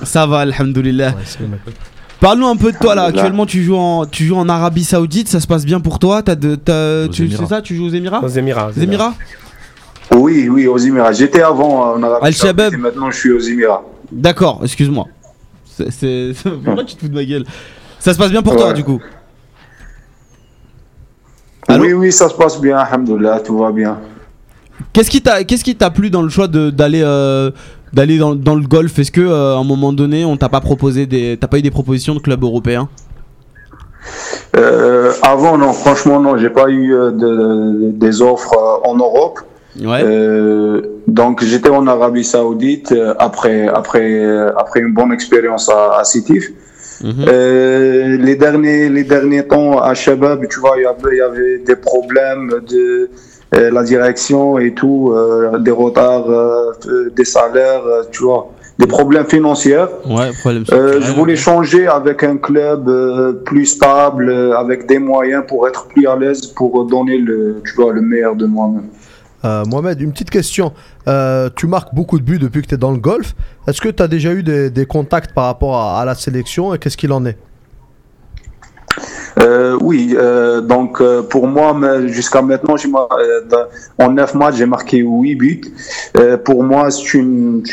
Ça va, alhamdoulilah. Parle-nous un peu de toi là. Actuellement, tu joues en, tu joues en Arabie Saoudite. Ça se passe bien pour toi? T'as de, t'as- Aux tu ça? Tu joues aux Émirats? Aux Émirats. Aux Émirats? Oui, oui, aux Émirats. J'étais avant euh, en Arabie. Saoudite et maintenant je suis aux Émirats. D'accord. Excuse-moi. C'est, Pourquoi tu te fous de ma gueule? Ça se passe bien pour toi, Ouais. du coup. Allô? oui, oui, ça se passe bien, alhamdoulilah, tout va bien. Qu'est-ce qui t'a, qu'est-ce qui t'a plu dans le choix d'aller, euh, d'aller dans, dans le golf? Est-ce que euh, à un moment donné, on t'a pas proposé des, t'as pas eu des propositions de clubs européens? Euh, avant, non, franchement, non, j'ai pas eu euh, de- des offres en Europe. Ouais. Euh, donc j'étais en Arabie Saoudite euh, après après euh, après une bonne expérience à, à Sétif. Mhm. Euh, les derniers les derniers temps à Shabab, tu vois, il y avait, il y avait des problèmes de euh, la direction et tout, des retards, des salaires, tu vois, des problèmes financiers. Ouais. Problème. Je voulais changer avec un club plus stable, avec des moyens pour être plus à l'aise, pour donner le, tu vois, le meilleur de moi-même. Euh, Mohamed, une petite question. Euh, tu marques beaucoup de buts depuis que tu es dans le golf. Est-ce que tu as déjà eu des, contacts par rapport à, la sélection et qu'est-ce qu'il en est? Euh, oui, euh, donc pour moi, jusqu'à maintenant, en 9 matchs, j'ai marqué 8 buts. Pour moi, c'est une,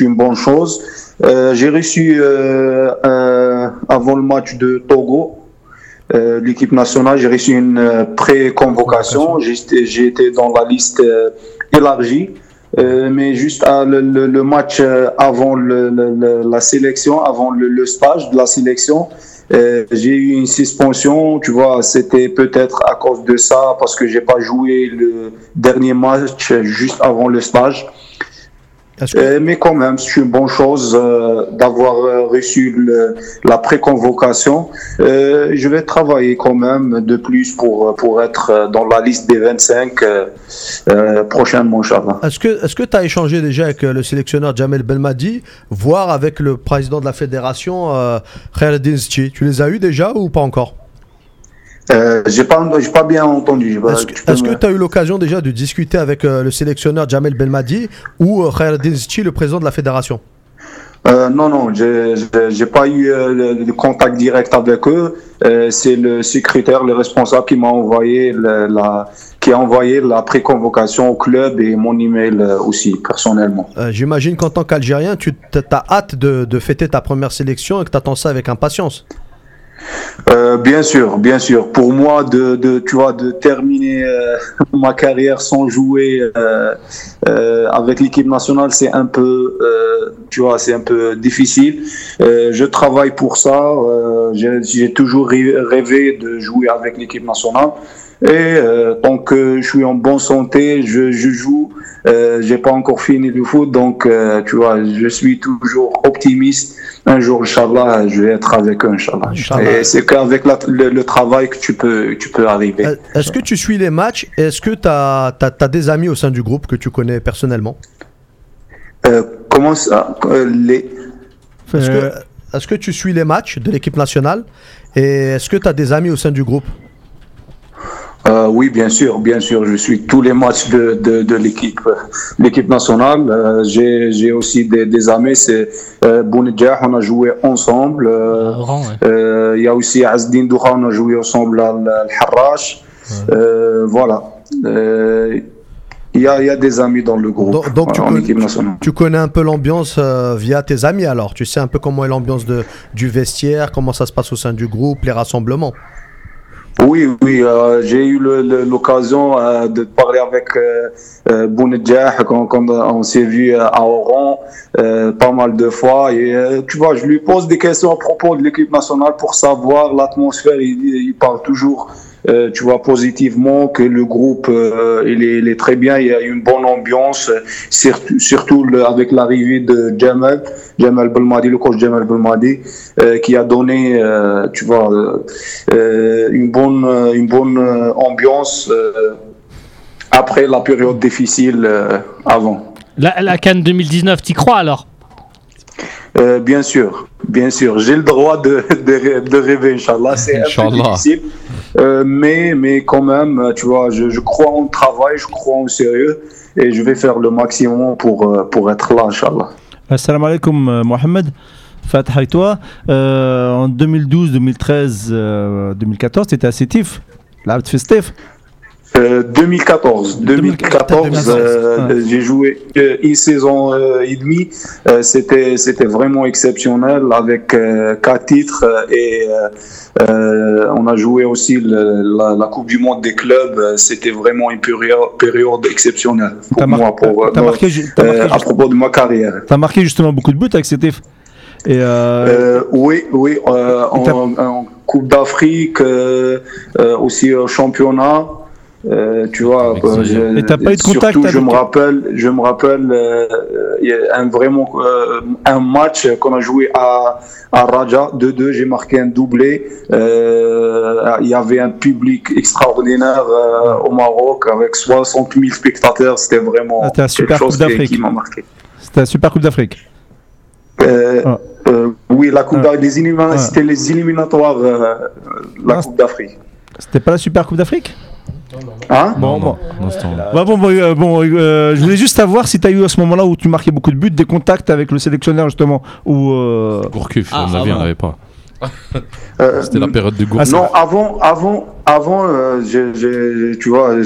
une bonne chose. J'ai reçu, avant le match de Togo, euh, l'équipe nationale, j'ai reçu une euh, pré-convocation. J'ai été dans la liste euh, élargie. Euh, mais juste à le, le- le match euh, avant le- le- le- la sélection, avant le, le stage de la sélection, euh, j'ai eu une suspension, tu vois, c'était peut-être à cause de ça, parce que j'ai pas joué le dernier match juste avant le stage. Que, Euh, mais quand même, c'est une bonne chose euh, d'avoir euh, reçu le- la préconvocation. Euh, je vais travailler quand même de plus pour, pour être dans la liste des 25 euh, euh, prochainement, Inch'Allah. est-ce que tu as échangé déjà avec le sélectionneur Jamel Belmadi, voire avec le président de la fédération Zchi Tu les as eu déjà ou pas encore? Euh, pas, j'ai pas bien entendu. Bah, Est-ce que tu as eu l'occasion déjà de discuter avec euh, le sélectionneur Jamel Belmadi ou euh, Khaireddin Zchi, le président de la fédération? Euh, non, non, j'ai- j'ai pas eu le, le contact direct avec eux. C'est le secrétaire, le responsable qui m'a envoyé le- la, qui a envoyé la préconvocation au club et mon email aussi personnellement. Euh, J'imagine qu'en tant qu'Algérien, tu as hâte de, de fêter ta première sélection et que tu attends ça avec impatience. Euh, bien sûr, bien sûr. Pour moi, de, de tu vois, de terminer euh, ma carrière sans jouer euh, Euh, avec l'équipe nationale, c'est un peu, euh, tu vois, c'est un peu difficile. Euh, je travaille pour ça. J'ai toujours rê- rêvé de jouer avec l'équipe nationale. Et tant que je suis en bonne santé, je, je joue. J'ai pas encore fini le foot, donc tu vois, je suis toujours optimiste. Un jour, Inch'Allah, je vais être avec eux, Inch'Allah. Inch'Allah. Et c'est qu'avec le, le travail que tu peux, tu peux arriver. Est-ce que tu suis les matchs? Est-ce que tu as, des amis au sein du groupe que tu connais? Personnellement Euh, comment ça euh, les... Est-ce Euh, que, est-ce que tu suis les matchs de l'équipe nationale Et est-ce que tu as des amis au sein du groupe? Euh, oui, bien sûr, bien sûr. Je suis tous les matchs de, de, de l'équipe, euh, l'équipe nationale. Euh, j'ai, j'ai aussi des, des amis. C'est euh, on a joué ensemble. Euh, Oran, ouais. euh, Il y a aussi Azdin Douha, on a joué ensemble à Al Harrach. Euh, voilà. Il y, a, il y a des amis dans le groupe Donc- donc tu connais-. Tu connais un peu l'ambiance euh, via tes amis alors Tu sais un peu comment est l'ambiance du vestiaire, comment ça se passe au sein du groupe, les rassemblements Oui, oui, euh, j'ai eu l'occasion euh, de parler avec euh, Bounedjah quand, quand on s'est vu à Oran pas mal de fois. Et tu vois, je lui pose des questions à propos de l'équipe nationale pour savoir l'atmosphère. Il, il parle toujours, euh, tu vois, positivement que le groupe euh, il, est, il est très bien. Il y a une bonne ambiance, surtout, surtout le- avec l'arrivée de Jamal, Jamal Belmadi, le coach Jamal Belmadi, euh, qui a donné, tu vois. une bonne, une bonne ambiance après la période difficile avant. La, la Cannes 2019, t'y crois alors? Bien sûr, bien sûr, j'ai le droit de, de, de rêver, Inch'Allah. C'est un peu Inch'Allah. difficile, euh, mais, mais quand même, tu vois, je, je crois en le travail, je crois en le sérieux et je vais faire le maximum pour, euh, pour être là, Inch'Allah. Assalamu alaikum euh, Mohamed. Fatah et toi, euh, en 2012, 2013, euh, 2014, tu étais à Sétif, là, tu fais Steph. Euh, 2014, 2014, 2014, euh, ouais. j'ai joué euh, une saison euh, et demie. Euh, c'était c'était vraiment exceptionnel avec euh, quatre titres euh, et euh, euh, on a joué aussi le- la, la Coupe du Monde des clubs. Euh, C'était vraiment une période, période exceptionnelle pour moi, pour, euh, marqué, euh, à propos de ma carrière. t'as marqué justement beaucoup de buts avec. Et euh, Euh, oui, oui, euh, en, en Coupe d'Afrique, euh, euh, aussi au championnat. Euh, tu vois, euh, je- Et t'as pas eu de contact surtout, je me rappelle, je me rappelle, euh, un vraiment euh, un match qu'on a joué à à Raja 2-2, j'ai marqué un doublé. Il y avait un public extraordinaire au Maroc avec 60 000 spectateurs. C'était vraiment Ah, Super quelque chose Coupe qui, m'a marqué. c'était la Super Coupe d'Afrique. Ah. oui, la coupe Ah. les Ah. c'était les éliminatoires, la Ah, Coupe d'Afrique. C'était pas la Super Coupe d'Afrique? Hein Bon, bon. non, Bah, bon, bon, euh, bon, euh, je voulais juste savoir si tu as eu à ce moment-là où tu marquais beaucoup de buts, des contacts avec le sélectionneur justement, ou euh, Gourcuff, Ah, à mon avis, avant. on n'avait pas. Euh, C'était la période de Ah, Gourcuff. Non, avant, avant, avant, euh, tu vois, Ouais.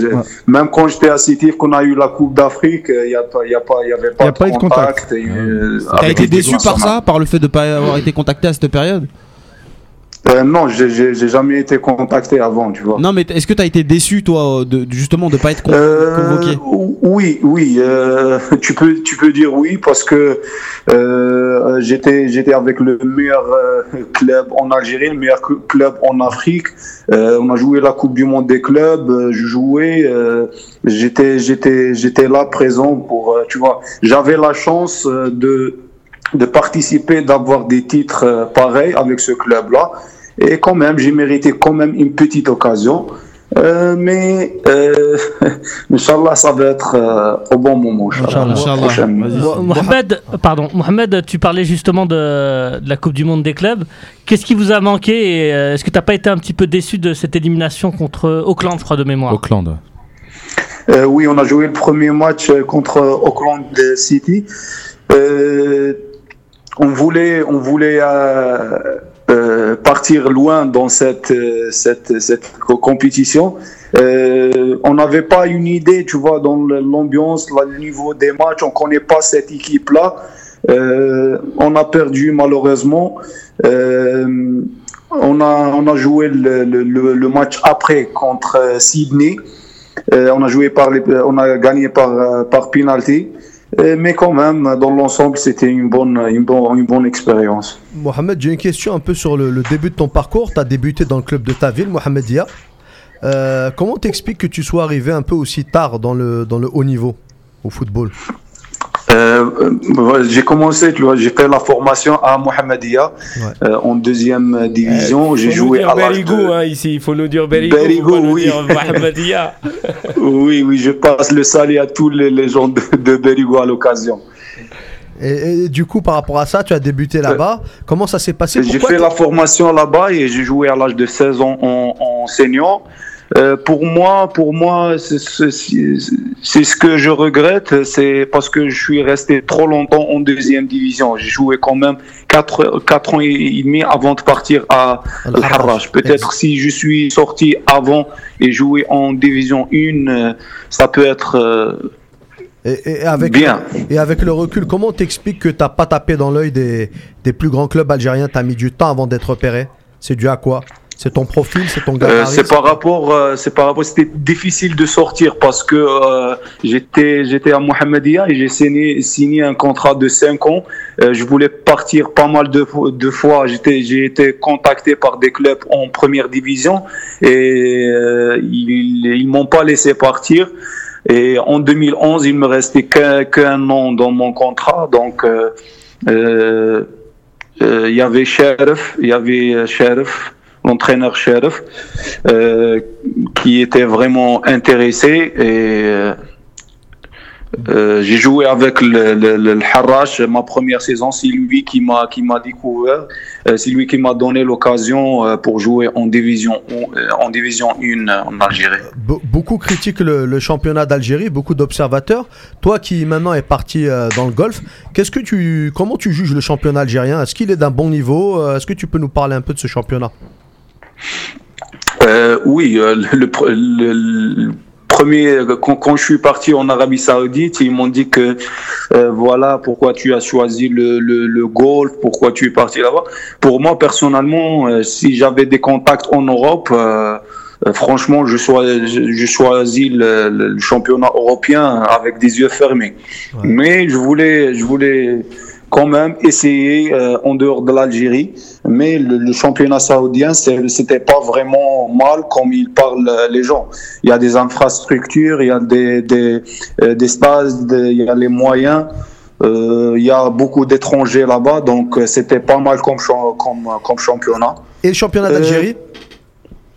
même quand j'étais à City, qu'on a eu la Coupe d'Afrique, il n'y a y a pas, il y avait pas, Y a pas eu de contact. euh, T'as avec été déçu par ça, par le fait de pas avoir été contacté à cette période Euh, Non, j'ai- jamais été contacté avant, tu vois. Non, mais est-ce que t'as été déçu, toi, de, justement, de pas être Euh, convoqué? Oui, oui, euh, tu peux, tu peux dire oui parce que euh, j'étais, j'étais avec le meilleur euh, club en Algérie, le meilleur cl- club en Afrique. Euh, on a joué la Coupe du Monde des clubs. euh, je jouais, euh, j'étais, j'étais, j'étais là présent pour, euh, tu vois. J'avais la chance euh, de de participer, d'avoir des titres euh, pareils avec ce club-là. Et quand même, j'ai mérité quand même une petite occasion. Euh, mais, euh, Inch'Allah, ça va être euh, au bon moment. Inch'Allah. Mohamed, pardon, Mohamed, tu parlais justement de, de la Coupe du Monde des clubs. Qu'est-ce qui vous a manqué euh, est-ce que t'as pas été un petit peu déçu de cette élimination contre Auckland, je crois, de mémoire Auckland. Euh, oui, on a joué le premier match euh, contre Auckland City. On voulait, euh, euh, partir loin dans cette, euh, cette, cette co- compétition. On n'avait pas une idée, tu vois, dans l'ambiance, le niveau des matchs. On connaît pas cette équipe-là. On a perdu malheureusement. On a, joué le, match après contre Sydney. On a gagné par par. Euh, mais quand même, dans l'ensemble, c'était une bonne, une bonne, une bonne expérience. Mohamed, j'ai une question un peu sur le, début de ton parcours. Tu as débuté dans le club de ta ville, Mohamed Dia. Euh, comment t'expliques que tu sois arrivé un peu aussi tard dans le, dans le haut niveau au football? Euh, euh, j'ai commencé, tu vois, j'ai fait la formation à Mohamedia Ouais. euh, en deuxième division. j'ai joué à Berigo de- hein, ici, il faut nous dire Berigo. Berigo, oui. dire. Oui, oui, je passe le salut à tous les, les gens de, de Berigo à l'occasion. et, et du coup, par rapport à ça, tu as débuté là-bas. Comment ça s'est passé? J'ai fait la formation là-bas et j'ai joué à l'âge de 16 ans en, en senior. Euh, pour moi, pour moi, c'est ce que je regrette, c'est parce que je suis resté trop longtemps en deuxième division. J'ai joué quand même 4, quatre ans et demi avant de partir à Al-Harrach. Peut-être si je suis sorti avant et joué en division 1, euh, ça peut être euh, Et, et avec, bien. et avec le recul, comment t'expliques que t'as pas tapé dans l'œil des, des plus grands clubs algériens T'as mis du temps avant d'être repéré? C'est dû à quoi? C'est ton profil C'est ton Euh, gabarit c'est par rapport, euh, c'est par rapport, c'était difficile de sortir parce que euh, j'étais, j'étais à Mohamedia et j'ai signé, signé un contrat de 5 ans. Je voulais partir pas mal de, fo- de fois. J'étais, j'ai été contacté par des clubs en première division et ils, ils m'ont pas laissé partir. Et en 2011, il me restait qu'un, qu'un an dans mon contrat, donc. il y avait Sheriff, il y avait Sheriff, l'entraîneur Sheriff, euh, qui était vraiment intéressé et euh, euh, j'ai joué avec le, le, Harrach ma première saison. C'est lui qui m'a qui m'a découvert. Euh, c'est lui qui m'a donné l'occasion pour jouer en division en division 1 en Algérie. Be- beaucoup critiquent le, le championnat d'Algérie, beaucoup d'observateurs. Toi qui maintenant est parti dans le golf, qu'est-ce que tu, comment tu juges le championnat algérien? Est-ce qu'il est d'un bon niveau? Est-ce que tu peux nous parler un peu de ce championnat? Euh, oui, euh, le, le pr- le- le premier, quand, quand je suis parti en Arabie Saoudite, ils m'ont dit que euh, voilà pourquoi tu as choisi le, le, le golf, pourquoi tu es parti là-bas. Pour moi, personnellement, euh, si j'avais des contacts en Europe, euh, franchement, je, choi- je, je choisis le, le- le championnat européen avec des yeux fermés. Ouais. Mais je voulais, je voulais quand même essayer euh, en dehors de l'Algérie. Mais le, le championnat saoudien, c'était pas vraiment mal comme ils parlent euh, les gens. Il y a des infrastructures, il y a des, des, euh, des stades, des- il y a les moyens. Euh, il y a beaucoup d'étrangers là-bas, donc c'était pas mal comme, comme, comme championnat. Et le championnat d'Algérie?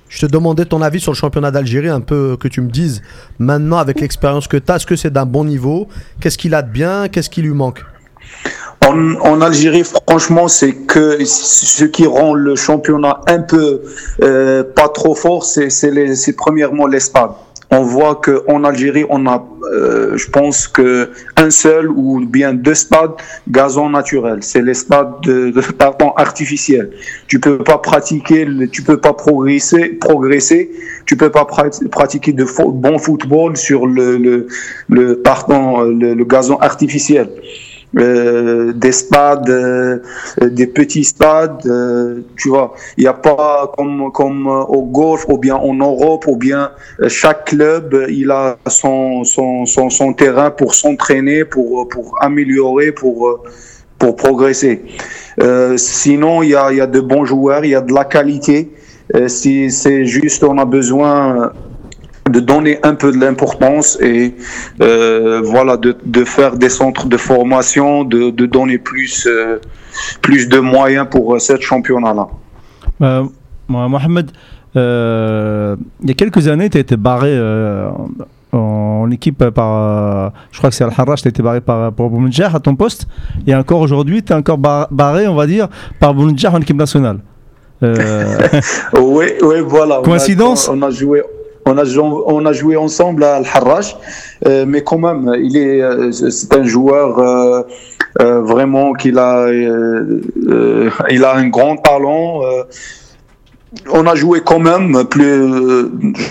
Je te demandais ton avis sur le championnat d'Algérie, un peu que tu me dises maintenant avec l'expérience que tu as, est-ce que c'est d'un bon niveau? Qu'est-ce qu'il a de bien? Qu'est-ce qui lui manque? En, en Algérie, franchement, c'est que ce qui rend le championnat un peu euh, pas trop fort, c'est premièrement les stades. On voit que en Algérie, on a, euh, je pense que un seul ou bien deux stades gazon naturel. C'est les stades de, de pardon artificiels. Tu peux pas pratiquer, tu peux pas progresser, progresser. Tu peux pas prat- pratiquer de bon football sur le le, le pardon le, le gazon artificiel euh, des stades, euh, des petits stades, euh, tu vois. Il n'y a pas comme, comme au golf ou bien en Europe ou bien euh, chaque club, il a son, son, son, terrain pour s'entraîner, pour, pour améliorer, pour, pour progresser. Euh, sinon, il y a, y a de bons joueurs, il y a de la qualité. Si c'est juste, on a besoin de donner un peu de l'importance et euh, voilà de, de faire des centres de formation, de, de donner plus euh, plus de moyens pour euh, ce championnat-là. Moi, Mohamed, euh, il y a quelques années, tu as été barré en, équipe par. je crois que c'est Al-Harrach, tu as été barré par, par à ton poste. Et encore aujourd'hui, tu es encore bar- barré, on va dire, par Boumedjah en équipe nationale. Oui, oui, voilà. On a- Coïncidence? on a, joué. On a, joué ensemble à Al-Harrach, euh, mais quand même, il est, euh, c'est un joueur euh, vraiment qu'il a, il a un grand talent. on a joué quand même plus,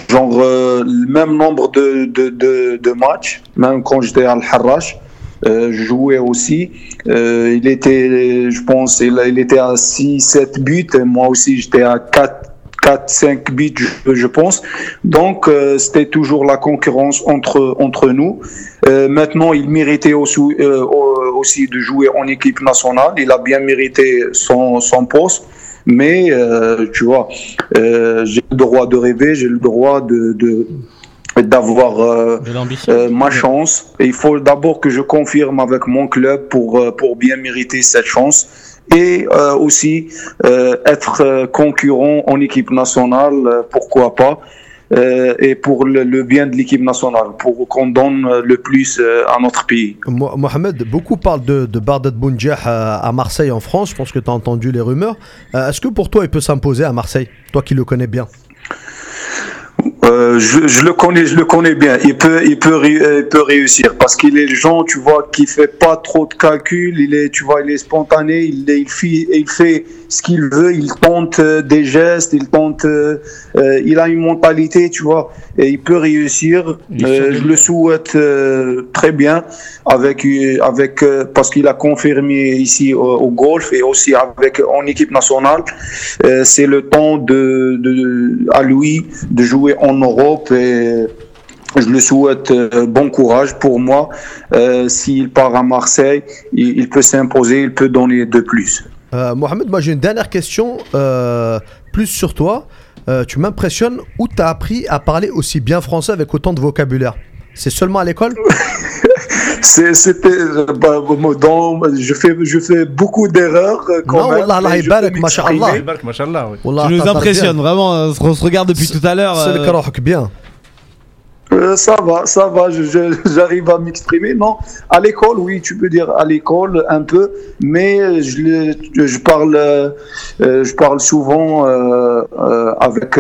genre, le même nombre de, matchs, même quand j'étais à Al-Harrach. Euh, je jouais aussi. Il était, je pense, il, il était à 6-7 buts. Et moi aussi, j'étais à 4, 4-5 buts, je, je pense. Donc, euh, c'était toujours la concurrence entre, entre nous. Euh, maintenant, il méritait aussi, euh, au- aussi de jouer en équipe nationale. Il a bien mérité son, son poste. Mais, euh, tu vois, euh, j'ai le droit de rêver, j'ai le droit de, de- d'avoir euh, euh, ma chance. Et il faut d'abord que je confirme avec mon club pour, pour bien mériter cette chance. Et euh, aussi euh, être euh, concurrent en équipe nationale, pourquoi pas. et pour le, bien de l'équipe nationale, pour qu'on donne le plus à notre pays. Mo- Mohamed, beaucoup parlent de, de Bardet Bounjah à, Marseille en France. Je pense que tu as entendu les rumeurs. Est-ce que pour toi, il peut s'imposer à Marseille? Toi qui le connais bien. Euh, je, je le connais, je le connais bien. Il peut, il peut, euh, il peut réussir parce qu'il est le genre, tu vois, qui fait pas trop de calculs. Il est, tu vois, il est spontané. Il, il fait, il fait ce qu'il veut. Il tente euh, des gestes. Il tente. euh, il a une mentalité, tu vois, et il peut réussir. Euh, je le souhaite très bien avec, avec parce qu'il a confirmé ici au, au golf et aussi avec en équipe nationale. C'est le temps de, de, à lui de jouer en Europe et je le souhaite euh, bon courage pour moi. Euh, S'il part à Marseille, il, il peut s'imposer, il peut donner de plus. Euh, Mohamed, moi j'ai une dernière question, euh, plus sur toi. Tu m'impressionnes où tu as appris à parler aussi bien français avec autant de vocabulaire C'est seulement à l'école? C'était euh, bah, dans- je fais je fais beaucoup d'erreurs euh, quand Non, même. Allah m'exprimer. Machallah, Tu nous impressionnes vraiment. euh, On se regarde depuis tout à l'heure. C'est le karaoke bien. Euh, ça va, ça va, j'arrive à m'exprimer. Non, à l'école, oui, tu peux dire à l'école un peu, mais je, le- je parle, euh, je parle souvent euh, avec.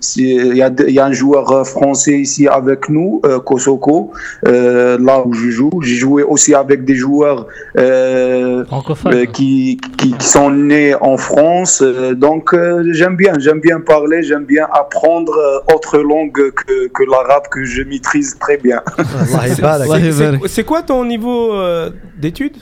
si- Il y, a y un joueur français ici avec nous, Kosoko, là où je joue. J'ai joué aussi avec des joueurs qui, qui, qui sont nés en France. Donc j'aime bien, j'aime bien parler, j'aime bien apprendre autre langue que, que l'arabe que je maîtrise très bien. C'est- quoi ton niveau euh, d'études?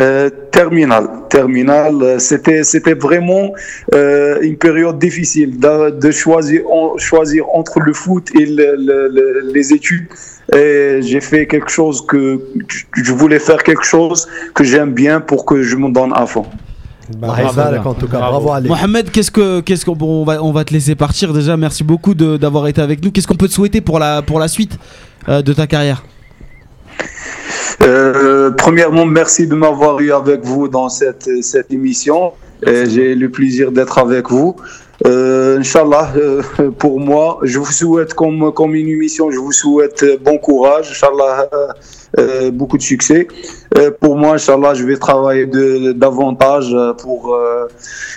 Euh, terminal, terminal, euh, c'était c'était vraiment euh, une période difficile de, de choisir en- choisir entre le foot et le- le- le- les études. Et j'ai fait quelque chose que je voulais faire quelque chose que j'aime bien pour que je me donne à fond. Allah yabarak, en tout cas, bravo Ali. Mohamed, qu'est-ce que, qu'est-ce qu'on bon, on va, on va te laisser partir déjà. Merci beaucoup de- d'avoir été avec nous. Qu'est-ce qu'on peut te souhaiter pour la, pour la suite euh, de ta carrière? Euh, premièrement, merci de m'avoir eu avec vous dans cette, cette émission. J'ai le plaisir d'être avec vous. Euh, Inch'Allah, euh, pour moi, je vous souhaite comme, comme une émission, je vous souhaite bon courage, Inch'Allah, euh, beaucoup de succès. Euh, pour moi, Inch'Allah, je vais travailler de, davantage euh, pour,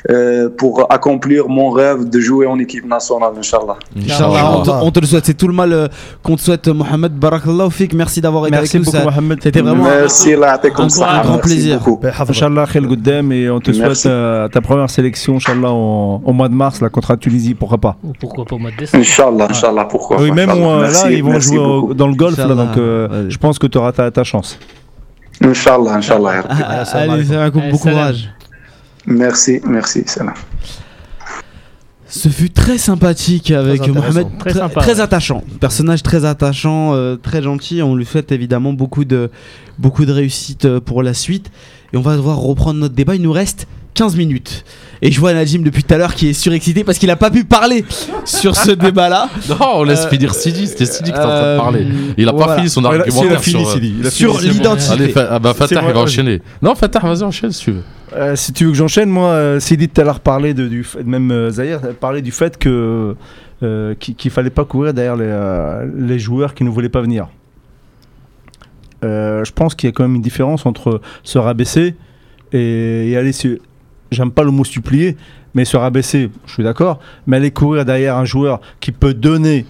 euh, pour accomplir mon rêve de jouer en équipe nationale, Inch'Allah. Inch'Allah, on, te, on te le souhaite. C'est tout le mal qu'on te souhaite, Mohamed. Barakallahu fik. Merci d'avoir été Merci avec nous. Mohamed. C'était vraiment un- Merci, là, t'es comme un ça. grand- un grand Merci plaisir. Ben. Inch'Allah, Khel Goddam, et on te Merci. souhaite euh, ta première sélection, Inch'Allah, en- au mois de mars, là, contre la Tunisie, pourquoi pas Ou pourquoi pas au mois de décembre Inch'Allah, Inch'Allah, pourquoi Oui, même euh, là, ils vont jouer dans le golf, donc euh, je pense que tu auras ta, ta chance. Inch'Allah, Inch'Allah. Ah, salam Allez, c'est un coup, Allez, bon salam. courage. Merci, merci, salam. Ce fut très sympathique avec Très. Mohamed, Très très, sympa, très ouais. attachant, personnage très attachant, euh, très gentil. On lui souhaite évidemment beaucoup de, beaucoup de réussite euh, pour la suite. Et on va devoir reprendre notre débat. Il nous reste 15 minutes. Et je vois Najim depuis tout à l'heure qui est surexcité parce qu'il a pas pu parler sur ce débat-là. Non, on laisse Euh, finir Sidi. C'était Sidi qui était en train de Euh, parler. Il a pas fini son argumentaire il a fini, sur, euh, Sidi, il a sur l'identité. Allez, fa- ah bah, Fatah, il va enchaîner. Non, Fatah, vas-y, enchaîne si tu veux. Euh, si tu veux que j'enchaîne, moi, Sidi tout à l'heure parlait de, du fait- même euh, Zahir parlait du fait que euh, qu'il qu'il fallait pas courir derrière les, euh, les joueurs qui ne voulaient pas venir. Euh, je pense qu'il y a quand même une différence entre se rabaisser et, et aller se. J'aime pas le mot supplier, mais se rabaisser, je suis d'accord. Mais aller courir derrière un joueur qui peut donner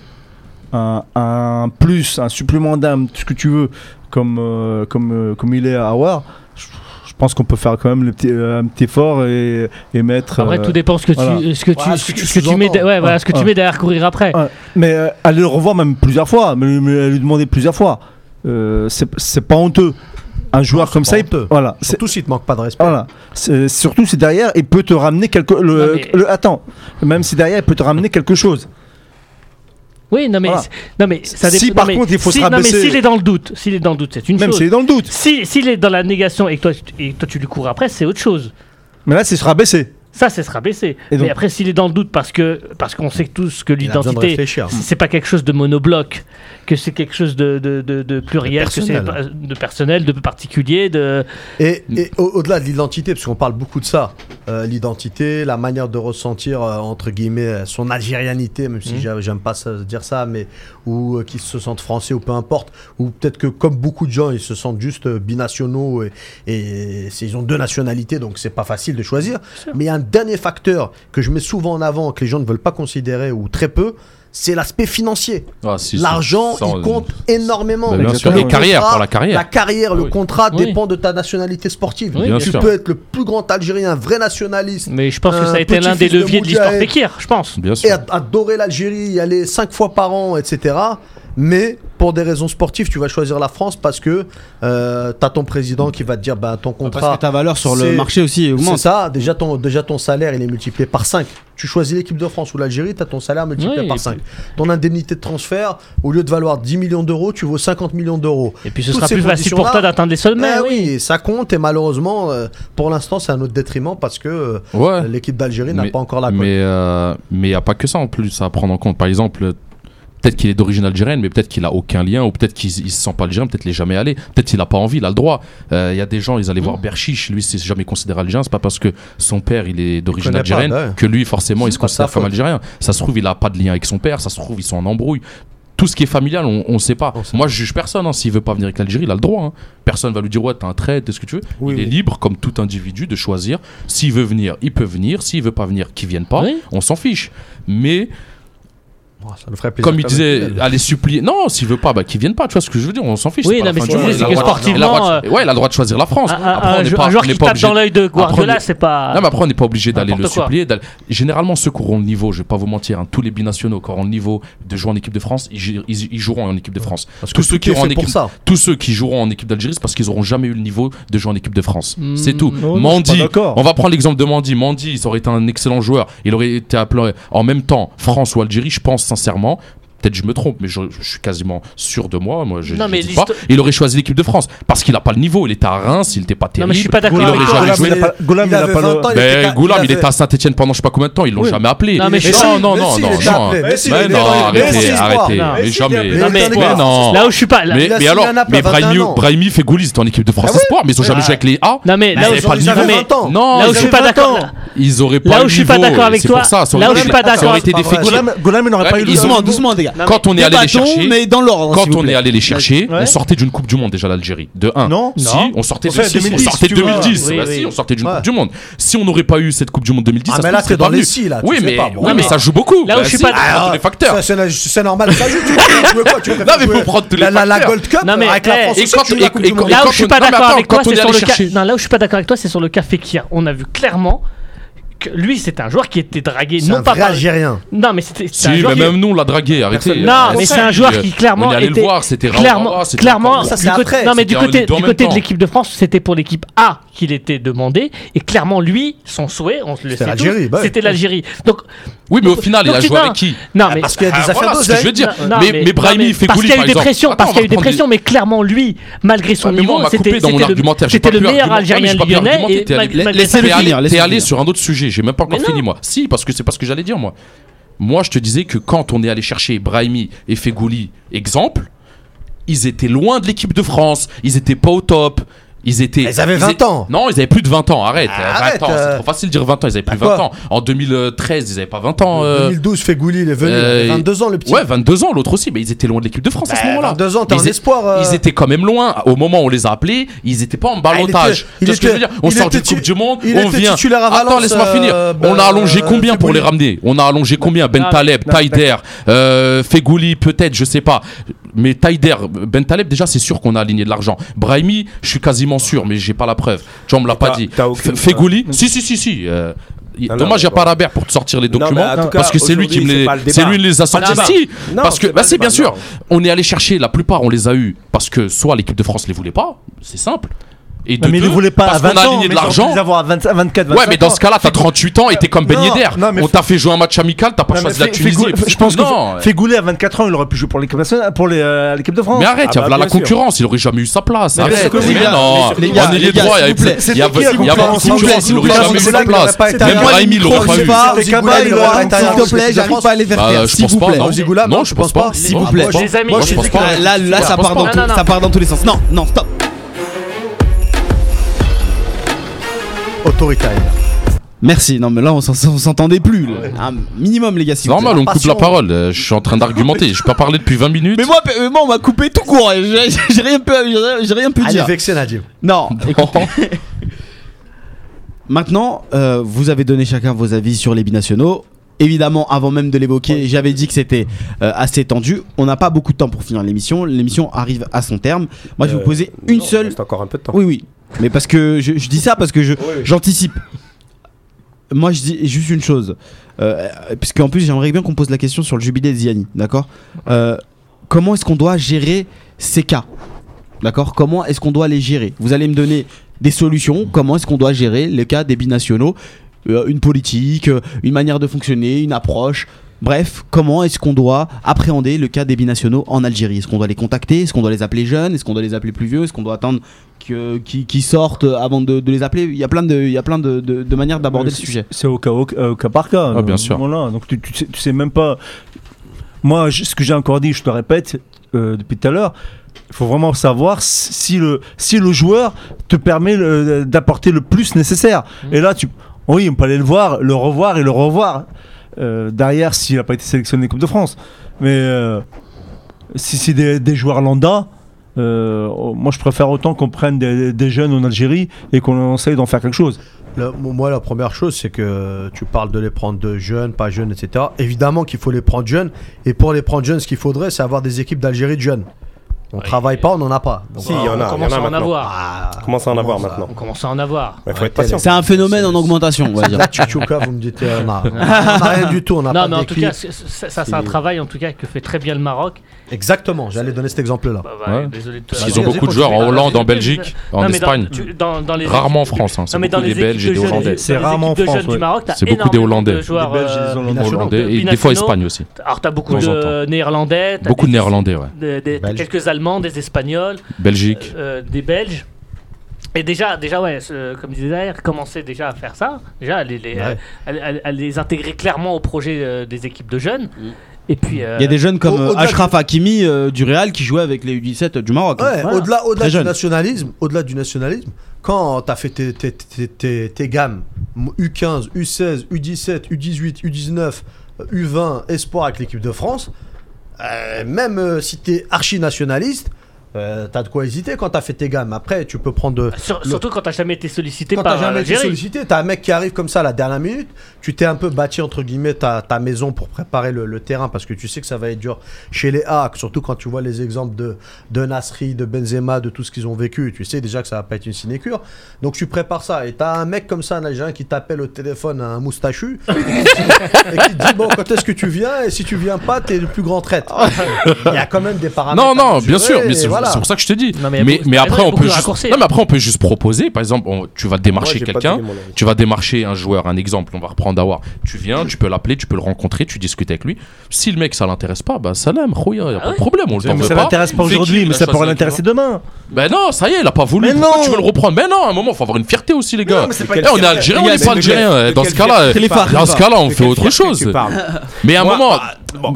un, un plus, un supplément d'âme, tout ce que tu veux, comme, euh, comme, euh, comme il est à Awar, je, je pense qu'on peut faire quand même le petit, euh, un petit effort et, et mettre. Après, euh, tout dépend ce que voilà. tu, ce que tu, ce que tu ce que tu mets, sous-entends. ouais, voilà, ce que tu mets derrière courir après. Mais euh, aller le revoir même plusieurs fois, mais, mais lui demander plusieurs fois, un joueur comme ça, il peut. Voilà. Surtout s'il te manque pas de respect. Voilà. Surtout si derrière, il peut te ramener quelque. Le, attends, même si derrière, il peut te ramener quelque chose. Oui, non mais, non mais ça. Si par contre il faut si, se rabaisser. Non mais s'il est dans le doute, s'il est dans le doute, c'est une chose. Même s'il est dans le doute. S'il est dans la négation et que toi, et toi tu lui cours après, c'est autre chose. Mais là, c'est se rabaisser. Ça, c'est se rabaisser. Donc, Mais après, s'il est dans le doute parce que parce qu'on sait tous que l'identité, c'est pas quelque chose de monobloc, que c'est quelque chose de, de, de, pluriel, que de personnel, de particulier, de. Et, au-delà de l'identité, parce qu'on parle beaucoup de ça, euh, l'identité, la manière de ressentir, euh, entre guillemets, son algérianité, même si mhm. j'aime pas dire ça, mais ou euh, qu'ils se sentent français ou peu importe, ou peut-être que comme beaucoup de gens, ils se sentent juste euh, binationaux et, et, et ils ont deux nationalités, donc c'est pas facile de choisir. Mais un dernier facteur que je mets souvent en avant, que les gens ne veulent pas considérer ou très peu, c'est l'aspect financier. Ah, L'argent, il compte énormément. Bien sûr. Pour la carrière. La carrière, le contrat dépend de ta nationalité sportive. Tu peux être le plus grand Algérien, un vrai nationaliste. Mais je pense que ça a été l'un des leviers de l'histoire de je pense. Bien sûr. Et adorer l'Algérie, y aller cinq fois par an, etc. Mais pour des raisons sportives, tu vas choisir la France parce que euh, tu as ton président qui va te dire bah, ton contrat. Parce que ta valeur sur le marché aussi augmente. C'est ça, déjà ton, déjà ton salaire il est multiplié par 5. Tu choisis l'équipe de France ou l'Algérie, tu as ton salaire multiplié par 5. Ton indemnité de transfert, au lieu de valoir 10 millions d'euros, tu vaux 50 millions d'euros. Et puis ce sera plus facile pour toi d'atteindre les sommets. Eh oui. ça compte et malheureusement, euh, pour l'instant, c'est à notre détriment parce que euh, l'équipe d'Algérie n'a pas encore la cote. Mais euh, il n'y a pas que ça en plus à prendre en compte. Par exemple, Peut-être qu'il est d'origine algérienne, mais peut-être qu'il a aucun lien, ou peut-être qu'il ne se sent pas algérien, peut-être qu'il n'est jamais allé, peut-être qu'il n'a pas envie, il a le droit. Euh, il y a des gens, ils allaient voir Berchiche, lui, c'est jamais considéré algérien, c'est pas parce que son père, il est d'origine algérienne, que lui, forcément, il se considère comme algérien. Ça se trouve, il n'a pas de lien avec son père, ça se trouve, ils sont en embrouille tout ce qui est familial, on ne sait pas. Moi, je juge personne. Hein. S'il veut pas venir avec l'Algérie, il a le droit. Hein. Personne va lui dire ouais, t'as un trait, t'es ce que tu veux. Il est libre, comme tout individu, de choisir. S'il veut venir, il peut venir. S'il veut pas venir, qu'il vienne pas. On s'en fiche. Mais ça ferait plaisir. Comme il disait, aller supplier. Non, s'il veut pas, bah, qu'il vienne pas. Tu vois ce que je veux dire On s'en fiche. Oui, non, mais. Euh, ouais, il a le droit de choisir la France. Un joueur qui dans l'œil de Guardiola, c'est pas. Non, mais après, on n'est pas obligé d'aller le supplier. Généralement, ceux qui auront le niveau, je vais pas vous mentir, hein, tous les binationaux qui auront le niveau de jouer en équipe de France, ils joueront en équipe de France. Tous ceux qui en équipe. Tous ceux qui joueront en équipe d'Algérie, c'est parce qu'ils auront jamais eu le niveau de jouer en équipe de France. Hmm, c'est tout. Mandy, on va prendre l'exemple de Mandy. Mandy, il aurait été un excellent joueur. Il aurait été appelé en même temps France ou Algérie, je pense sincèrement Peut-être je me trompe, mais je, suis quasiment sûr de moi. Moi, je, non, je pas. Il aurait choisi l'équipe de France parce qu'il n'a pas le niveau. Il était à Reims, il n'était pas terrible. Non, mais je suis pas d'accord. Il aurait jamais joué. Goulam, il, était à Saint-Etienne pendant je ne sais pas combien de temps. Ils ne l'ont jamais appelé. Non, non, non, non, non, non. Mais non, arrêtez, arrêtez. Mais jamais. Non. Là où je suis pas. Mais alors, mais Brahimi fait Goulis dans l'équipe de France Espoir, mais ils ont jamais joué avec les A. Non, mais là où je suis pas d'accord. Ils auraient pas. Là où je suis pas d'accord avec toi. Là où je suis pas d'accord. Goulam, il n'aurait pas eu. Doucement, doucement, les gars. Quand on est allé les chercher, on sortait d'une Coupe du Monde déjà l'Algérie. De 1. Non. Bah, si, on sortait de on sortait si, sortait d'une Coupe du Monde. Si on n'aurait pas eu cette Coupe du Monde 2010, ça là, serait dans les là. Oui, mais, ça joue beaucoup. Là où je suis bah, pas- les facteurs. C'est normal, ça joue. Prendre la. Gold Cup avec. Là où suis pas d'accord avec toi, c'est sur le café chercher- Non, là. On a vu clairement lui, c'est un joueur qui était dragué, non pas vrai par. Algérien. Non, mais c'était. Si, mais même nous, on l'a dragué, arrêtez. Non, mais c'est un joueur qui clairement. On est allé le voir, c'était Clairement, clairement ça c'est après. Non, mais du côté de l'équipe de France, c'était pour l'équipe A qu'il était demandé. Et clairement, lui, son souhait, on le sait l'Algérie. Bah. C'était l'Algérie. Donc, oui, mais au final, donc, il a joué avec qui non, ah, mais, Parce qu'il y a des affaires je veux dire. Non, mais, mais, Brahimi, fait Parce qu'il y a eu des pressions, parce qu'il y a eu des pressions, mais clairement, lui, malgré son niveau, c'était le meilleur Algérien lyonnais. Laissez-le finir. T'es allé sur un autre sujet, j'ai même pas encore fini, moi. Si, parce que c'est pas ce que j'allais dire, moi. Moi, je te disais que quand on est allé chercher Brahimi et Fegouli, exemple, ils étaient loin de l'équipe de France, ils étaient pas au top. Ils étaient. Ils avaient 20 ans. Non, ils avaient plus de 20 ans. Arrête. Ah, euh, c'est euh. trop facile de dire 20 ans. Ils avaient plus de 20 ans. En 2013, ils avaient pas 20 ans. Euh. En 2012, Fegouli, il est venu. 22 ans, le petit. Ouais, 22 ans, l'autre aussi. Mais ils étaient loin de l'équipe de France bah, à ce ben, moment-là. 22 ans, t'as Ils étaient quand même loin. Au moment où on les a appelés, ils étaient pas en balotage. Ah, il était... il était... On sort d'une Coupe du Monde, il on vient. À Attends, laisse-moi finir. Ben, on a allongé combien pour les ramener? On a allongé combien? Ben Taleb, Taider, Fegouli, peut-être, je sais pas mais Taider, Ben Taleb, déjà, c'est sûr qu'on a aligné de l'argent. Brahimi, je suis quasiment sûr, mais j'ai pas la preuve. Tu on me l'a pas dit. Fegouli, si, si, si, si. Euh, non, Dommage, il n'y a pas Rabert pour te sortir les documents parce que c'est lui qui me les, c'est lui les a sortis. Si, Non, parce que, bah, bien sûr. On est allé chercher, la plupart, on les a eu parce que soit l'équipe de France ne les voulait pas, c'est simple. Et de mais il deux, ne voulait pas parce 20 qu'on a aligné de l'argent. avoir à 20 à 24, 25 Ouais, mais dans ans. ce cas-là, t'as 38 ans et t'es comme Non, Yedder. non, mais On t'a fait jouer un match amical, t'as pas choisi la Tunisie. Je pense que non. Fégoulet à 24 ans, il aurait pu jouer pour l'équipe nationale, pour les, euh, l'équipe de France. Mais arrête, Ah il y a bah, la concurrence, il aurait jamais eu sa place. Mais Arrête. non, on est les droits, il y avait concurrence, il aurait jamais eu plaît, sa place. Même Moi, Brahim, le il micro, l'aurait pas eu. S'il te plaît, j'arrive pas à les faire Bah, taire. je S'il pense vous pas, plaît. non. Je pense pas. S'il Non, vous je plaît. pas. que- Là, ça part dans tous les sens. Non, non, stop. Autoritaire. Merci. Non, mais là, on s'en- on s'entendait plus. là. Un minimum, les gars. vous Normal, on coupe la parole. euh, Je suis en train d'argumenter. Je peux pas parler depuis 20 minutes. Mais moi, euh, moi, on m'a coupé tout court. J'ai j'ai rien pu, j'ai rien- pu Allez, dire. vexé, Nadim. Non. Maintenant, euh, vous avez donné chacun vos avis sur les binationaux. Évidemment, avant même de l'évoquer, j'avais dit que c'était euh, assez tendu. On n'a pas beaucoup de temps pour finir l'émission. L'émission arrive à son terme. Moi, je vais vous poser une seule. C'est encore un peu de temps. Oui, oui. Mais parce que je, je dis ça parce que je j'anticipe. Moi, je dis juste une chose. Euh, puisque en plus, j'aimerais bien qu'on pose la question sur le jubilé de Ziani. D'accord? Euh, Comment est-ce qu'on doit gérer ces cas? D'accord? Comment est-ce qu'on doit les gérer? Vous allez me donner des solutions. Comment est-ce qu'on doit gérer les cas des binationaux? Euh, Une politique, euh, une manière de fonctionner, une approche. Bref, comment est-ce qu'on doit appréhender le cas des binationaux en Algérie? Est-ce qu'on doit les contacter? Est-ce qu'on doit les appeler jeunes? Est-ce qu'on doit les appeler plus vieux? Est-ce qu'on doit attendre que- qu'ils sortent avant de, de les appeler? Il y a plein de, il y a plein de, de- de manières d'aborder le sujet. C'est au cas, au, au cas par cas. Ah, bien Euh, sûr. Voilà, donc tu, tu, sais, tu sais même pas. Moi, je- ce que j'ai encore dit, je te répète euh, depuis tout à l'heure, il faut vraiment savoir si le, si le joueur te permet d'apporter le plus nécessaire. Mm. Et là, tu, oui, on peut aller le voir, le revoir et le revoir euh, derrière s'il n'a pas été sélectionné Coupe de France. Mais euh, si c'est des, joueurs lambda, euh, moi je préfère autant qu'on prenne des, jeunes en Algérie et qu'on essaye d'en faire quelque chose. Moi, la première chose, c'est que tu parles de les prendre de jeunes, pas jeunes, etc. Évidemment qu'il faut les prendre jeunes. Et pour les prendre jeunes, ce qu'il faudrait, c'est avoir des équipes d'Algérie de jeunes. On travaille pas, on n'en a pas. Donc, Si, il y en a. On commence a à en avoir. ah, Commence à en avoir maintenant. On commence à en avoir. Il faut être patient. C'est un phénomène en augmentation, on va dire. La tchouka, vous me dites, euh, on a, on a rien du tout, on n'a Non, pas mais en tout cas, ça, c'est un travail en tout cas que fait très bien le Maroc. Exactement, j'allais donner cet exemple-là. Bah, bah, Parce qu'ils ont beaucoup de joueurs en Hollande, en Belgique, en Espagne. tu- Rarement en France. C'est beaucoup des Belges et des de jeunes Hollandais. C'est rarement en France, C'est beaucoup des Hollandais. Des Belges et des euh, Hollandais. et des fois. Espagne aussi. Alors t'as beaucoup De néerlandais, Beaucoup de néerlandais, ouais. quelques allemands, des espagnols, Belgique. euh, des belges. Et déjà, déjà ouais, ce- comme disait Zahir, commencer déjà à faire ça, déjà à les, les- Ouais. à- à- à les intégrer clairement au projet euh, des équipes de jeunes. Et puis, euh, Il y a des jeunes comme Au- euh, Ashraf Hakimi euh, du Real qui jouait avec les U17 du Maroc. Ouais, Voilà. au-delà, du jeune. nationalisme, au-delà du nationalisme, quand tu as fait tes, tes, tes, tes- tes gammes U15, U16, U17, U18, U19, U20, Espoir avec l'équipe de France, euh, même euh, si tu es archi nationaliste, euh, t'as de quoi hésiter quand t'as fait tes gammes. Après, tu peux prendre de. sur- le- surtout quand t'as jamais été sollicité quand par t'as jamais été sollicité, t'as un mec qui arrive comme ça à la dernière minute, tu t'es un peu bâti entre guillemets ta, ta maison pour préparer le, le terrain parce que tu sais que ça va être dur chez les Hawks, surtout quand tu vois les exemples de, de Nasri, de Benzema, de tout ce qu'ils ont vécu, tu sais déjà que ça va pas être une sinécure. Donc tu prépares ça et t'as un mec comme ça, un Algérien qui t'appelle au téléphone, un moustachu, et qui, et qui te dit bon quand est-ce que tu viens? Et si tu viens pas t'es le plus grand traître. Il y a quand même des paramètres. Non, non, bien sûr, mais c'est voilà. C'est pour ça que je te dis. Non, mais mais, il après, il on peut juste. Non, mais après, on peut juste proposer. Par exemple, on- tu vas démarcher quelqu'un. Tu vas démarcher un joueur, un exemple. On va reprendre Dawar. Tu viens, tu peux l'appeler, tu peux le rencontrer, tu discutes avec lui. Si le mec ça l'intéresse pas, bah salam, khouya, y a Ah pas de oui. problème, on le Mais ça l'intéresse pas aujourd'hui, il mais ça pourrait l'intéresser demain. Ben non, ça y est, il a pas voulu. Mais Pourquoi non. tu veux le reprendre? Mais non, à un moment, faut avoir une fierté aussi, les gars. Eh, on est algérien, on n'est pas algérien. Dans ce cas-là, on fait autre chose. Mais à un Moi,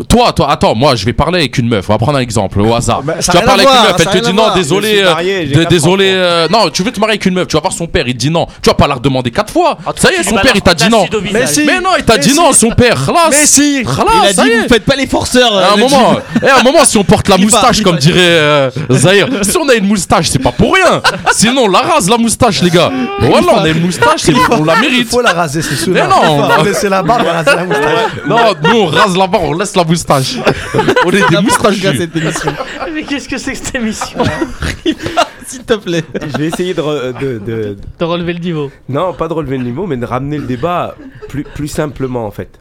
toi, toi, attends, moi, je vais parler avec une meuf. On va prendre un exemple au hasard. Bah, tu a vas parler avec une meuf, elle te dit non, désolé, euh, marié, désolé. euh, Non, tu veux te marier avec une meuf, tu vas voir son père, il te dit non. Tu vas pas la redemander quatre fois. Tout Ça y est, son père, il t'a dit non. Mais si. Mais non, il t'a dit si. non, son père. Mais si. Il a ça dit y est. vous faites pas les forceurs. À euh, un le moment, eh, à un moment, si on porte la Il moustache il comme dirait euh, Zahir, si on a une moustache, c'est pas pour rien. Sinon, on la rase la moustache, les gars. Voilà, on a une moustache, c'est- on la Il mérite. faut la raser, c'est sûr. Mais non, on va- laisser la barbe et la moustache. Non, nous on rase la barre, on laisse la moustache. On est des moustachus. cette émission. Mais qu'est-ce que c'est que cette émission S'il te plaît. Je vais essayer de, re- de- de- De relever le niveau. Non, pas de relever le niveau, mais de ramener le débat plus, plus simplement en fait.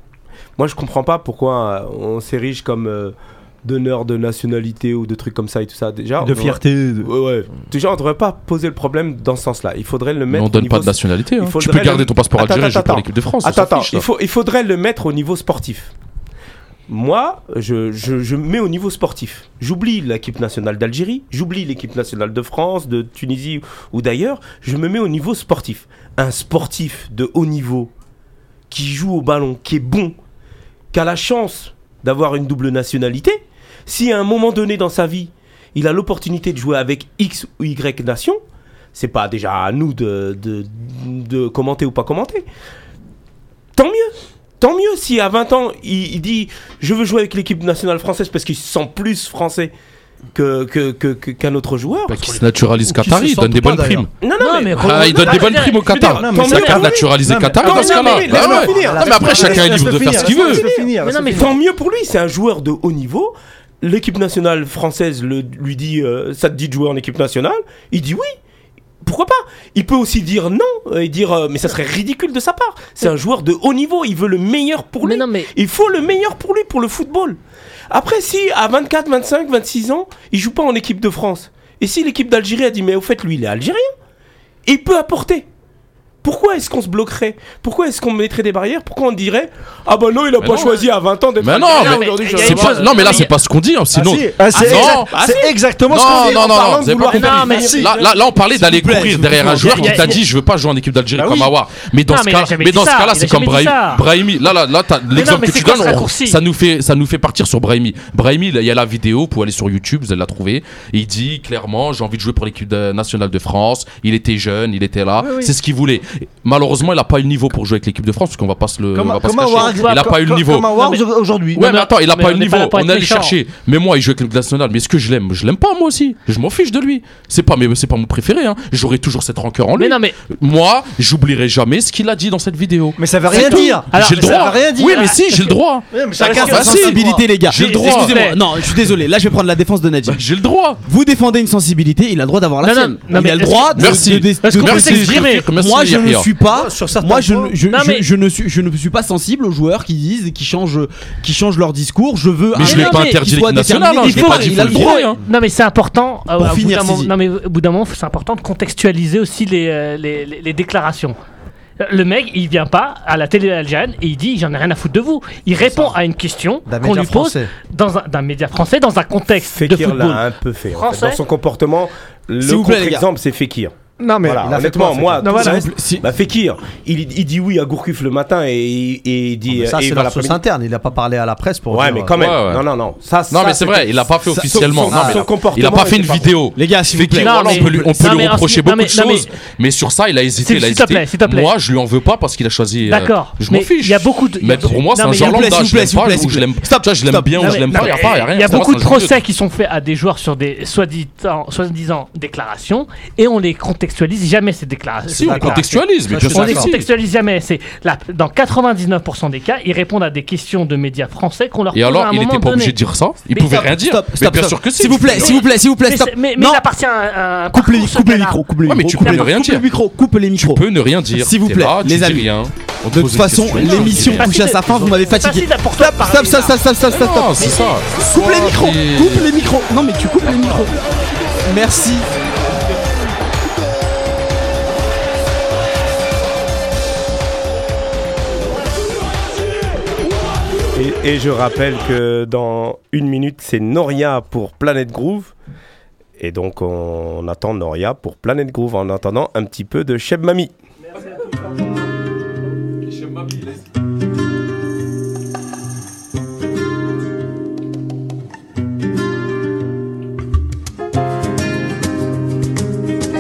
Moi, je comprends pas pourquoi euh, on s'érige comme euh, donneur de nationalité ou de trucs comme ça et tout ça. Déjà, De fierté. de- Ouais, ouais. Déjà, on devrait pas poser le problème dans ce sens-là. Il faudrait le Mais mettre. on au donne niveau pas de nationalité. hein. il Tu faudrait peux garder le- ton passeport Attends, algérien, jouer attends, pour l'équipe de France. on Attends, s'en attends, fiche, il, ça. faut, il faudrait le mettre au niveau sportif. Moi, je, je, mets au niveau sportif. J'oublie l'équipe nationale d'Algérie, j'oublie l'équipe nationale de France, de Tunisie ou d'ailleurs. Je me mets au niveau sportif. Un sportif de haut niveau qui joue au ballon, qui est bon, qui a la chance d'avoir une double nationalité, si à un moment donné dans sa vie, il a l'opportunité de jouer avec X ou Y nation, c'est pas déjà à nous de, de commenter ou pas commenter. Tant mieux. Tant mieux si à 20 ans, il, il dit je veux jouer avec l'équipe nationale française parce qu'il se sent plus français que, que, que- que- qu'un autre joueur. Bah, qui se naturalise Qatari, se il donne des bonnes primes. Non, non, Non, mais. Ah, il donne des bonnes primes au Qatar. Ça mieux a pour lui. naturalisé Non, mais- Qatar Non, dans ce non, cas-là. mais Bah mais après, chacun est libre de faire ce qu'il veut. Tant mieux pour lui, c'est un joueur de haut niveau. L'équipe nationale française le, lui dit euh, ça te dit de jouer en équipe nationale? Il dit oui. Pourquoi pas? Il peut aussi dire non et dire euh, mais ça serait ridicule de sa part. C'est un joueur de haut niveau, il veut le meilleur pour lui. Mais non, mais Il faut le meilleur pour lui pour le football. Après si à 24, 25, 26 ans, il joue pas en équipe de France. Et si l'équipe d'Algérie a dit mais au fait lui il est algérien, il peut apporter. Pourquoi est-ce qu'on se bloquerait? Pourquoi est-ce qu'on mettrait des barrières? Pourquoi on dirait ah bah non il a Mais pas non. choisi à 20 ans d'être Mais non, mais C'est une pas- Non, mais là, mais- c'est pas ce qu'on dit. hein, Sinon. Ah, si, ah, c'est Ah, non, ah, c'est exactement ce qu'on dit. non, non, non, de vous avez vouloir pas mais- Là, là, là, on parlait d'aller courir derrière un joueur qui t'a dit je veux pas jouer en équipe d'Algérie Bah comme. Awar. Mais dans ce mais mais cas-là, c'est comme. Brahimi. Là, là, là, t'as- non, l'exemple mais que c'est tu donnes, ça nous fait, ça nous fait partir sur Brahimi. Brahimi, il y a la vidéo pour aller sur YouTube, vous allez la trouver. Il dit clairement, j'ai envie de jouer pour l'équipe nationale de France. Il était jeune, il était là. C'est ce qu'il voulait. Malheureusement, il a pas eu le niveau pour jouer avec l'équipe de France, parce qu'on va pas se le, on va pas se cacher. Awar- Il a pas eu le niveau. Aujourd'hui. Ouais, mais attends, il a mais pas eu le niveau. On allait chercher. Mais moi, il joue avec l'équipe nationale. Mais est-ce que je l'aime Je l'aime pas, moi aussi. Je m'en fiche de lui. C'est pas, mais c'est pas mon préféré. Hein. J'aurai toujours cette rancœur en lui. Mais non, mais Moi, j'oublierai jamais ce qu'il a dit dans cette vidéo. Mais ça veut rien dire. J'ai le droit. Oui, mais si, j'ai le droit. Chacun sa sensibilité, les gars. J'ai le droit. Excusez-moi. Non, je suis désolé. Là, je vais prendre la défense de Nadji. J'ai le droit. Vous défendez une sensibilité, il a le droit d'avoir la sienne. il a le droit Merci, Moi, je ne Yahya. suis pas. Sur certains Moi, je, ne- points. je, Non, je- mais- je ne suis, je ne suis pas sensible aux joueurs qui disent et qui changent, qui changent leur discours. Je veux. Mais un je l'ai mec pas qui interdit l'équipe nationale, hein, Il je l'ai faut- pas il a le droit. hein. Non mais c'est important. euh, Pour au bout finir, d'un moment- Sisi. non mais au bout d'un moment, c'est important de contextualiser aussi les, euh, les, les- les déclarations. Le mec, il vient pas à la télé algérienne et il dit j'en ai rien à foutre de vous. Il répond à une question qu'on lui pose français. dans un d'un média français dans un contexte de Fekir football. l'a un peu fait. en fait. Dans son comportement, le contre-exemple, c'est Fekir. Non, mais Voilà, fait honnêtement, moi, Non, voilà. reste- Si- bah, Fekir, il, il dit oui à Gourcuff le matin et, et il dit. Mais ça, c'est leur sauce l'après-midi. interne. Il n'a pas parlé à la presse pour Ouais, dire, mais euh, quand même. Ouais, ouais. Non, non, non. Ça, Non, ça, mais c'est vrai, il l'a pas fait ça- officiellement. son- Non, mais son il a- comportement il a pas fait une vidéo. Les gars, s'il vous plaît. Fekir, Non, mais- on peut lui, on peut non, lui mais reprocher beaucoup non, de choses. Mais sur ça, il a hésité. S'il- il a s'il te hésité. plaît, s'il te plaît. Moi, je lui en veux pas parce qu'il a choisi. euh, D'accord. Je m'en fiche. Il y a beaucoup de. Mais pour moi, c'est un genre lambda. Je l'aime pas ou je l'aime. Stop, je l'aime bien ou je l'aime pas. Il y a pas. y a rien. Il y a Pour moi, beaucoup de procès qui sont faits à des joueurs sur des soi-disant soi-disant déclarations et on les contextualise jamais ces déclarations. Si, on contextualise, mais bien je On si. contextualise jamais. C'est là, dans 99% des cas, ils répondent à des questions de médias français qu'on leur Et pose à alors, un il moment était pas obligé de dire ça Il Mais pouvait stop, rien dire. Stop, Mais stop, bien stop. sûr que si. S'il vous plaît, s'il vous plaît, s'il vous plaît, Mais, stop. mais, mais Non. il appartient à un Coupe les, coupe micros, coupe les Ouais, mais micros. tu peux ne rien coupe dire. coupe les Tu micros. peux ne rien dire. S'il vous plaît, tu les dis amis. De toute façon, l'émission touche à sa fin, vous m'avez fatigué. Stop, stop, stop, stop, stop, stop. Coupe les micros, coupe les micros. Non mais tu coupes les micros. Merci. Et, et je rappelle que dans une minute, c'est Noria pour Planet Groove. Et donc, on attend Noria pour Planet Groove en attendant un petit peu de Cheb Mami. Cheb Mami, laisse-